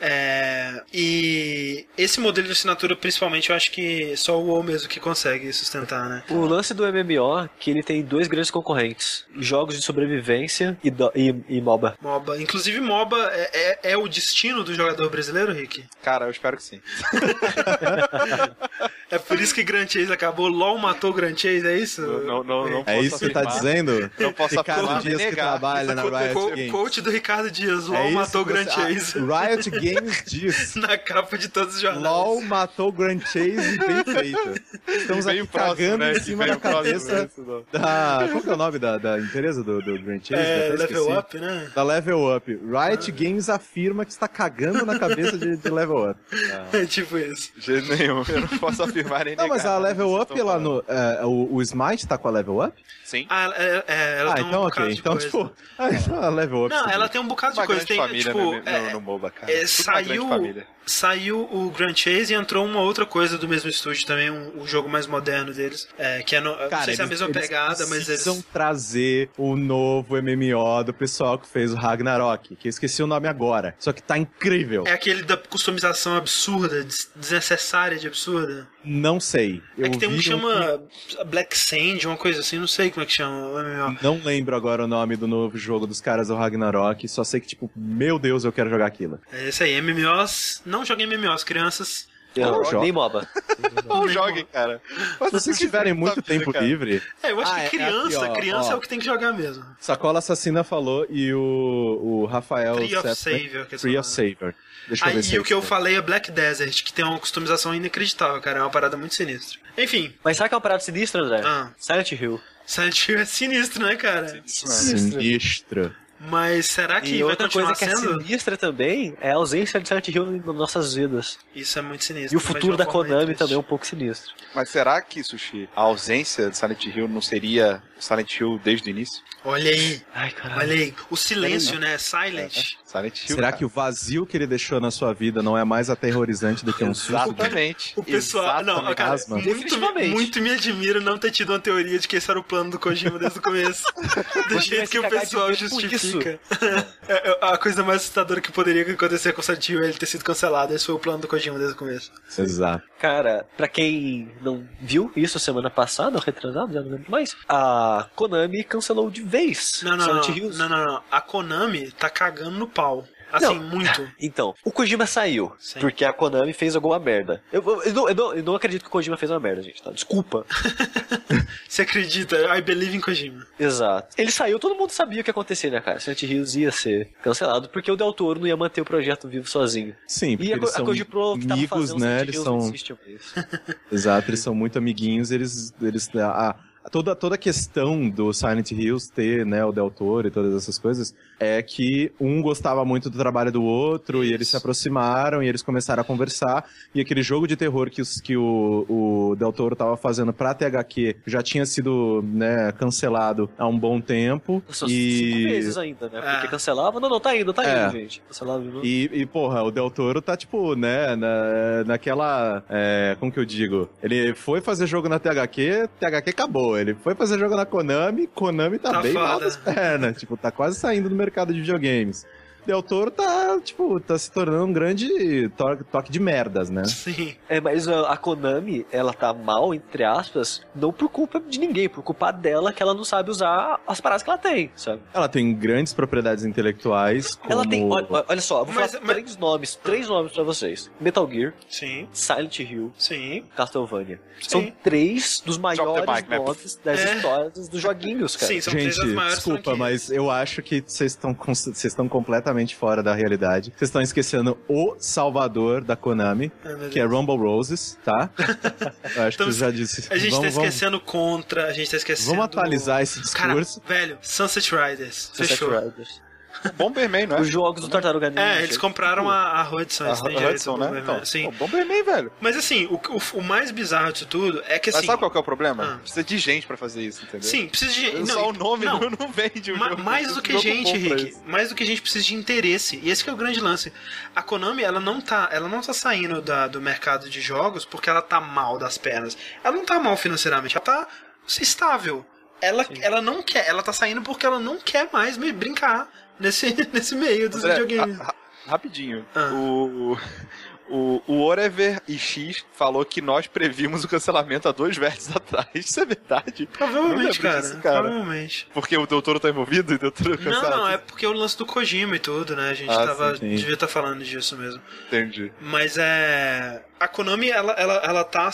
É, e esse modelo de assinatura, principalmente, eu acho que só o WoW mesmo que consegue sustentar, né? O lance do MMO é que ele tem dois grandes concorrentes: jogos de sobrevivência e, do- e, e MOBA. MOBA. Inclusive, MOBA é, é, é o destino do jogador brasileiro, Rick? Cara, eu espero que sim. É por isso que Grand Chase acabou, LOL matou Grand Chase, é isso? Não, não, não É posso isso que tá afirmar. dizendo? Não posso Ricardo Dias que trabalha na Riot co- Games. coach do Ricardo Dias, LOL É matou que Grand você- Chase. Ah, Riot Games diz. Na capa de todos os jornais. LOL matou Grand Chase e bem feito. Estamos aqui próximo, cagando né? em cima da cabeça da... Qual que é o nome da, da empresa do, do Grand Chase? É, level esqueci. up, né? Da Level Up. Riot Games afirma que está cagando na cabeça de, de Level Up. É tipo isso. De jeito nenhum. Eu não posso afirmar nem Não, negar. mas a Level Up lá falando. no... é, o, o Smite tá com a Level Up? Sim. Ah, é, é, ela ah, tem um então bocado ok. de Então, coisa. tipo... Ah, então a Level Up... Não, ela tem um bocado de coisa. Tem, família tipo, no, no, é, no MOBA, cara. é, saiu, saiu o Grand Chase e entrou uma outra coisa do mesmo estúdio também, um, o jogo mais moderno deles. É, que é no, não sei se é a mesma eles pegada, mas precisam eles. trazer o novo MMO do pessoal que fez o Ragnarok, que eu esqueci o nome agora. Só que tá incrível. É aquele da customização absurda, des- desnecessária de absurda. Não sei. é que tem um que chama Black Sand, uma coisa assim, não sei como é que chama o MMO. Não lembro agora o nome do novo jogo dos caras do Ragnarok, só sei que, tipo, meu Deus, eu quero jogar aquilo. É isso aí, MMOs. Não joguem MMOs, crianças. Não, joga. nem MOBA. Não joguem, cara. Se vocês tiverem muito tempo livre, É, eu acho Ah, que é criança, aqui, ó, criança ó. é o que tem que jogar mesmo. Sacola Assassina falou e o, o Rafael... Tree of Savior, Tree of falaram. Savior. Deixa eu Aí ver se o que eu falei é Black Desert, que tem uma customização inacreditável, cara. É uma parada muito sinistra. Enfim, Mas sabe que é uma parada sinistra, André? Ah. Silent Hill. Silent Hill é sinistro, né, cara? Sinistro. Mas será que E vai outra coisa que é sendo? sinistra também é a ausência de Silent Hill nas nossas vidas. Isso é muito sinistro. E o futuro da Konami também é um pouco sinistro. Mas será que, Sushi, a ausência de Silent Hill não seria Silent Hill desde o início? Olha aí, Ai, caralho. olha aí. O silêncio, né? Silent. Silent Hill. Será cara. que o vazio que ele deixou na sua vida não é mais aterrorizante do que um susto? Exatamente. O pessoal. Não, Exatamente. cara, Asma. muito, Definitivamente. muito me admira não ter tido uma teoria de que esse era o plano do Kojima desde o começo. Do jeito que o pessoal justifica. É, é, a coisa mais assustadora que poderia acontecer com o Silent Hill é ele ter sido cancelado. Esse foi o plano do Kojima desde o começo. Exato. Cara, pra quem não viu isso semana passada, ou retrasado, já não lembro mais, a Konami cancelou de vez Não, não, Silent não, Hills. não, não, não. A Konami tá cagando no pau. Assim, Não. muito. Então, o Kojima saiu, Sim. porque a Konami fez alguma merda. Eu, eu, não, eu não- eu não acredito que o Kojima fez uma merda, gente, tá? Desculpa. Você acredita? I believe in Kojima. Exato. Ele saiu, todo mundo sabia o que ia acontecer, né, cara? Silent Hills ia ser cancelado, porque o Del Toro não ia manter o projeto vivo sozinho. Sim, porque E a, eles a são Koji Pro que amigos, fazendo né? Eles Hills são... Exato, eles são muito amiguinhos, eles... eles a, a- toda, toda a questão do Silent Hills ter, né, o Del Toro e todas essas coisas, é que um gostava muito do trabalho do outro, e eles se aproximaram, e eles começaram a conversar, e aquele jogo de terror que, os, que o, o Del Toro tava fazendo pra THQ já tinha sido, né, cancelado há um bom tempo, Só e... cinco vezes ainda, né? Porque Ah. cancelava, não, não, tá indo, tá É. indo, gente. Cancelava de novo. E, e, porra, o Del Toro tá, tipo, né, na, naquela. é, como que eu digo? Ele foi fazer jogo na THQ, THQ acabou. Ele foi fazer jogo na Konami, Konami tá, Tá bem mal foda. das pernas. tipo, tá quase saindo do mercado de videogames. Del Toro tá, tipo, tá se tornando um grande to- toque de merdas, né? Sim. É, mas a Konami, ela tá mal, entre aspas, não por culpa de ninguém, por culpa dela que ela não sabe usar as paradas que ela tem, sabe? Ela tem grandes propriedades intelectuais, como... Ela tem. Olha, olha só, eu vou Mas- falar mas- três nomes, três nomes pra vocês: Metal Gear, Sim. Silent Hill, Sim. Castlevania. Sim. São três dos maiores mic, né? nomes das É. histórias dos joguinhos, cara. Sim, são três Gente, das maiores desculpa, franquias. mas eu acho que vocês estão vocês estão completamente fora da realidade. Vocês estão esquecendo o salvador da Konami, Ai, meu que é. Rumble Roses, tá? Eu acho que Então, você já disse. A gente vamos, tá esquecendo Contra, a gente tá esquecendo... Vamos, vamos atualizar esse Cara, discurso. velho, Sunset Riders. Sunset Fechou. Riders. Bomberman, não é? Os jogos do Tartaruga Ninja. É, eles compraram a, a Hudson, A Hudson, né? Então, Sim. pô, Bomberman, velho. Mas assim, o, o, o mais bizarro disso tudo é que Mas assim... sabe qual que é o problema? Ah. Precisa de gente pra fazer isso, entendeu? Sim, precisa de... Não, Só o nome não, não, vende o Ma- jogo. mais do O que gente, Rick. isso. Mais do que gente precisa de interesse. E esse que é o grande lance. A Konami, ela não tá, ela não tá saindo da- do mercado de jogos porque ela tá mal das pernas. Ela não tá mal financeiramente, ela tá estável. Ela, ela não quer, ela tá saindo porque ela não quer mais me brincar nesse, nesse meio dos André, videogames. ra- ra- rapidinho. Ah. O, o, o Orever e X falou que nós previmos o cancelamento há dois vértices atrás. Isso é verdade? Não Provavelmente, cara, disso, cara. Provavelmente. Porque o doutor tá envolvido e o doutor Não, cancelado? não, é porque o lance do Kojima e tudo, né? A gente Ah, tava, sim, devia estar falando disso mesmo. Entendi. Mas é. A Konami, ela, ela, ela tá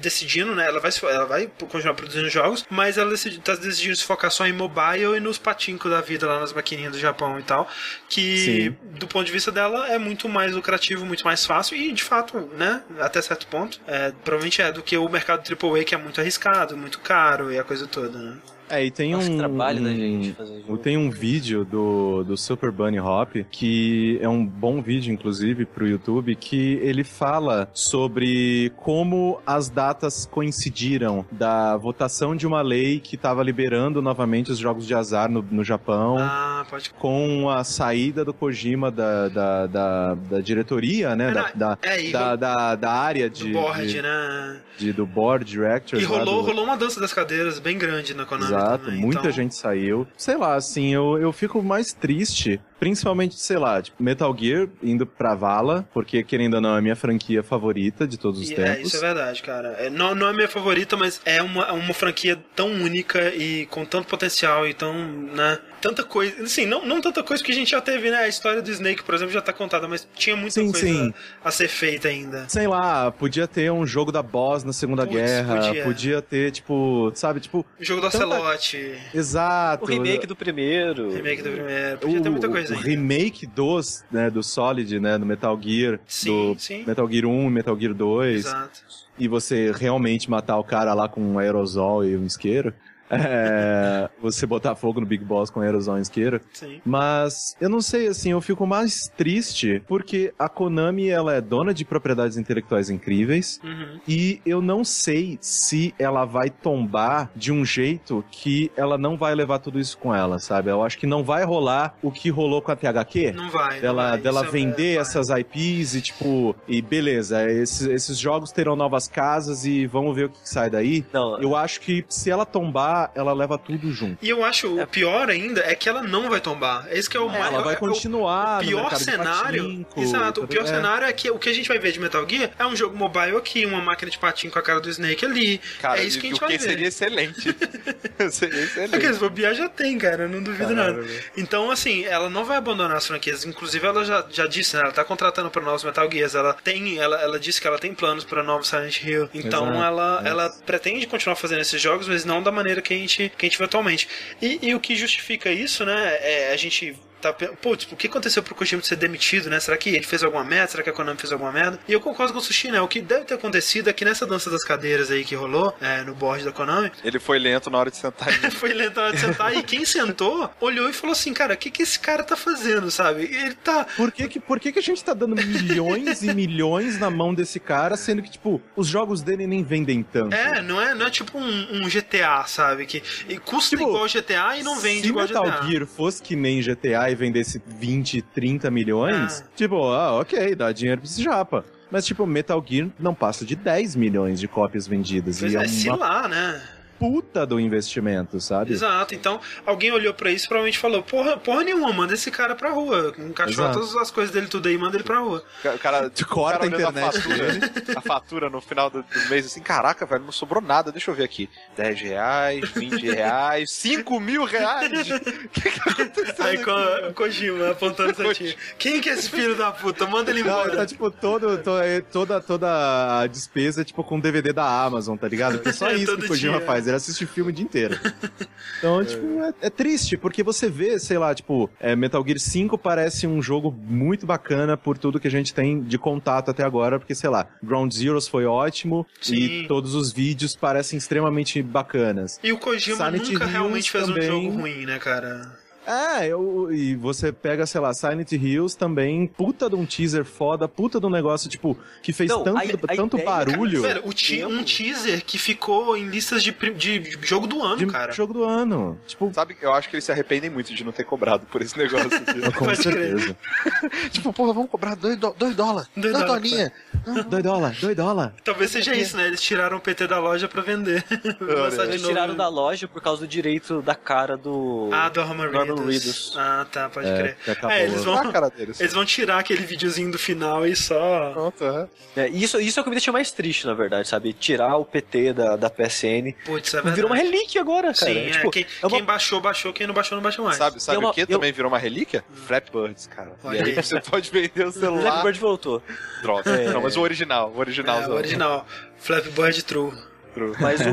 decidindo, né? Ela vai, ela vai continuar produzindo jogos, mas ela decidi, tá decidindo se focar só em mobile e nos patincos da vida lá nas maquininhas do Japão e tal. Que, Sim. do ponto de vista dela, é muito mais lucrativo, muito mais fácil e, de fato, né? Até certo ponto. É, provavelmente é do que o mercado AAA, que é muito arriscado, muito caro e a coisa toda, né? É, e tem Nossa, um. trabalho da um- gente fazer jogo. Tem um vídeo do, do Super Bunny Hop, que é um bom vídeo, inclusive, pro YouTube, que ele fala sobre como as datas coincidiram da votação de uma lei que estava liberando novamente os jogos de azar no, no Japão. Ah, pode. Com a saída do Kojima da, da, da, da diretoria, né? É, Da, da, é, e da, da, da área do de, board, de- né? de- do board directors. E rolou, do- rolou uma dança das cadeiras bem grande na Konami. Exato, também, muita então- gente saiu. Sei lá, assim, eu, eu fico mais triste, principalmente, sei lá, tipo, Metal Gear indo pra vala, porque querendo ou não é a minha franquia favorita de todos os E- tempos. É, isso é verdade, cara. É, não, não é a minha favorita, mas é uma, é uma franquia tão única e com tanto potencial e tão, né? Tanta coisa. Assim, não, não tanta coisa que a gente já teve, né? A história do Snake, por exemplo, já tá contada, mas tinha muita Sim, coisa sim. a ser feita ainda. Sei lá, podia ter um jogo da Boss na Segunda Putz, Guerra, podia. ter, tipo, sabe, tipo, O jogo do Tanta- Ocelote, exato. O remake do primeiro. remake do primeiro. Podia ter muita coisa o ainda. remake dos, né, do Solid, né, do Metal Gear, Sim, do sim. Metal Gear 1, Metal Gear 2, Exato. e você realmente matar o cara lá com um aerosol e um isqueiro. É, você botar fogo no Big Boss com aerosol e isqueiro. Sim. Mas eu não sei, assim, eu fico mais triste porque a Konami ela é dona de propriedades intelectuais incríveis Uhum. e eu não sei se ela vai tombar de um jeito que ela não vai levar tudo isso com ela, sabe? Eu acho que não vai rolar o que rolou com a THQ. Não vai. não Dela, vai. dela Isso é- vender vai. essas IPs e tipo, e beleza, esses, esses jogos terão novas casas e vamos ver o que sai daí. Não, Eu acho que se ela tombar, ela leva tudo junto. E eu acho o pior ainda é que ela não vai tombar. Esse que é o mais. Ela vai é o- continuar O no pior cenário. patinco, exato, o pior é. cenário é que o que a gente vai ver de Metal Gear é um jogo mobile aqui, uma máquina de patinho com a cara do Snake ali. Cara, é isso que a gente o vai que ver. seria excelente. seria excelente. Porque se bobear já tem, cara, eu não duvido Caralho, nada. velho. Então, assim, ela não vai abandonar as franquias. Inclusive, ela já, já disse, né? Ela tá contratando para novos Metal Gears. Ela tem, ela, ela disse que ela tem planos para novos Silent Hill. Então, Exato, ela, é. ela pretende continuar fazendo esses jogos, mas não da maneira que a gente, que a gente vê atualmente. E, e o que justifica isso, né? É a gente tá, pe- putz, o que aconteceu pro Kojima ser demitido, né? Será que ele fez alguma merda? Será que a Konami fez alguma merda? E eu concordo com o Sushi, né? O que deve ter acontecido é que nessa dança das cadeiras aí que rolou, é, no board da Konami, Ele foi lento na hora de sentar. foi lento na hora de sentar e quem sentou olhou e falou assim, cara, o que, que esse cara tá fazendo, sabe? Ele tá. Por que, que, por que, que a gente tá dando milhões e milhões na mão desse cara, sendo que, tipo, os jogos dele nem vendem tanto? É, não é, não é tipo um, um GTA, sabe? Que e custa Tipo, igual GTA e não vende Se igual Metal GTA. Gear fosse que nem GTA e vendesse 20, 30 milhões, Ah. tipo, ah, ok, dá dinheiro pra esse japa. Mas, tipo, Metal Gear não passa de 10 milhões de cópias vendidas. Pois e é, é uma lá, né? Puta do investimento, sabe? Exato, então alguém olhou pra isso e provavelmente falou: porra, porra nenhuma, manda esse cara pra rua. Encaixou todas as coisas dele tudo aí, manda ele pra rua. O cara, o corta cara a internet fatura, a fatura no final do, do mês, assim, caraca, velho, não sobrou nada, deixa eu ver aqui. 10 reais, 20 reais, 5 mil reais. O que que tá acontecendo Aí aqui? com Kojima apontando o Santinho. Quem que é esse filho da puta? Manda ele Não, embora. tá tipo todo, to- é, toda, toda a despesa tipo com DVD da Amazon, tá ligado? Porque é só É, isso que o Kojima dia. faz, ele assiste filme o dia inteiro. Então, tipo, é, é triste, porque você vê, sei lá, tipo, é, Metal Gear 5 parece um jogo muito bacana por tudo que a gente tem de contato até agora, porque, sei lá, Ground Zeroes foi ótimo Sim. e todos os vídeos parecem extremamente bacanas. E o Kojima Silent nunca Hills realmente fez também. um jogo ruim, né, cara? É, eu, e você pega, sei lá, Silent Hills também, puta de um teaser foda, puta de um negócio, tipo, que fez Não, tanto, a- a tanto ideia, barulho Velho, o te- um teaser que ficou em listas de, de jogo do ano, de cara. jogo do ano. Tipo, Sabe, eu acho que eles se arrependem muito de não ter cobrado por esse negócio aqui. com certeza. tipo, porra, vamos cobrar 2 dois dólares. Dois 2 dólares, dolinha. Dois dólar, dois dólar. Talvez seja isso, né? Eles tiraram o PT da loja pra vender. Eles tiraram da loja por causa do direito da cara do. Ah, do Norman Reedus. Reedus. Ah, tá, pode É, crer. É, eles vão, cara deles. eles vão tirar aquele videozinho do final e só... Pronto, é. É, isso, isso é o que me deixa mais triste, na verdade, sabe? Tirar o PT da, da PSN. Putz, é verdade. Virou uma relíquia agora, cara. Sim, é, Tipo, quem, é uma- quem baixou, baixou. Quem não baixou, não baixou mais. Sabe, sabe Eu- o que eu- também virou uma relíquia? Flappy Birds, cara. Olha e aí aí. você pode vender o celular. Flappy Bird voltou. Droga. É. Não, mas o original. O original. É, o original. Flappy Bird True. Mas o...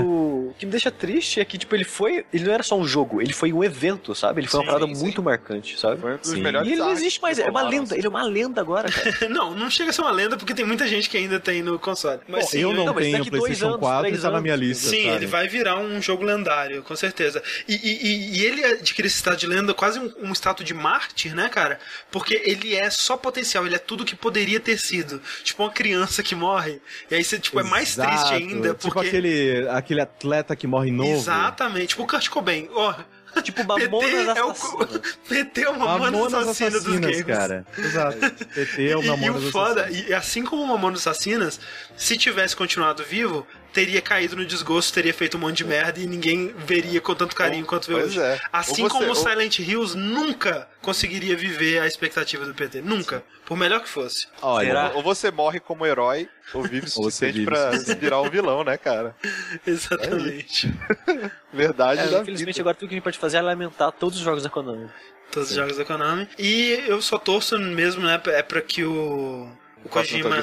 o que me deixa triste é que, tipo, ele foi. Ele não era só um jogo, ele foi um evento, sabe? Ele foi Sim, uma parada sim. muito marcante, sabe? Foi um dos Sim. melhores E ele não existe mais, é uma lenda, ele é uma lenda agora, cara. não, não chega a ser uma lenda porque tem muita gente que ainda tem no console. Mas Bom, sim, eu não, não, mas tenho daqui dois PlayStation anos, 4 e tá na minha lista. Sim, sabe? ele vai virar um jogo lendário, com certeza. E, e- e- e ele adquire esse status de lenda, quase um, um status de mártir, né, cara? Porque ele é só potencial, ele é tudo que poderia ter sido. Tipo uma criança que morre. E aí você, tipo, é mais triste ainda, Tipo porque... aquele, aquele atleta que morre novo. Exatamente, tipo o Kurt Cobain. Ó, tipo, PT Mamonas é o Assassinas. PT é o Mamonas Mamonas Assassino dos Assassinas, games. cara. Exato. PT é o E, e Mamonas o foda, Assassinas. e assim como o Mamonas Assassinas, se tivesse continuado vivo, teria caído no desgosto, teria feito um monte de merda e ninguém veria com tanto carinho quanto vê hoje. é. Assim Ou você- como o ou- Silent Hills nunca conseguiria viver a expectativa do PT. Nunca. Por melhor que fosse. Olha, Será? Ou você morre como herói, ou vive o Ou suficiente pra virar um vilão, né, cara? Exatamente. Verdade É, da infelizmente vida. agora tudo que a gente pode fazer é lamentar todos os jogos da Konami. Todos os jogos da Konami. E eu só torço mesmo, né? É pra que o. O Kojima.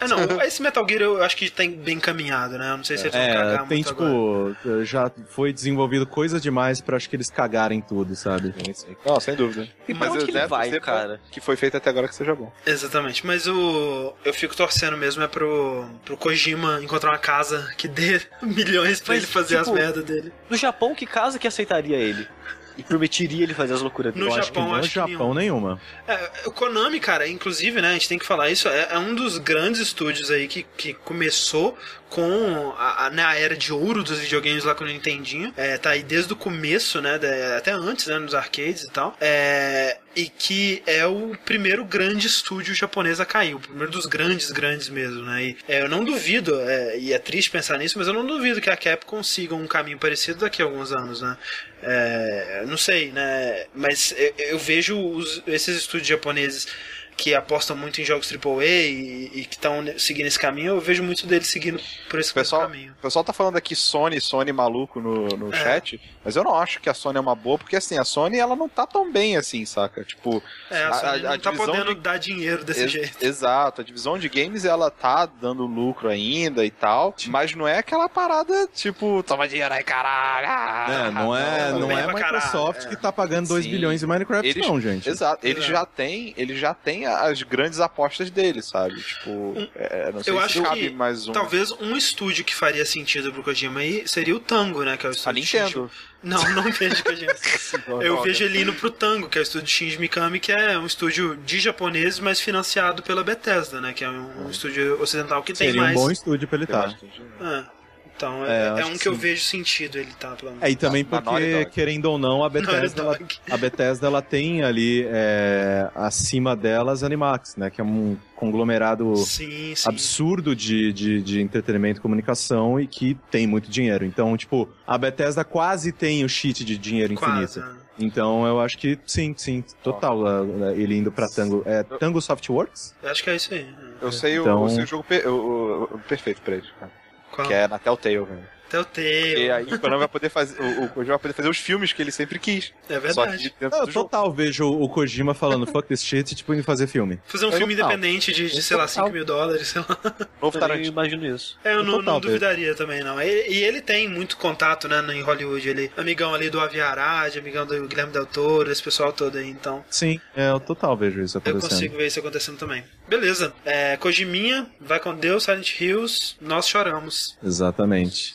É, não, esse Metal Gear eu acho que tá bem encaminhado, né? Eu não sei se eles vão É, cagar tem muito agora. tipo, já foi desenvolvido coisa demais pra acho que eles cagarem tudo, sabe? Não, sem dúvida. E Mas onde eu que ele vai, cara? Que foi feito até agora que seja bom. Exatamente, mas o. Eu fico torcendo mesmo é pro, pro Kojima encontrar uma casa que dê milhões pra Mas, ele fazer tipo, as merdas dele. No Japão, que casa que aceitaria ele? E permitiria ele fazer as loucuras dele? No Eu acho Japão, que no acho Japão nenhuma. É, o Konami, cara, inclusive, né, a gente tem que falar isso, é, é um dos grandes estúdios aí que, que começou com a, a, né, a era de ouro dos videogames lá com o Nintendinho. É, tá aí desde o começo, né, da- até antes, né, nos arcades e tal. É, e que é o primeiro grande estúdio japonês a cair, o primeiro dos grandes, grandes mesmo, né. E, é, eu não duvido, é, e é triste pensar nisso, mas eu não duvido que a Capcom siga um caminho parecido daqui a alguns anos, né. É, não sei, né? Mas eu, eu vejo os- esses estúdios japoneses que apostam muito em jogos AAA e, e que estão seguindo esse caminho, eu vejo muito deles seguindo por esse pessoal, caminho. o pessoal tá falando aqui Sony, Sony maluco no, no É. chat, mas eu não acho que a Sony é uma boa, porque assim, a Sony ela não tá tão bem assim, saca? Tipo, É, a, Sony a- a não tá podendo de- dar dinheiro desse ex- jeito. exato, a divisão de games ela tá dando lucro ainda e tal, mas não é aquela parada tipo, toma dinheiro aí, caralho. ah, É, não é, não, não é Microsoft caralho, é. que tá pagando 2 Sim. bilhões em Minecraft, Eles- não, gente. Exato, ele Exato. já tem, ele já tem as grandes apostas dele, sabe? Tipo, é, não sei eu se acho cabe que mais um. Talvez um estúdio que faria sentido pro Kojima aí seria o Tango, né? Que é o A estúdio de Nintendo. Shinji- Não, não vejo Kojima. Eu vejo ele indo pro Tango, que é o estúdio de Shinji Mikami, que é um estúdio de japonês, mas financiado pela Bethesda, né? Que é um, um estúdio ocidental que tem Seria mais. um bom estúdio pra ele estar. É. Então É, é, é um que que eu vejo sentido ele tá, pelo menos. É, e também Na- porque, querendo ou não, a Bethesda, ela, a Bethesda ela tem ali é, acima delas Animax, né? Que é um conglomerado Sim, sim. absurdo de, de, de entretenimento e comunicação e que tem muito dinheiro. Então, tipo, a Bethesda quase tem o cheat de dinheiro Quase. infinito. né? Então, eu acho que sim, sim, total. Ele indo pra Tango. É Tango Softworks? Eu acho que é isso aí. Eu sei, o- Então- eu sei o jogo per- o, o- o perfeito pra eles, cara. Qual? Que é na Telltale, velho. Telltale. E aí o Konami vai poder fazer. O, o Kojima vai poder fazer os filmes que ele sempre quis. É Só verdade. que dentro Eu do jogo. total vejo o Kojima falando fuck this shit e tipo indo fazer filme. Fazer um Eu filme total. independente de, de sei lá, Total. 5 mil dólares, sei lá. Novo Eu Tarantino. imagino isso. É, eu não, Total, não duvidaria também, não. E, e ele tem muito contato, né, em Hollywood. Ele amigão ali do Avi Arad, amigão do Guilherme Del Toro, esse pessoal todo aí. Então, Sim, é, eu total vejo isso eu acontecendo. consigo ver isso acontecendo também. Beleza. É, Kojiminha, vai com Deus, Silent Hills, nós choramos. Exatamente.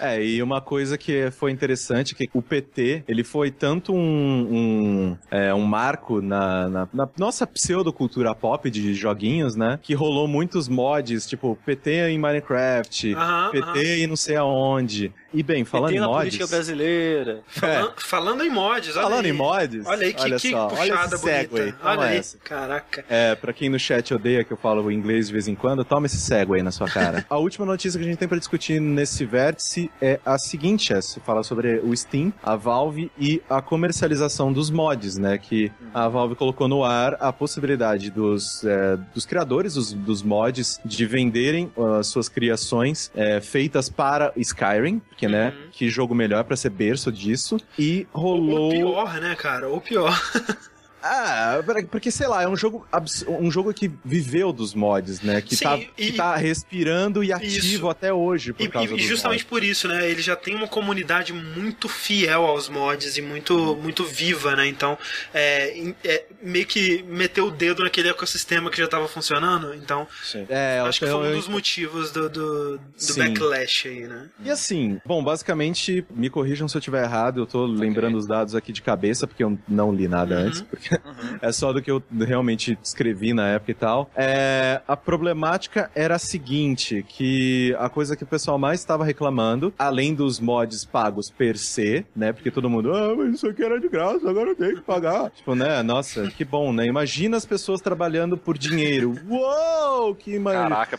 É, e uma coisa que foi interessante, que o PT, ele foi tanto um, um, é, um marco na, na, na nossa pseudocultura pop de joguinhos, né? Que rolou muitos mods, tipo PT em Minecraft, Aham, PT aham. em não sei aonde. E bem, falando tem em na mods... política brasileira. Falan- Falando em mods, olha Falando aí. em mods, Olha aí que, olha que só, olha puxada segue, bonita. Olha aí. essa. Caraca. É, pra quem no chat odeia que eu falo inglês de vez em quando, toma esse cego aí na sua cara. a última notícia que a gente tem pra discutir nesse vértice é a seguinte, é, se fala sobre o Steam, a Valve e a comercialização dos mods, né? Que a Valve colocou no ar a possibilidade dos, é, dos criadores dos, dos mods de venderem as suas criações é, feitas para Skyrim, que, né? Uhum. Que jogo melhor pra ser berço disso. E Ou rolou... pior, né, cara? Ou pior. Ah, porque sei lá, é um jogo um jogo que viveu dos mods, né? Que, Sim, tá, e- que tá respirando e ativo Isso. até hoje por E, causa e dos justamente mods. por isso, né? Ele já tem uma comunidade muito fiel aos mods e muito, muito viva, né? Então, é, é, meio que meteu o dedo naquele ecossistema que já estava funcionando. Então, Sim. É, acho que eu- foi um eu- dos motivos do, do, do backlash aí, né? E assim, bom, basicamente, me corrijam se eu estiver errado, eu tô lembrando os dados aqui de cabeça, porque eu não li nada Uhum. antes, porque é só do que eu realmente escrevi na época e tal. É, a problemática era a seguinte, que a coisa que o pessoal mais estava reclamando, além dos mods pagos per se, né, porque todo mundo, ah, mas isso aqui era de graça, agora eu tenho que pagar. tipo, né, nossa, que bom, né, imagina as pessoas trabalhando por dinheiro. Uou, que maravilha. Caraca,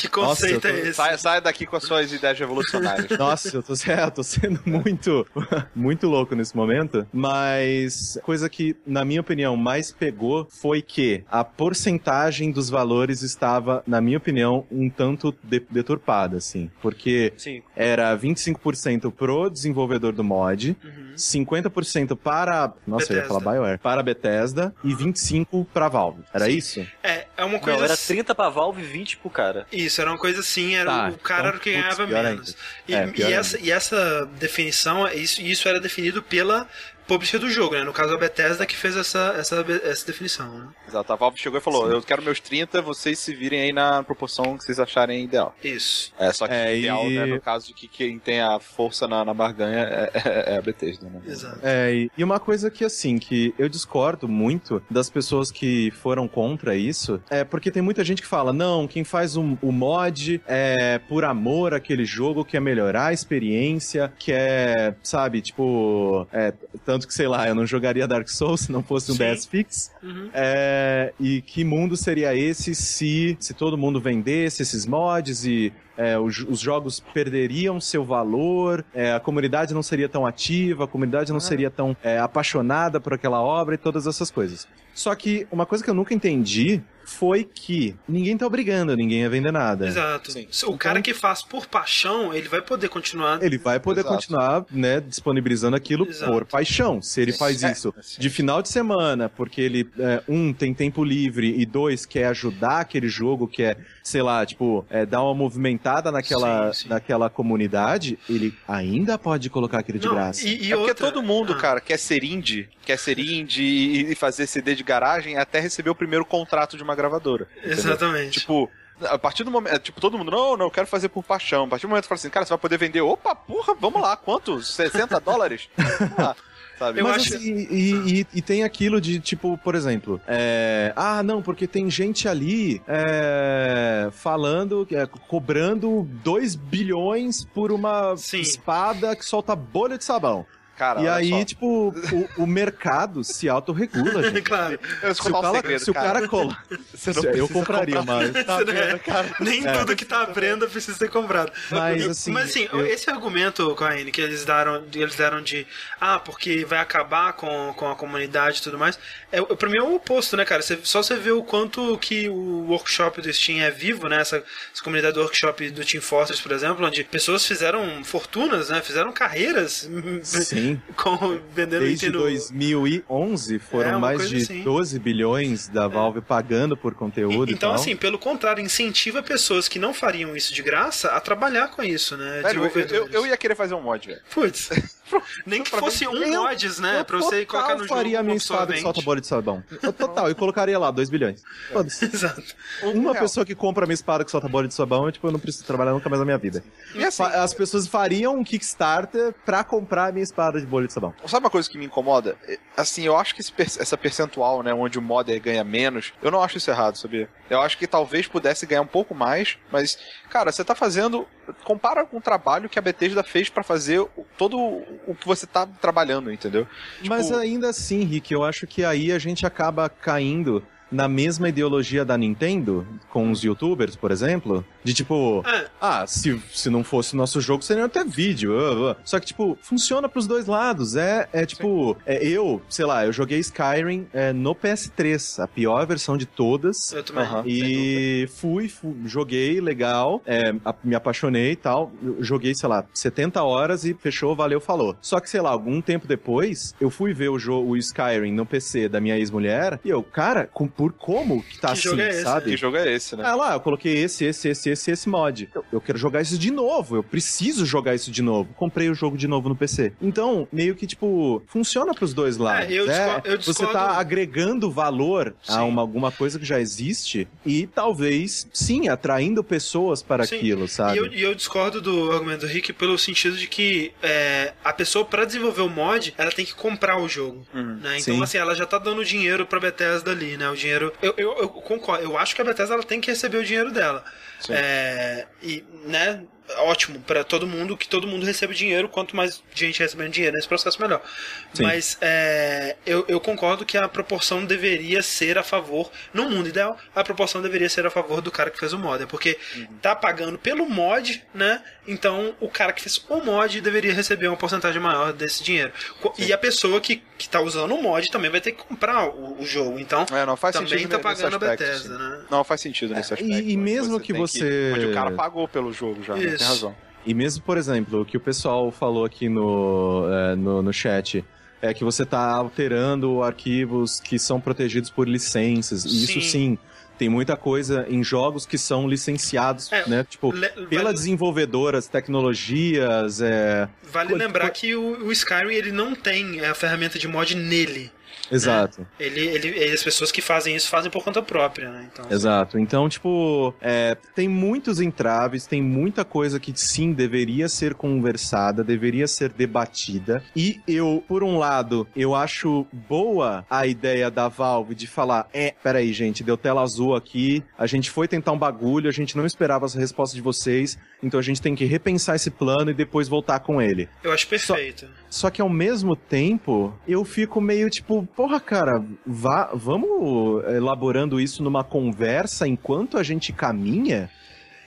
Que conceito Nossa, eu é tô- esse? sai, sai daqui com as suas ideias revolucionárias. Nossa, eu tô, é, eu tô sendo muito, muito louco nesse momento. Mas coisa que, na minha opinião, mais pegou foi que a porcentagem dos valores estava, na minha opinião, um tanto de- deturpada, assim. Porque Sim. era 25% pro desenvolvedor do mod, Uhum. 50% para. Nossa, eu ia Bethesda. falar BioWare. Para a Bethesda e 25% pra Valve. Era isso? É, é uma coisa. Não, era assim- 30 pra Valve e 20 pro cara. Isso, era uma coisa assim, era Tá, o cara então, era o que ganhava menos. E, É, pior e essa, e essa definição, isso, isso era definido pela publisher do jogo, né? No caso a Bethesda que fez essa, essa, essa definição, né? Exato, a Valve chegou e falou: Eu quero meus 30, vocês se virem aí na proporção que vocês acharem ideal. Isso. É, só que É, ideal, e- né? No caso de que quem tem a força na, na barganha é, é- é a Bethesda, né? Exato. É, e- e uma coisa que, assim, que eu discordo muito das pessoas que foram contra isso, é porque tem muita gente que fala, não, quem faz o, o mod é por amor àquele jogo, quer melhorar a experiência, quer, sabe, tipo, é, tanto que, sei lá, eu não jogaria Dark Souls se não fosse um Sim. DS Fix, Uhum. é, e que mundo seria esse se, se todo mundo vendesse esses mods e é, os, os jogos perderiam seu valor, é, a comunidade não seria tão ativa, a comunidade não seria tão é, apaixonada por aquela obra e todas essas coisas. Só que uma coisa que eu nunca entendi foi que ninguém tá obrigando ninguém a vender nada. Exato. Sim. O cara que faz por paixão, ele vai poder continuar. Ele vai poder Exato. continuar, né, disponibilizando aquilo Exato. por paixão. Se ele faz É, isso de final de semana, porque ele, é, um, tem tempo livre e dois, quer ajudar aquele jogo, quer, sei lá, tipo, é, dar uma movimentada naquela, Sim, sim. naquela comunidade, ele ainda pode colocar aquilo de Não, graça. E, e é porque outra- todo mundo, Ah, cara, quer ser indie, quer ser indie e e fazer CD de garagem até receber o primeiro contrato de uma gravadora. entendeu? Exatamente. Tipo, a partir do momento. Tipo, todo mundo, não, não, eu quero fazer por paixão. A partir do momento que fala assim, cara, você vai poder vender. Opa, porra, vamos lá, quanto? 60 dólares? Vamos lá. sabe? Eu Mas acho- assim, e, e- e tem aquilo de, tipo, por exemplo, é, ah, não, porque tem gente ali é, falando, é, cobrando 2 bilhões por uma Sim. espada que solta bolha de sabão. Cara, e aí, só. tipo, o, o mercado se autorregula, gente. claro. eu Se o contar um cara, segredo, se o cara colar. Você não eu precisa compraria, comprar mas. Tá vendo, cara? Nem É. tudo que tá à prenda precisa ser comprado. Mas, assim, Mas assim, eu- esse argumento, Corrine, que eles deram, eles deram de ah, porque vai acabar com, com a comunidade e tudo mais, é, pra mim é o oposto, né, cara? Você- só você vê o quanto que o workshop do Steam é vivo, né? Essa, essa comunidade do workshop do Team Fortress, por exemplo, onde pessoas fizeram fortunas, né? Fizeram carreiras Sim. com, vendendo Desde item no- 2011 foram É, mais de assim. 12 bilhões da Valve pagando por conteúdo e Então, tal. assim, pelo contrário, incentiva pessoas que não fariam isso de graça a trabalhar com isso, né? Velho, eu, eu, eu ia querer fazer um mod, velho. Putz. Nem que fosse um Eu- mods, né? Eu pra você total colocar no jogo. faria a minha espada que solta bolha de sabão. Eu, total, eu colocaria lá 2 bilhões. Foda-se. Exato. Uma real. pessoa que compra a minha espada que solta bolha de sabão, eu, tipo, eu não preciso trabalhar nunca mais na minha vida. E assim, As pessoas fariam um Kickstarter pra comprar a minha espada de bolha de sabão. Sabe uma coisa que me incomoda? É, Assim, eu acho que esse essa percentual, né, onde o modder ganha menos, eu não acho isso errado, sabia? Eu acho que talvez pudesse ganhar um pouco mais, mas, cara, você tá fazendo. Compara com o trabalho que a Bethesda fez pra fazer todo o que você tá trabalhando, entendeu? Mas ainda assim, Rick, eu acho que aí a gente acaba caindo na mesma ideologia da Nintendo, com os youtubers, por exemplo, de tipo, É, ah, se, se não fosse o nosso jogo, seria até vídeo. ah, ah. Só que, tipo, funciona pros dois lados. É, é tipo, é, eu, sei lá, eu joguei Skyrim é, no PS3, a pior versão de todas. eu também. E fui, fu- joguei, legal, é, a- me apaixonei e tal. Joguei, sei lá, 70 horas e fechou, valeu, falou. Só que, sei lá, algum tempo depois, eu fui ver o jogo, o Skyrim no PC da minha ex-mulher, e eu, cara, com- por como que tá Que assim, jogo é esse, sabe? Que jogo é esse, né? Ah lá, eu coloquei esse, esse, esse, esse, esse mod. Eu, eu quero jogar isso de novo, eu preciso jogar isso de novo. Comprei o jogo de novo no PC. Então, meio que, tipo, funciona pros dois lados. eu né? discordo- eu Você discordo- tá agregando valor Sim. a uma, alguma coisa que já existe e talvez, sim, atraindo pessoas para Sim. aquilo, sabe? E eu, e eu discordo do argumento do Rick pelo sentido de que é, a pessoa, pra desenvolver o mod, ela tem que comprar o jogo. Uhum. Né? Então, Sim. assim, ela já tá dando dinheiro pra Bethesda ali, né? O dinheiro. Eu, eu, eu concordo. Eu acho que a Bethesda ela tem que receber o dinheiro dela. É, e, né? Ótimo pra todo mundo que todo mundo receba dinheiro. Quanto mais gente recebendo dinheiro nesse processo, melhor. Sim. Mas é, eu, eu concordo que a proporção deveria ser a favor, no mundo ideal, a proporção deveria ser a favor do cara que fez o mod. Porque tá pagando pelo mod, né? Então o cara que fez o mod deveria receber uma porcentagem maior desse dinheiro. Co- E a pessoa que, que tá usando o mod também vai ter que comprar o, o jogo. Então É, não faz também sentido tá pagando a aspecto, Bethesda, sim. né? Não faz sentido nesse É, aspecto. e- e mesmo que tem você- Onde o cara pagou pelo jogo já, né? Isso. tem razão. E mesmo, por exemplo, o que o pessoal falou aqui no, é, no, no chat. É que você tá alterando arquivos que são protegidos por licenças. E isso Sim. tem muita coisa em jogos que são licenciados, É, né? Tipo, Le- pela vale, desenvolvedora, as tecnologias, é... vale lembrar que o, o Skyrim ele não tem a ferramenta de mod nele. Exato. Ele, ele, ele- as pessoas que fazem isso fazem por conta própria, né? Então, Exato. Então, tipo, é, tem muitos entraves, tem muita coisa que sim deveria ser conversada, deveria ser debatida. E eu, por um lado, eu acho boa a ideia da Valve de falar: é, peraí, gente, deu tela azul aqui, a gente foi tentar um bagulho, a gente não esperava as respostas de vocês, então a gente tem que repensar esse plano e depois voltar com ele. eu acho perfeito. Só que ao mesmo tempo, eu fico meio tipo, porra, cara, vá, vamos elaborando isso numa conversa enquanto a gente caminha?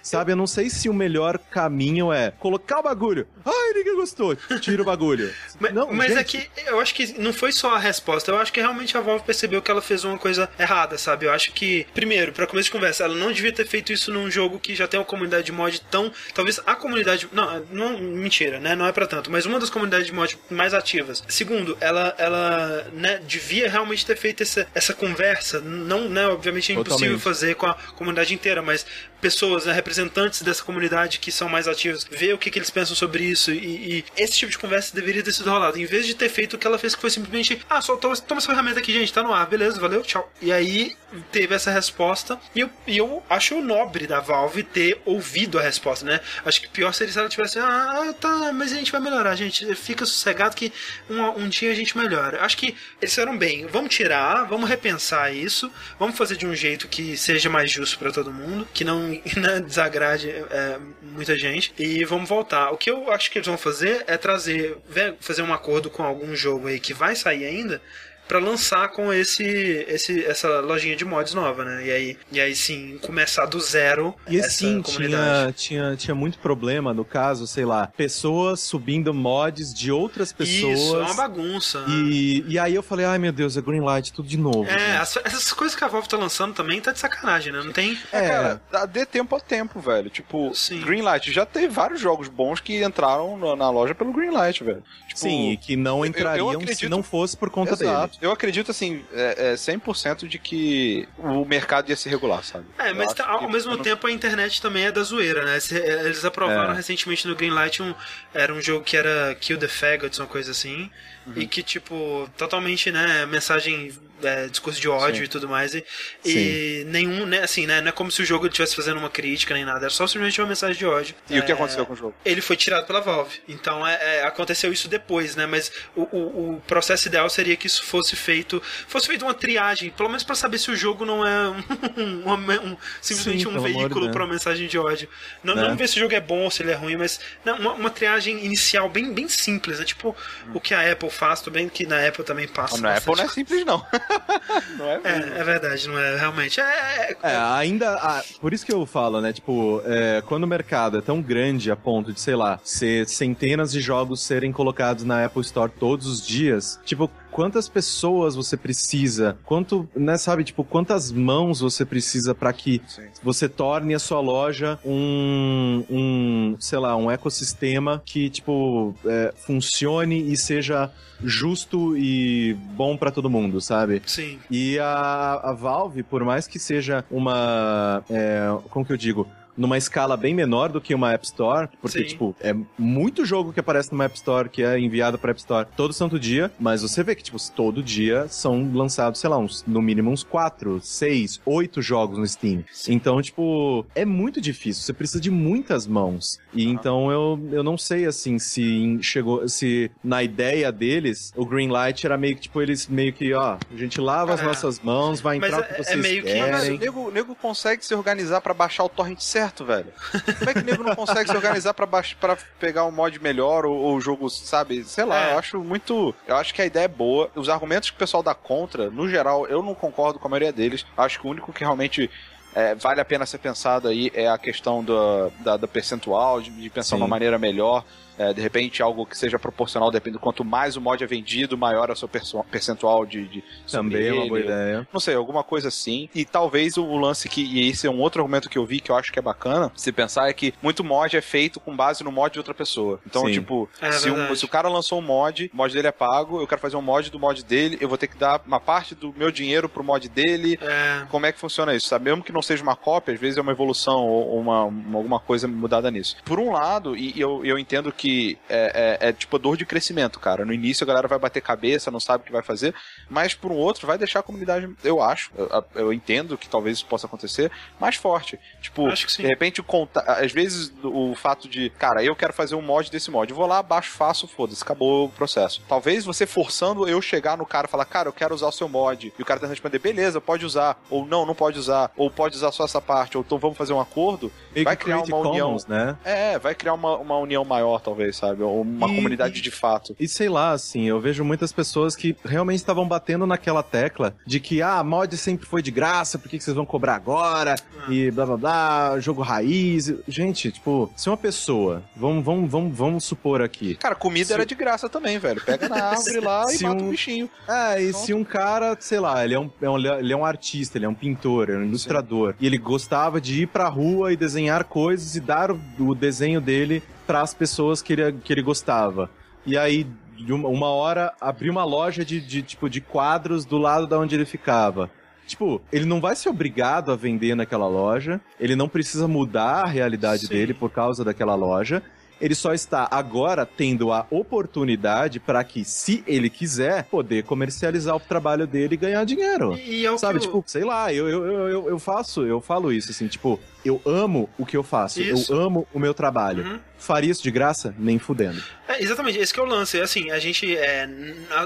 Sabe, eu não sei se o melhor caminho é colocar o bagulho. Ai, ninguém gostou. Tira o bagulho. Mas, não, mas gente, é que eu acho que não foi só a resposta, eu acho que realmente a Valve percebeu que ela fez uma coisa errada, sabe? Eu acho que, primeiro, pra começo de conversa, ela não devia ter feito isso num jogo que já tem uma comunidade de mod tão. Talvez a comunidade. Não, não mentira, né? Não é pra tanto, mas uma das comunidades de mod mais ativas. Segundo, ela, ela né, devia realmente ter feito essa, essa conversa. Não, né? Obviamente é impossível Totalmente. fazer com a comunidade inteira, mas pessoas, né, representantes dessa comunidade que são mais ativos, ver o que, que eles pensam sobre isso e, e esse tipo de conversa deveria ter sido rolado. Em vez de ter feito o que ela fez, que foi simplesmente, ah, só toma, toma essa ferramenta aqui, gente, tá no ar, beleza, valeu, tchau. E aí teve essa resposta e eu, e eu acho nobre da Valve ter ouvido a resposta, né? Acho que pior seria se ela tivesse, ah, tá, mas a gente vai melhorar, gente, fica sossegado que um, um dia a gente melhora. Acho que eles fizeram bem, vamos tirar, vamos repensar isso, vamos fazer de um jeito que seja mais justo para todo mundo, que não né, desagrade é, muita gente, e vamos voltar. O que eu acho que eles vão fazer é trazer, fazer um acordo com algum jogo aí que vai sair ainda, para lançar com esse, esse essa lojinha de mods nova, né? E aí, e aí sim, começar do zero e essa sim, comunidade. Tinha, tinha, tinha muito problema, no caso, sei lá, pessoas subindo mods de outras pessoas. Isso, é uma bagunça. E, e aí eu falei, ai meu Deus, é Greenlight, tudo de novo. É, as, essas coisas que a Valve tá lançando também tá de sacanagem, né? Não tem... É, cara, dá- dê tempo ao tempo, velho. Tipo, Sim. Greenlight já teve vários jogos bons que entraram na, loja pelo Greenlight, velho. Tipo, Sim, e que não eu entrariam se acredito- não fosse por conta dele. Eu acredito, assim, é, é 100% de que o mercado ia se regular, sabe? É, mas tá- ao mesmo não- tempo a internet também é da zoeira, né? Se- Eles aprovaram É. recentemente no Greenlight um. Era um jogo que era Kill the Faggots, uma coisa assim. Uhum. E que, tipo, totalmente, né, mensagem, é, discurso de ódio Sim. e tudo mais. E, e nenhum, né, assim, né, não é como se o jogo estivesse fazendo uma crítica nem nada, era só simplesmente uma mensagem de ódio. E o que É, aconteceu com o jogo? ele foi tirado pela Valve. Então é, é, aconteceu isso depois, né? Mas o, o, o processo ideal seria que isso fosse feito. Fosse feito uma triagem, pelo menos pra saber se o jogo não é um, uma- um- simplesmente Sim, um veículo pra uma mensagem de ódio. Não, Né? não ver se o jogo é bom ou se ele é ruim, mas não, uma, uma triagem inicial bem, bem simples. É tipo o que a Apple faz, tudo bem que na Apple também passa. Na Apple não é simples, não. não é, É, é verdade, não é realmente. É, é- É, ainda. ah, por isso que eu falo, né? Tipo, é, quando o mercado é tão grande a ponto de, sei lá, ser centenas de jogos serem colocados na Apple Store todos os dias, tipo, quantas pessoas você precisa? Quanto, né, sabe, tipo, quantas mãos você precisa pra que Sim. você torne a sua loja um, um sei lá, um ecossistema que, tipo, é, funcione e seja justo e bom pra todo mundo, sabe? Sim. E a, a Valve, por mais que seja uma. é, como que eu digo? Numa escala bem menor do que uma App Store, porque, Sim. tipo, é muito jogo que aparece numa App Store, que é enviado pra App Store todo santo dia, mas você vê que, tipo, todo dia são lançados, sei lá, uns, no mínimo uns 4, 6, 8 jogos no Steam. Então, tipo, é muito difícil, você precisa de muitas mãos. E então eu, eu não sei, assim, se chegou, se na ideia deles, o Greenlight era meio que, tipo, eles meio que, ó, a gente lava as É. nossas mãos, vai Mas entrar o é- que é vocês meio que- Mas o querem. nego, o nego consegue se organizar pra baixar o torrent certo, velho. Como é que o nego não consegue se organizar pra, baix... pra pegar um mod melhor ou, ou o jogo, sabe? Sei lá, É. eu acho muito. Eu acho que a ideia é boa. Os argumentos que o pessoal dá contra, no geral, eu não concordo com a maioria deles. Acho que o único que realmente. é, vale a pena ser pensado aí é a questão da, da, da percentual, de, de pensar Sim. de uma maneira melhor. É, de repente, algo que seja proporcional, depende do quanto mais o mod é vendido, maior é o seu percentual de, de Também é uma boa ideia. não sei, alguma coisa assim. E talvez o, lance que, e esse é um outro argumento que eu vi que eu acho que é bacana, se pensar é que muito mod é feito com base no mod de outra pessoa. Então, Sim. tipo, É se, um- se o cara lançou um mod, o mod dele é pago, eu quero fazer um mod do mod dele, eu vou ter que dar uma parte do meu dinheiro pro mod dele. É, Como é que funciona isso, sabe? Mesmo que não seja uma cópia, às vezes é uma evolução ou ou uma, uma- alguma coisa mudada nisso. Por um lado, e eu, eu entendo que é, é, é tipo dor de crescimento, cara. No início a galera vai bater cabeça, não sabe o que vai fazer, mas por um outro vai deixar a comunidade, eu acho, eu, eu entendo que talvez isso possa acontecer, mais forte. Tipo, Acho que sim. de repente, conta, às vezes o fato de, cara, eu quero fazer um mod desse mod, vou lá, baixo, faço, foda-se, acabou o processo. Talvez você forçando eu chegar no cara e falar, cara, eu quero usar o seu mod, e o cara tenta responder, beleza, pode usar, ou não, não pode usar, ou pode usar só essa parte, ou então vamos fazer um acordo, Meio vai que criar uma união. Commons, né? É, vai criar uma, uma união maior, talvez, sabe? Ou uma E- comunidade e- de fato. E sei lá, assim, eu vejo muitas pessoas que realmente estavam batendo naquela tecla de que, ah, mod sempre foi de graça, por que, que vocês vão cobrar agora? E blá blá blá, jogo raiz. Gente, tipo, se uma pessoa, vamos, vamos, vamos, vamos supor aqui. Cara, comida Se- era de graça também, velho. Pega na árvore lá e mata um- o bichinho. É, e se um cara, sei lá, ele é um, é um- ele é um artista, ele é um pintor, é um ilustrador, e ele gostava de ir pra rua e desenhar coisas e dar o desenho dele pras pessoas que ele, que ele gostava. E aí, de uma, uma hora, abriu uma loja de, de, tipo, de quadros do lado da onde ele ficava. tipo, ele não vai ser obrigado a vender naquela loja, ele não precisa mudar a realidade Sim. dele por causa daquela loja. Ele só está agora tendo a oportunidade para que, se ele quiser, poder comercializar o trabalho dele e ganhar dinheiro. E é o Sabe, que eu- tipo, sei lá, eu, eu, eu, eu- eu faço, eu falo isso, assim, tipo, eu amo o que eu faço, Isso. eu amo o meu trabalho. Uhum. Faria isso de graça? Nem fudendo. É, exatamente, esse que é o lance. Assim, a gente. É,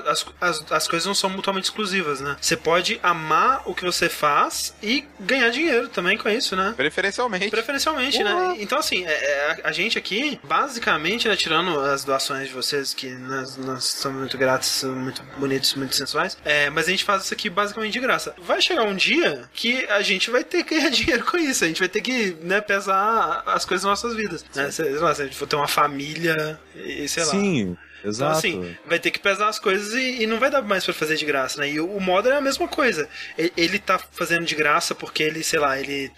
as, as, as coisas não são mutuamente exclusivas, né? Você pode amar o que você faz e ganhar dinheiro também com isso, né? Preferencialmente. Preferencialmente, né? Então, assim, é, é, a, a gente aqui, basicamente, né, tirando as doações de vocês, que nós, nós somos muito gratos, são muito bonitos, muito sensuais, é, mas a gente faz isso aqui basicamente de graça. Vai chegar um dia que a gente vai ter que ganhar dinheiro com isso, a gente vai ter que né, pesar as coisas nas nossas vidas. Né? Sei lá, se a gente for ter uma família e sei lá. Sim, Então, exato. assim, vai ter que pesar as coisas e, e não vai dar mais pra fazer de graça, né? E o, o Modern é a mesma coisa. Ele, ele tá fazendo de graça porque ele, sei lá, ele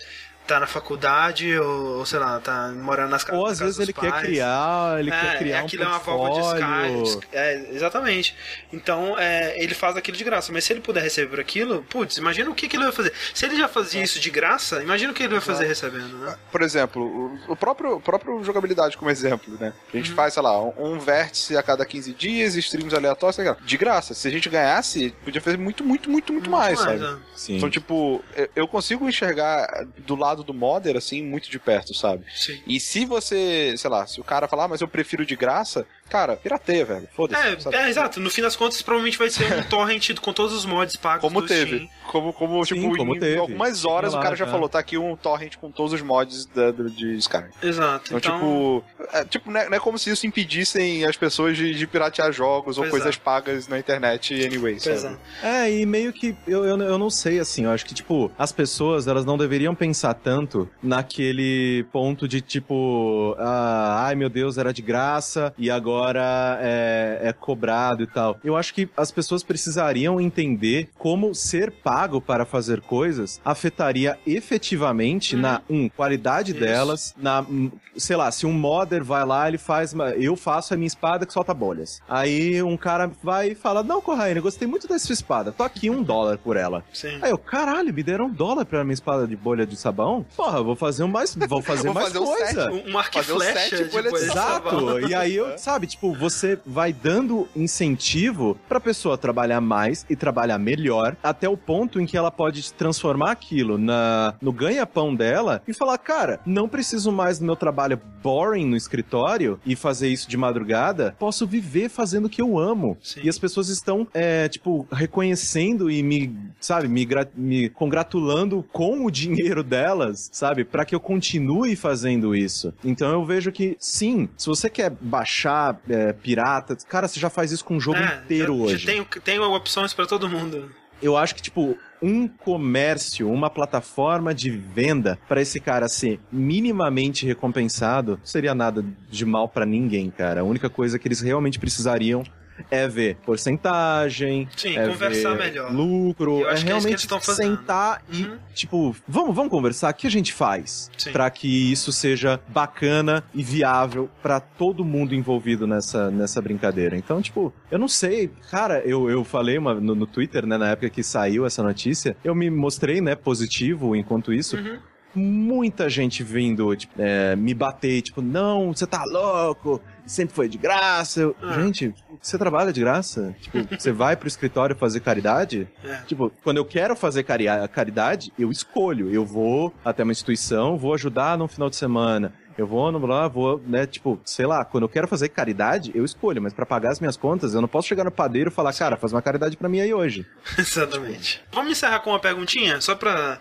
tá na faculdade ou, ou, sei lá, tá morando nas ca- Ou às casa vezes dos ele quer pais. criar, ele quer É, criar um aquilo é uma válvula de escape. É, exatamente. Então, é, ele faz aquilo de graça. Mas se ele puder receber por aquilo, putz, imagina o que, que ele vai fazer. Se ele já fazia isso de graça, imagina o que ele vai fazer recebendo, né? Por exemplo, o- próprio, o próprio jogabilidade como exemplo, né? A gente faz, sei lá, um, um vértice a cada 15 dias, streams aleatórios, sei lá, de graça. Se a gente ganhasse, podia fazer muito, muito, muito, muito, mais, sabe? né? Sim. Então, tipo, eu consigo enxergar do lado do modder, assim, muito de perto, sabe? Sim. E se você, sei lá, se o cara falar, ah, mas eu prefiro de graça, cara, pirateia, velho. Foda-se. É, é, exato. No fim das contas, provavelmente vai ser um torrent com todos os mods pagos Como do teve. Steam. Como, como Sim, tipo, como em teve. algumas horas o cara lá já já. falou, tá aqui um torrent com todos os mods da, do- de Skyrim. Exato. Então, Então, tipo, é, tipo não, é, não é como se isso impedissem as pessoas de, de piratear jogos ou Pois coisas é. pagas na internet anyway, Pois sabe? é. É, e meio que eu, eu, eu não sei, assim, eu acho que, tipo, as pessoas, elas não deveriam pensar tanto naquele ponto de, tipo, ah, ai meu Deus, era de graça e agora é, é cobrado e tal. Eu acho que as pessoas precisariam entender como ser pago para fazer coisas afetaria efetivamente na, um, qualidade Isso. delas, na, hum, sei lá, se um modder vai lá, ele faz, eu faço a minha espada que solta bolhas. Aí um cara vai e fala, não, Corraine, gostei muito dessa sua espada, tô aqui um dólar por ela. Sim. Aí eu, caralho, me deram um dólar pra minha espada de bolha de sabão? Porra, eu vou fazer mais, vou fazer Vou mais fazer um coisa. set. Um, um arco e flecha set bolha de depois Exato. E aí eu, sabe, tipo, você vai dando incentivo pra pessoa trabalhar mais e trabalhar melhor, até o ponto em que ela pode transformar aquilo na no ganha-pão dela e falar, cara, não preciso mais do meu trabalho boring no escritório e fazer isso de madrugada, posso viver fazendo o que eu amo. Sim. E as pessoas estão, é, tipo, reconhecendo e me, sabe, me, me congratulando com o dinheiro delas, sabe, Pra que eu continue fazendo isso. Então eu vejo que, sim, se você quer baixar é, pirata, cara, você já faz isso com o jogo É, inteiro já- hoje. Já tem, tem opções pra todo mundo. Eu acho que, tipo, um comércio, uma plataforma de venda pra esse cara ser minimamente recompensado, seria nada de mal pra ninguém, cara. A única coisa que eles realmente precisariam é ver porcentagem, Sim, é conversar ver melhor. lucro, é é realmente fazendo. sentar e, Uhum. tipo, vamos, vamos conversar, o que a gente faz pra que isso seja bacana e viável pra todo mundo envolvido nessa, nessa brincadeira. Então, tipo, eu não sei, cara, eu, eu falei uma- no, no Twitter, né, na época que saiu essa notícia, eu me mostrei, né, positivo enquanto isso, Uhum. Muita gente vindo tipo, é, me bater, tipo, não, você tá louco, sempre foi de graça. Eu, Ah. Gente, você trabalha de graça? Tipo, você vai pro escritório fazer caridade? É. Tipo, quando eu quero fazer cari- caridade, eu escolho. Eu vou até uma instituição, vou ajudar num final de semana. Eu vou, no lá, vou, né, tipo, sei lá, quando eu quero fazer caridade, eu escolho, mas pra pagar as minhas contas, eu não posso chegar no padeiro e falar, cara, faz uma caridade pra mim aí hoje. Exatamente. Vamos encerrar com uma perguntinha, só pra.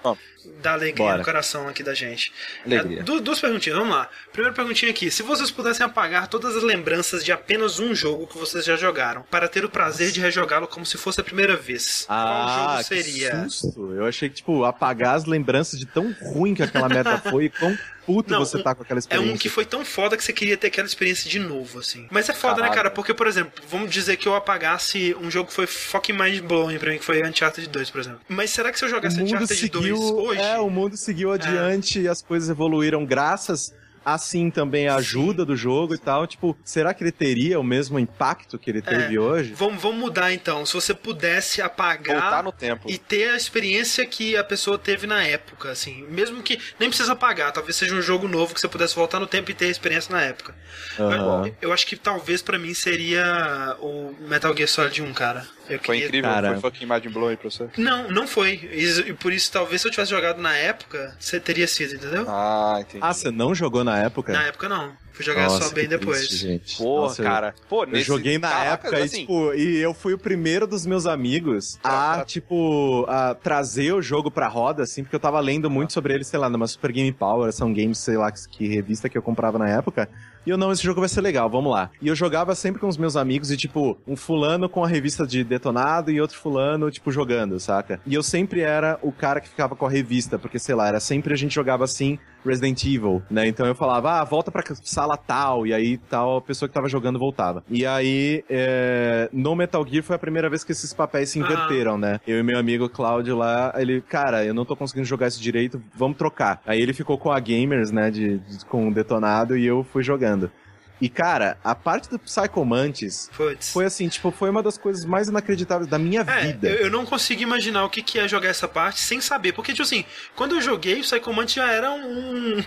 Dar alegria Bora. no coração aqui da gente. Alegria. É, du- duas perguntinhas, vamos lá. Primeira perguntinha aqui. Se vocês pudessem apagar todas as lembranças de apenas um jogo que vocês já jogaram, para ter o prazer de rejogá-lo como se fosse a primeira vez, qual jogo que seria? susto. Eu achei que, tipo, apagar as lembranças de tão ruim que aquela merda foi e quão puto Não, você um- tá com aquela É experiência. um que foi tão foda que você queria ter aquela experiência de novo, assim. Mas é foda, né, Caralho. cara? Porque, por exemplo, vamos dizer que eu apagasse um jogo que foi fucking mind-blowing pra mim, que foi Uncharted 2, por exemplo. Mas será que se eu jogasse Uncharted 2 seguiu, hoje... é, o mundo seguiu adiante e as coisas evoluíram graças assim também a ajuda do jogo e tal. Tipo, será que ele teria o mesmo impacto que ele teve É. hoje? Vamos, vamos mudar então. Se você pudesse apagar Voltar no tempo. e ter a experiência que a pessoa teve na época, assim. Mesmo que nem precisa apagar, talvez seja um jogo novo que você pudesse voltar no tempo e ter a experiência na época. Aham. Eu, eu acho que talvez pra mim seria o Metal Gear Solid 1, cara. Eu Foi queria- incrível, Cara. foi fucking mind blowing pra você. Não, não foi. E por isso, talvez se eu tivesse jogado na época, você teria sido, entendeu? Ah, entendi. Ah, você não jogou na época? Na época não. Fui jogar Nossa, só bem depois. triste, gente. Porra, Nossa, eu- cara. Pô, Eu nesse... joguei na Caraca, época assim, e, tipo, e eu fui o primeiro dos meus amigos a, Pra- tipo, a trazer o jogo pra roda, assim, porque eu tava lendo muito sobre ele, sei lá, numa Super Game Power, são games, sei lá, que, que revista que eu comprava na época. E eu, não, esse jogo vai ser legal, vamos lá. E eu jogava sempre com os meus amigos e, tipo, um fulano com a revista de detonado e outro fulano, tipo, jogando, saca? E eu sempre era o cara que ficava com a revista, porque, sei lá, era sempre a gente jogava assim, Resident Evil, né? Então eu falava, ah, volta pra sala tal, e aí tal, a pessoa que tava jogando voltava. E aí, é, no Metal Gear foi a primeira vez que esses papéis se Ah. inverteram, né? Eu e meu amigo Cláudio lá, ele, cara, eu não tô conseguindo jogar isso direito, vamos trocar. Aí ele ficou com a Gamers, né, de, de- com o detonado, e eu fui jogando. E, cara, a parte do Psycho Mantis Puts. foi assim, tipo, foi uma das coisas mais inacreditáveis da minha É, vida. eu, eu não consigo imaginar o que, que é jogar essa parte sem saber. Porque, tipo assim, quando eu joguei, o Psycho Mantis já era um. um,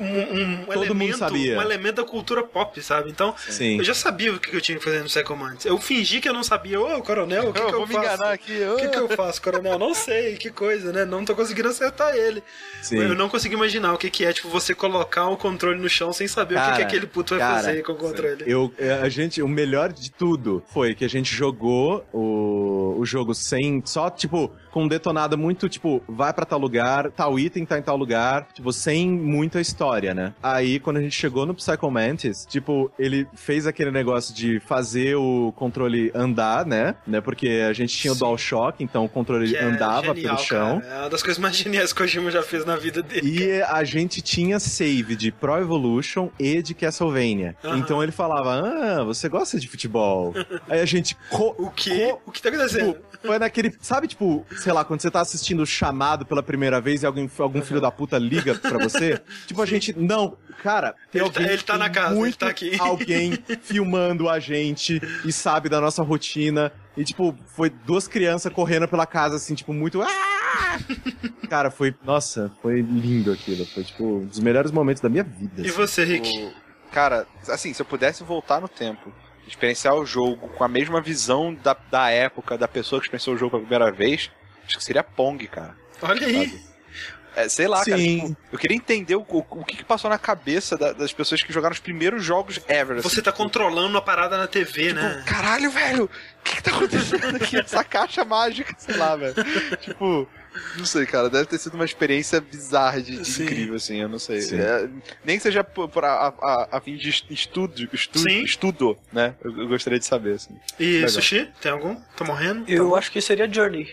um, um Todo mundo elemento, sabia. um elemento da cultura pop, sabe? Então, Sim. eu já sabia o que, que eu tinha que fazer no Psycho Mantis. Eu fingi que eu não sabia. Ô, coronel, o que, eu que eu vou me faço? enganar aqui. O que, que eu faço, coronel? Não sei, que coisa, né? Não tô conseguindo acertar ele. Sim. Eu não consigo imaginar o que, que é, tipo, você colocar o controle no chão sem saber o que, que Cara, aquele puto vai cara, fazer com o controle. Eu, a gente, o melhor de tudo foi que a gente jogou o, o jogo sem, só tipo, com detonado muito, tipo, vai pra tal lugar, tal item tá em tal lugar, tipo, sem muita história, né? Aí, quando a gente chegou no Psycho Mantis, tipo, ele fez aquele negócio de fazer o controle andar, né? né? Porque a gente tinha o Sim. DualShock, então o controle é andava genial, pelo chão. cara. É uma das coisas mais geniais que o Kojima já fez na vida dele. E a gente tinha save de Pro Evolution e de Castlevania. Aham. Então ele falava: Ah, você gosta de futebol? Aí a gente. co- O que? co- O que tá acontecendo? Tipo, foi naquele. Sabe, tipo, sei lá, quando você tá assistindo o chamado pela primeira vez e alguém, algum filho da puta liga pra você? tipo, a gente. Não, cara, tem Ele tá- alguém. ele tá na casa, ele muito tá aqui. Alguém filmando a gente e sabe da nossa rotina. E, tipo, foi duas crianças correndo pela casa, assim, tipo, muito. "Ah!" Cara, foi. Nossa, foi lindo aquilo. Foi, tipo, um dos melhores momentos da minha vida. E assim. você, Rick? O- Cara, assim, se eu pudesse voltar no tempo, experienciar o jogo com a mesma visão da, da época da pessoa que experienciou o jogo pela primeira vez, acho que seria Pong, cara. Olha aí. Sabe? É, sei lá, cara. Sim. tipo, eu queria entender o, o, o que, que passou na cabeça da- das pessoas que jogaram os primeiros jogos ever. assim, Você tá tipo, controlando a parada na TV, tipo, né? caralho, velho, o que, que tá acontecendo aqui? Essa caixa mágica, sei lá, velho. tipo, não sei, cara, deve ter sido uma experiência bizarra de, de incrível, assim, eu não sei. É, nem que seja por, por a, a, a fim de estudo, estudo, Sim. estudo né? Eu, eu gostaria de saber, assim. E Legal. Sushi? Tem algum? Tá morrendo? Eu acho que seria Journey.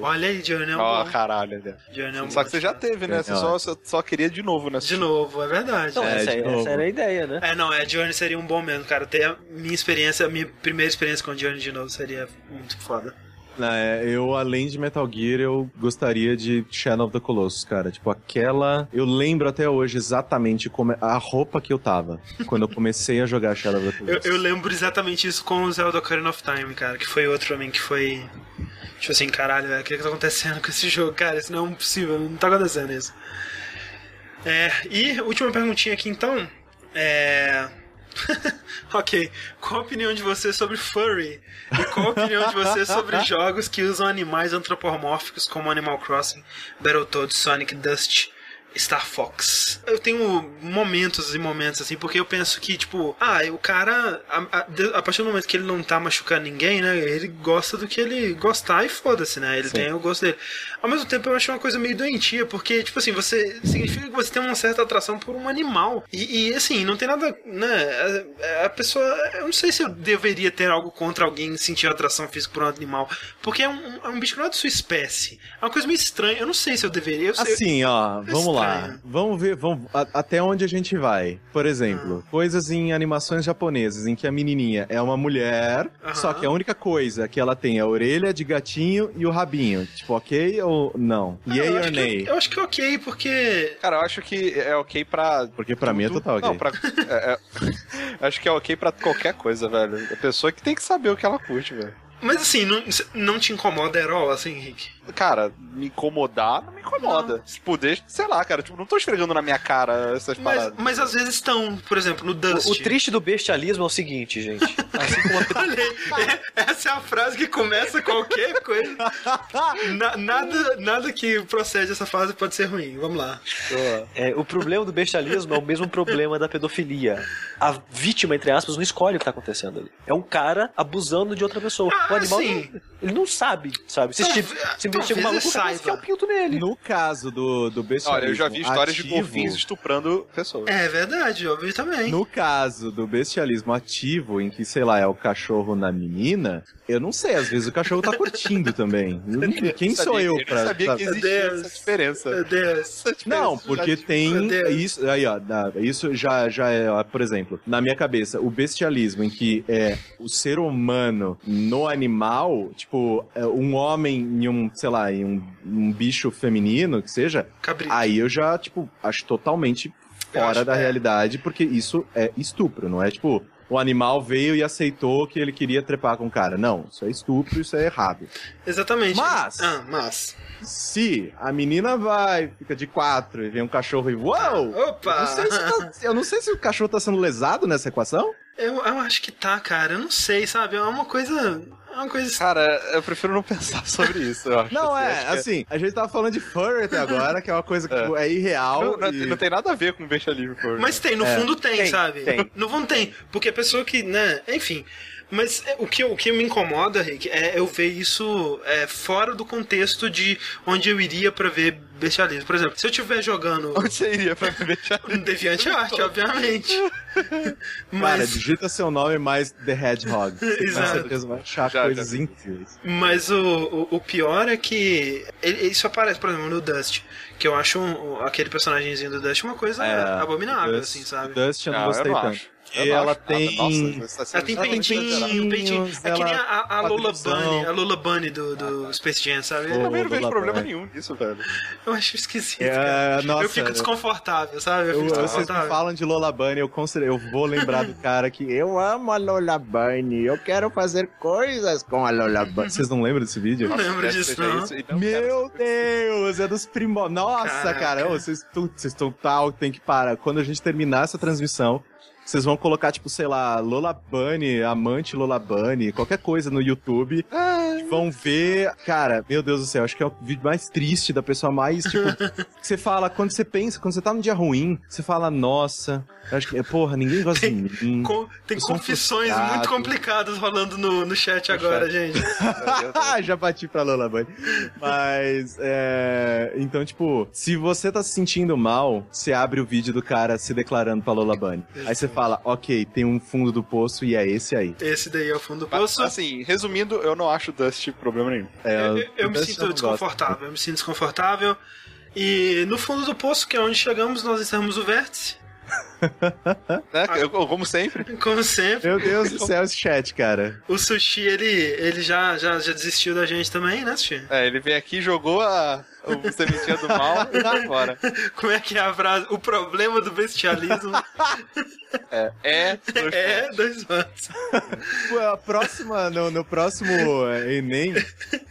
Olha aí, Journey é um Ó, bom. caralho? Journey é um Só bom. que você já teve, né? Você só, só, queria de novo, né? De novo, é verdade. Não, É, essa, de novo. essa era a ideia, né? É, não, é, Journey seria um bom mesmo, cara. Ter a minha experiência, a minha primeira experiência com Journey de novo seria muito foda. É, eu, além de Metal Gear, eu gostaria de Shadow of the Colossus, cara. Tipo, aquela. Eu lembro até hoje exatamente como é- a roupa que eu tava quando eu comecei a jogar Shadow of the Eu, Colossus. eu lembro exatamente isso com o Zelda Ocarina of Time, cara, que foi outro também que foi. Tipo assim, caralho, velho, o que, que tá acontecendo com esse jogo? Cara, isso não é possível, não tá acontecendo isso. É, e última perguntinha aqui então. É. ok. Qual a opinião de você sobre furry? E qual a opinião de você sobre jogos que usam animais antropomórficos como Animal Crossing, Battletoads, Sonic Dust, Star Fox? Eu tenho momentos e momentos assim, porque eu penso que, tipo, ah, o cara, a, a- a partir do momento que ele não tá machucando ninguém, né, ele gosta do que ele gostar e foda-se, né, ele Sim. tem o gosto dele. Ao mesmo tempo, eu acho uma coisa meio doentia, porque, tipo assim, você significa que você tem uma certa atração por um animal. E, e, assim, não tem nada, né? A, a pessoa. Eu não sei se eu deveria ter algo contra alguém sentir atração física por um animal. Porque é um, é um bicho que não é de sua espécie. É uma coisa meio estranha. Eu não sei se eu deveria. Eu Assim, ó, vamos lá. Lá. estranho. Vamos ver vamos, a- até onde a gente vai. Por exemplo, coisas em animações japonesas em que a menininha é uma mulher, Aham. só que a única coisa que ela tem é a orelha de gatinho e o rabinho. Tipo, ok ou não? Ah, Yay eu, or nay? eu acho que é ok, porque. Cara, eu acho que é ok pra. Porque pra mim é tudo- total ok. Não, pra. é- é- acho que é ok pra qualquer coisa, velho. A pessoa que tem que saber o que ela curte, velho. Mas assim, não, não te incomoda at all, assim, Henrique? Cara, me incomodar não me incomoda. Tipo, deixa, sei lá, cara. Tipo, não tô esfregando na minha cara essas Mas, paradas. mas às vezes estão, por exemplo, no Dust. O, o triste do bestialismo é o seguinte, gente. Assim como a Olha aí, é- essa é a frase que começa qualquer coisa. Na- nada, nada que procede essa fase pode ser ruim. Vamos lá. É, o problema do bestialismo é o mesmo problema da pedofilia. A vítima, entre aspas, não escolhe o que tá acontecendo ali. É um cara abusando de outra pessoa. Ah, o animal, sim. não- ele não sabe, sabe? Se Talvez- chega se chega um maluco, o cara saiba. quer o pinto nele. No caso do, do bestialismo Olha, eu já vi histórias de ativo- golfinhos estuprando pessoas. É verdade, eu vi também. No caso do bestialismo ativo, em que, sei lá, é o cachorro na menina, eu não sei, às vezes o cachorro tá curtindo também. Eu Quem sou Sabia- eu pra. sabia pra- que existia Deus. essa diferença. Essa diferença Não, porque de- tem isso aí, ó, isso já, já é, ó, por exemplo, na minha cabeça, o bestialismo em que é o ser humano no animal, tipo, é um homem em um, sei lá, em um, um bicho feminino, que seja, Cabrito. aí eu já, tipo, acho totalmente fora acho- da é. realidade, porque isso é estupro, não é tipo, o animal veio e aceitou que ele queria trepar com o cara. Não, isso é estupro, isso é errado. Exatamente. Mas- Ah, mas. Se a menina vai, fica de quatro e vem um cachorro e uou! Opa! Eu não, sei se tá- eu não sei se o cachorro tá sendo lesado nessa equação. Eu, eu acho que tá, cara. Eu não sei, sabe? É uma coisa. É uma coisa. Cara, eu prefiro não pensar sobre isso, eu acho. Não, assim, é, acho que assim, a gente tava falando de furry até agora, que é uma coisa que É. tipo, é irreal. Não, e- não tem nada a ver com bestialismo. por- Mas tem, no É. fundo tem, Tem, sabe? tem. No fundo tem. Porque a pessoa que, né, enfim. Mas é, o que, o que me incomoda, Rick, é eu ver isso é, fora do contexto de onde eu iria pra ver bestialismo. Por exemplo, se eu estiver jogando Onde você iria pra ver bestialismo? um Deviante Art, obviamente. Cara, Mas, digita seu nome mais The Hedgehog. Você com Exato. certeza vai achar Já, coisas já incríveis. mas o, o, o pior é que ele- isso aparece, por exemplo, no Dust. Que eu acho um- aquele personagemzinho do Dust uma coisa É, abominável, Dust- assim, sabe? Dust eu não, Não, gostei eu não tanto. acho. E Eu não ela nada. tem. Nossa, Ela tem Ela peitinho, peitinho. É que nem ela- a, a Lola. Bunny, a Lola Bunny do, do Space Jam, sabe? Eu também não vejo problema nenhum nisso, velho. Eu acho esquisito, É, cara. nossa, eu fico eu- desconfortável, sabe? Eu Eu, vocês me falam de Lola Bunny, eu, eu vou lembrar do cara que eu amo a Lola Bunny, eu quero fazer coisas com a Lola Bunny. Vocês não lembram desse vídeo? Não lembro disso, não. isso, não Meu Deus, é dos primos. Nossa, Caraca. cara, ô, vocês estão vocês estão tal, tem que parar. Quando a gente terminar essa transmissão, vocês vão colocar, tipo, sei lá, Lola Bunny, amante Lola Bunny, qualquer coisa no YouTube. e Vão ver. Cara, meu Deus do céu, acho que é o vídeo mais triste da pessoa mais, tipo. você fala, quando você pensa, quando você tá num dia ruim, você fala, nossa, acho que, porra, ninguém gosta de mim. Com- tem confissões frustrado. muito complicadas rolando no, no chat agora, gente. Já bati pra Lola Bunny. Mas, é... Então, tipo, se você tá se sentindo mal, você abre o vídeo do cara se declarando pra Lola Bunny. Aí você fala, ok, tem um fundo do poço e é esse aí. Esse daí é o fundo do Mas, poço. assim, resumindo, eu não acho Dust problema nenhum. É, Eu, eu- eu me sinto desconfortável, eu me sinto desconfortável. E no fundo do poço, que é onde chegamos, nós encerramos o vértice. Né? Como sempre. Como sempre. Meu Deus do céu, esse chat, cara. O Sushi, ele, ele já, já, já desistiu da gente também, né, Sushi? É, ele veio aqui, jogou a, o sementinha do mal e tá fora. Como é que é a frase? O problema do bestialismo É, é, dois é pontos. dois A próxima, no, no próximo Enem,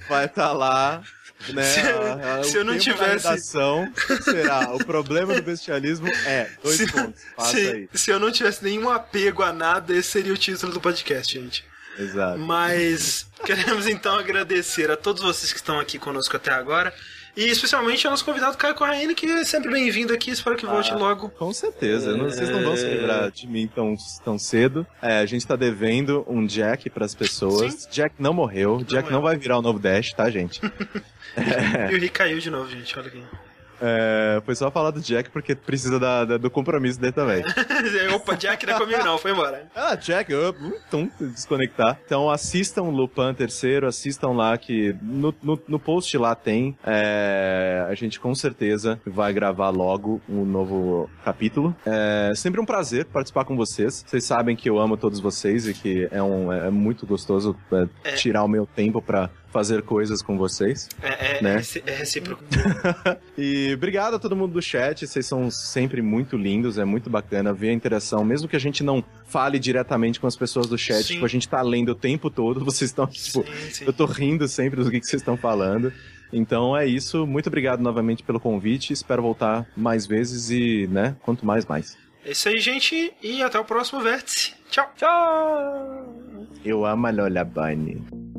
vai estar lá. Né, Se- a- a- se o eu não tivesse- redação será o problema do bestialismo é dois Se, pontos. Se, se eu não tivesse nenhum apego a nada, esse seria o título do podcast, gente. Exato. Mas queremos então agradecer a todos vocês que estão aqui conosco até agora. E especialmente ao nosso convidado Caio Corraine, que é sempre bem-vindo aqui. Espero que volte Ah. logo. Com certeza, não- vocês não vão se livrar de mim tão, tão cedo. É, a gente tá devendo um Jack pras pessoas. Jack não morreu, Jack morreu. não vai virar o novo Dash, tá, gente? E o Rick caiu de novo, gente. Olha aqui. É, foi só falar do Jack porque precisa da- da- do compromisso dele também. Opa, Jack não é comigo não, foi embora. Ah, Jack, up, tum, desconectar. Então assistam Lupin terceiro, assistam lá que no, no, no post lá tem. é, a gente com certeza vai gravar logo um novo capítulo. É sempre um prazer participar com vocês. Vocês sabem que eu amo todos vocês e que é, um, é muito gostoso é, É. tirar o meu tempo pra fazer coisas com vocês. É, é, Né? reci- é recíproco. E obrigado a todo mundo do chat, vocês são sempre muito lindos, é muito bacana ver a interação, mesmo que a gente não fale diretamente com as pessoas do chat, Sim. tipo, a gente tá lendo o tempo todo, vocês estão, tipo, Sim, sim. eu tô rindo sempre do que, que vocês estão falando. Então é isso, muito obrigado novamente pelo convite, espero voltar mais vezes e, né, quanto mais, mais. É isso aí, gente, e até o próximo vértice. Tchau. Tchau! Eu amo a Lola Bunny.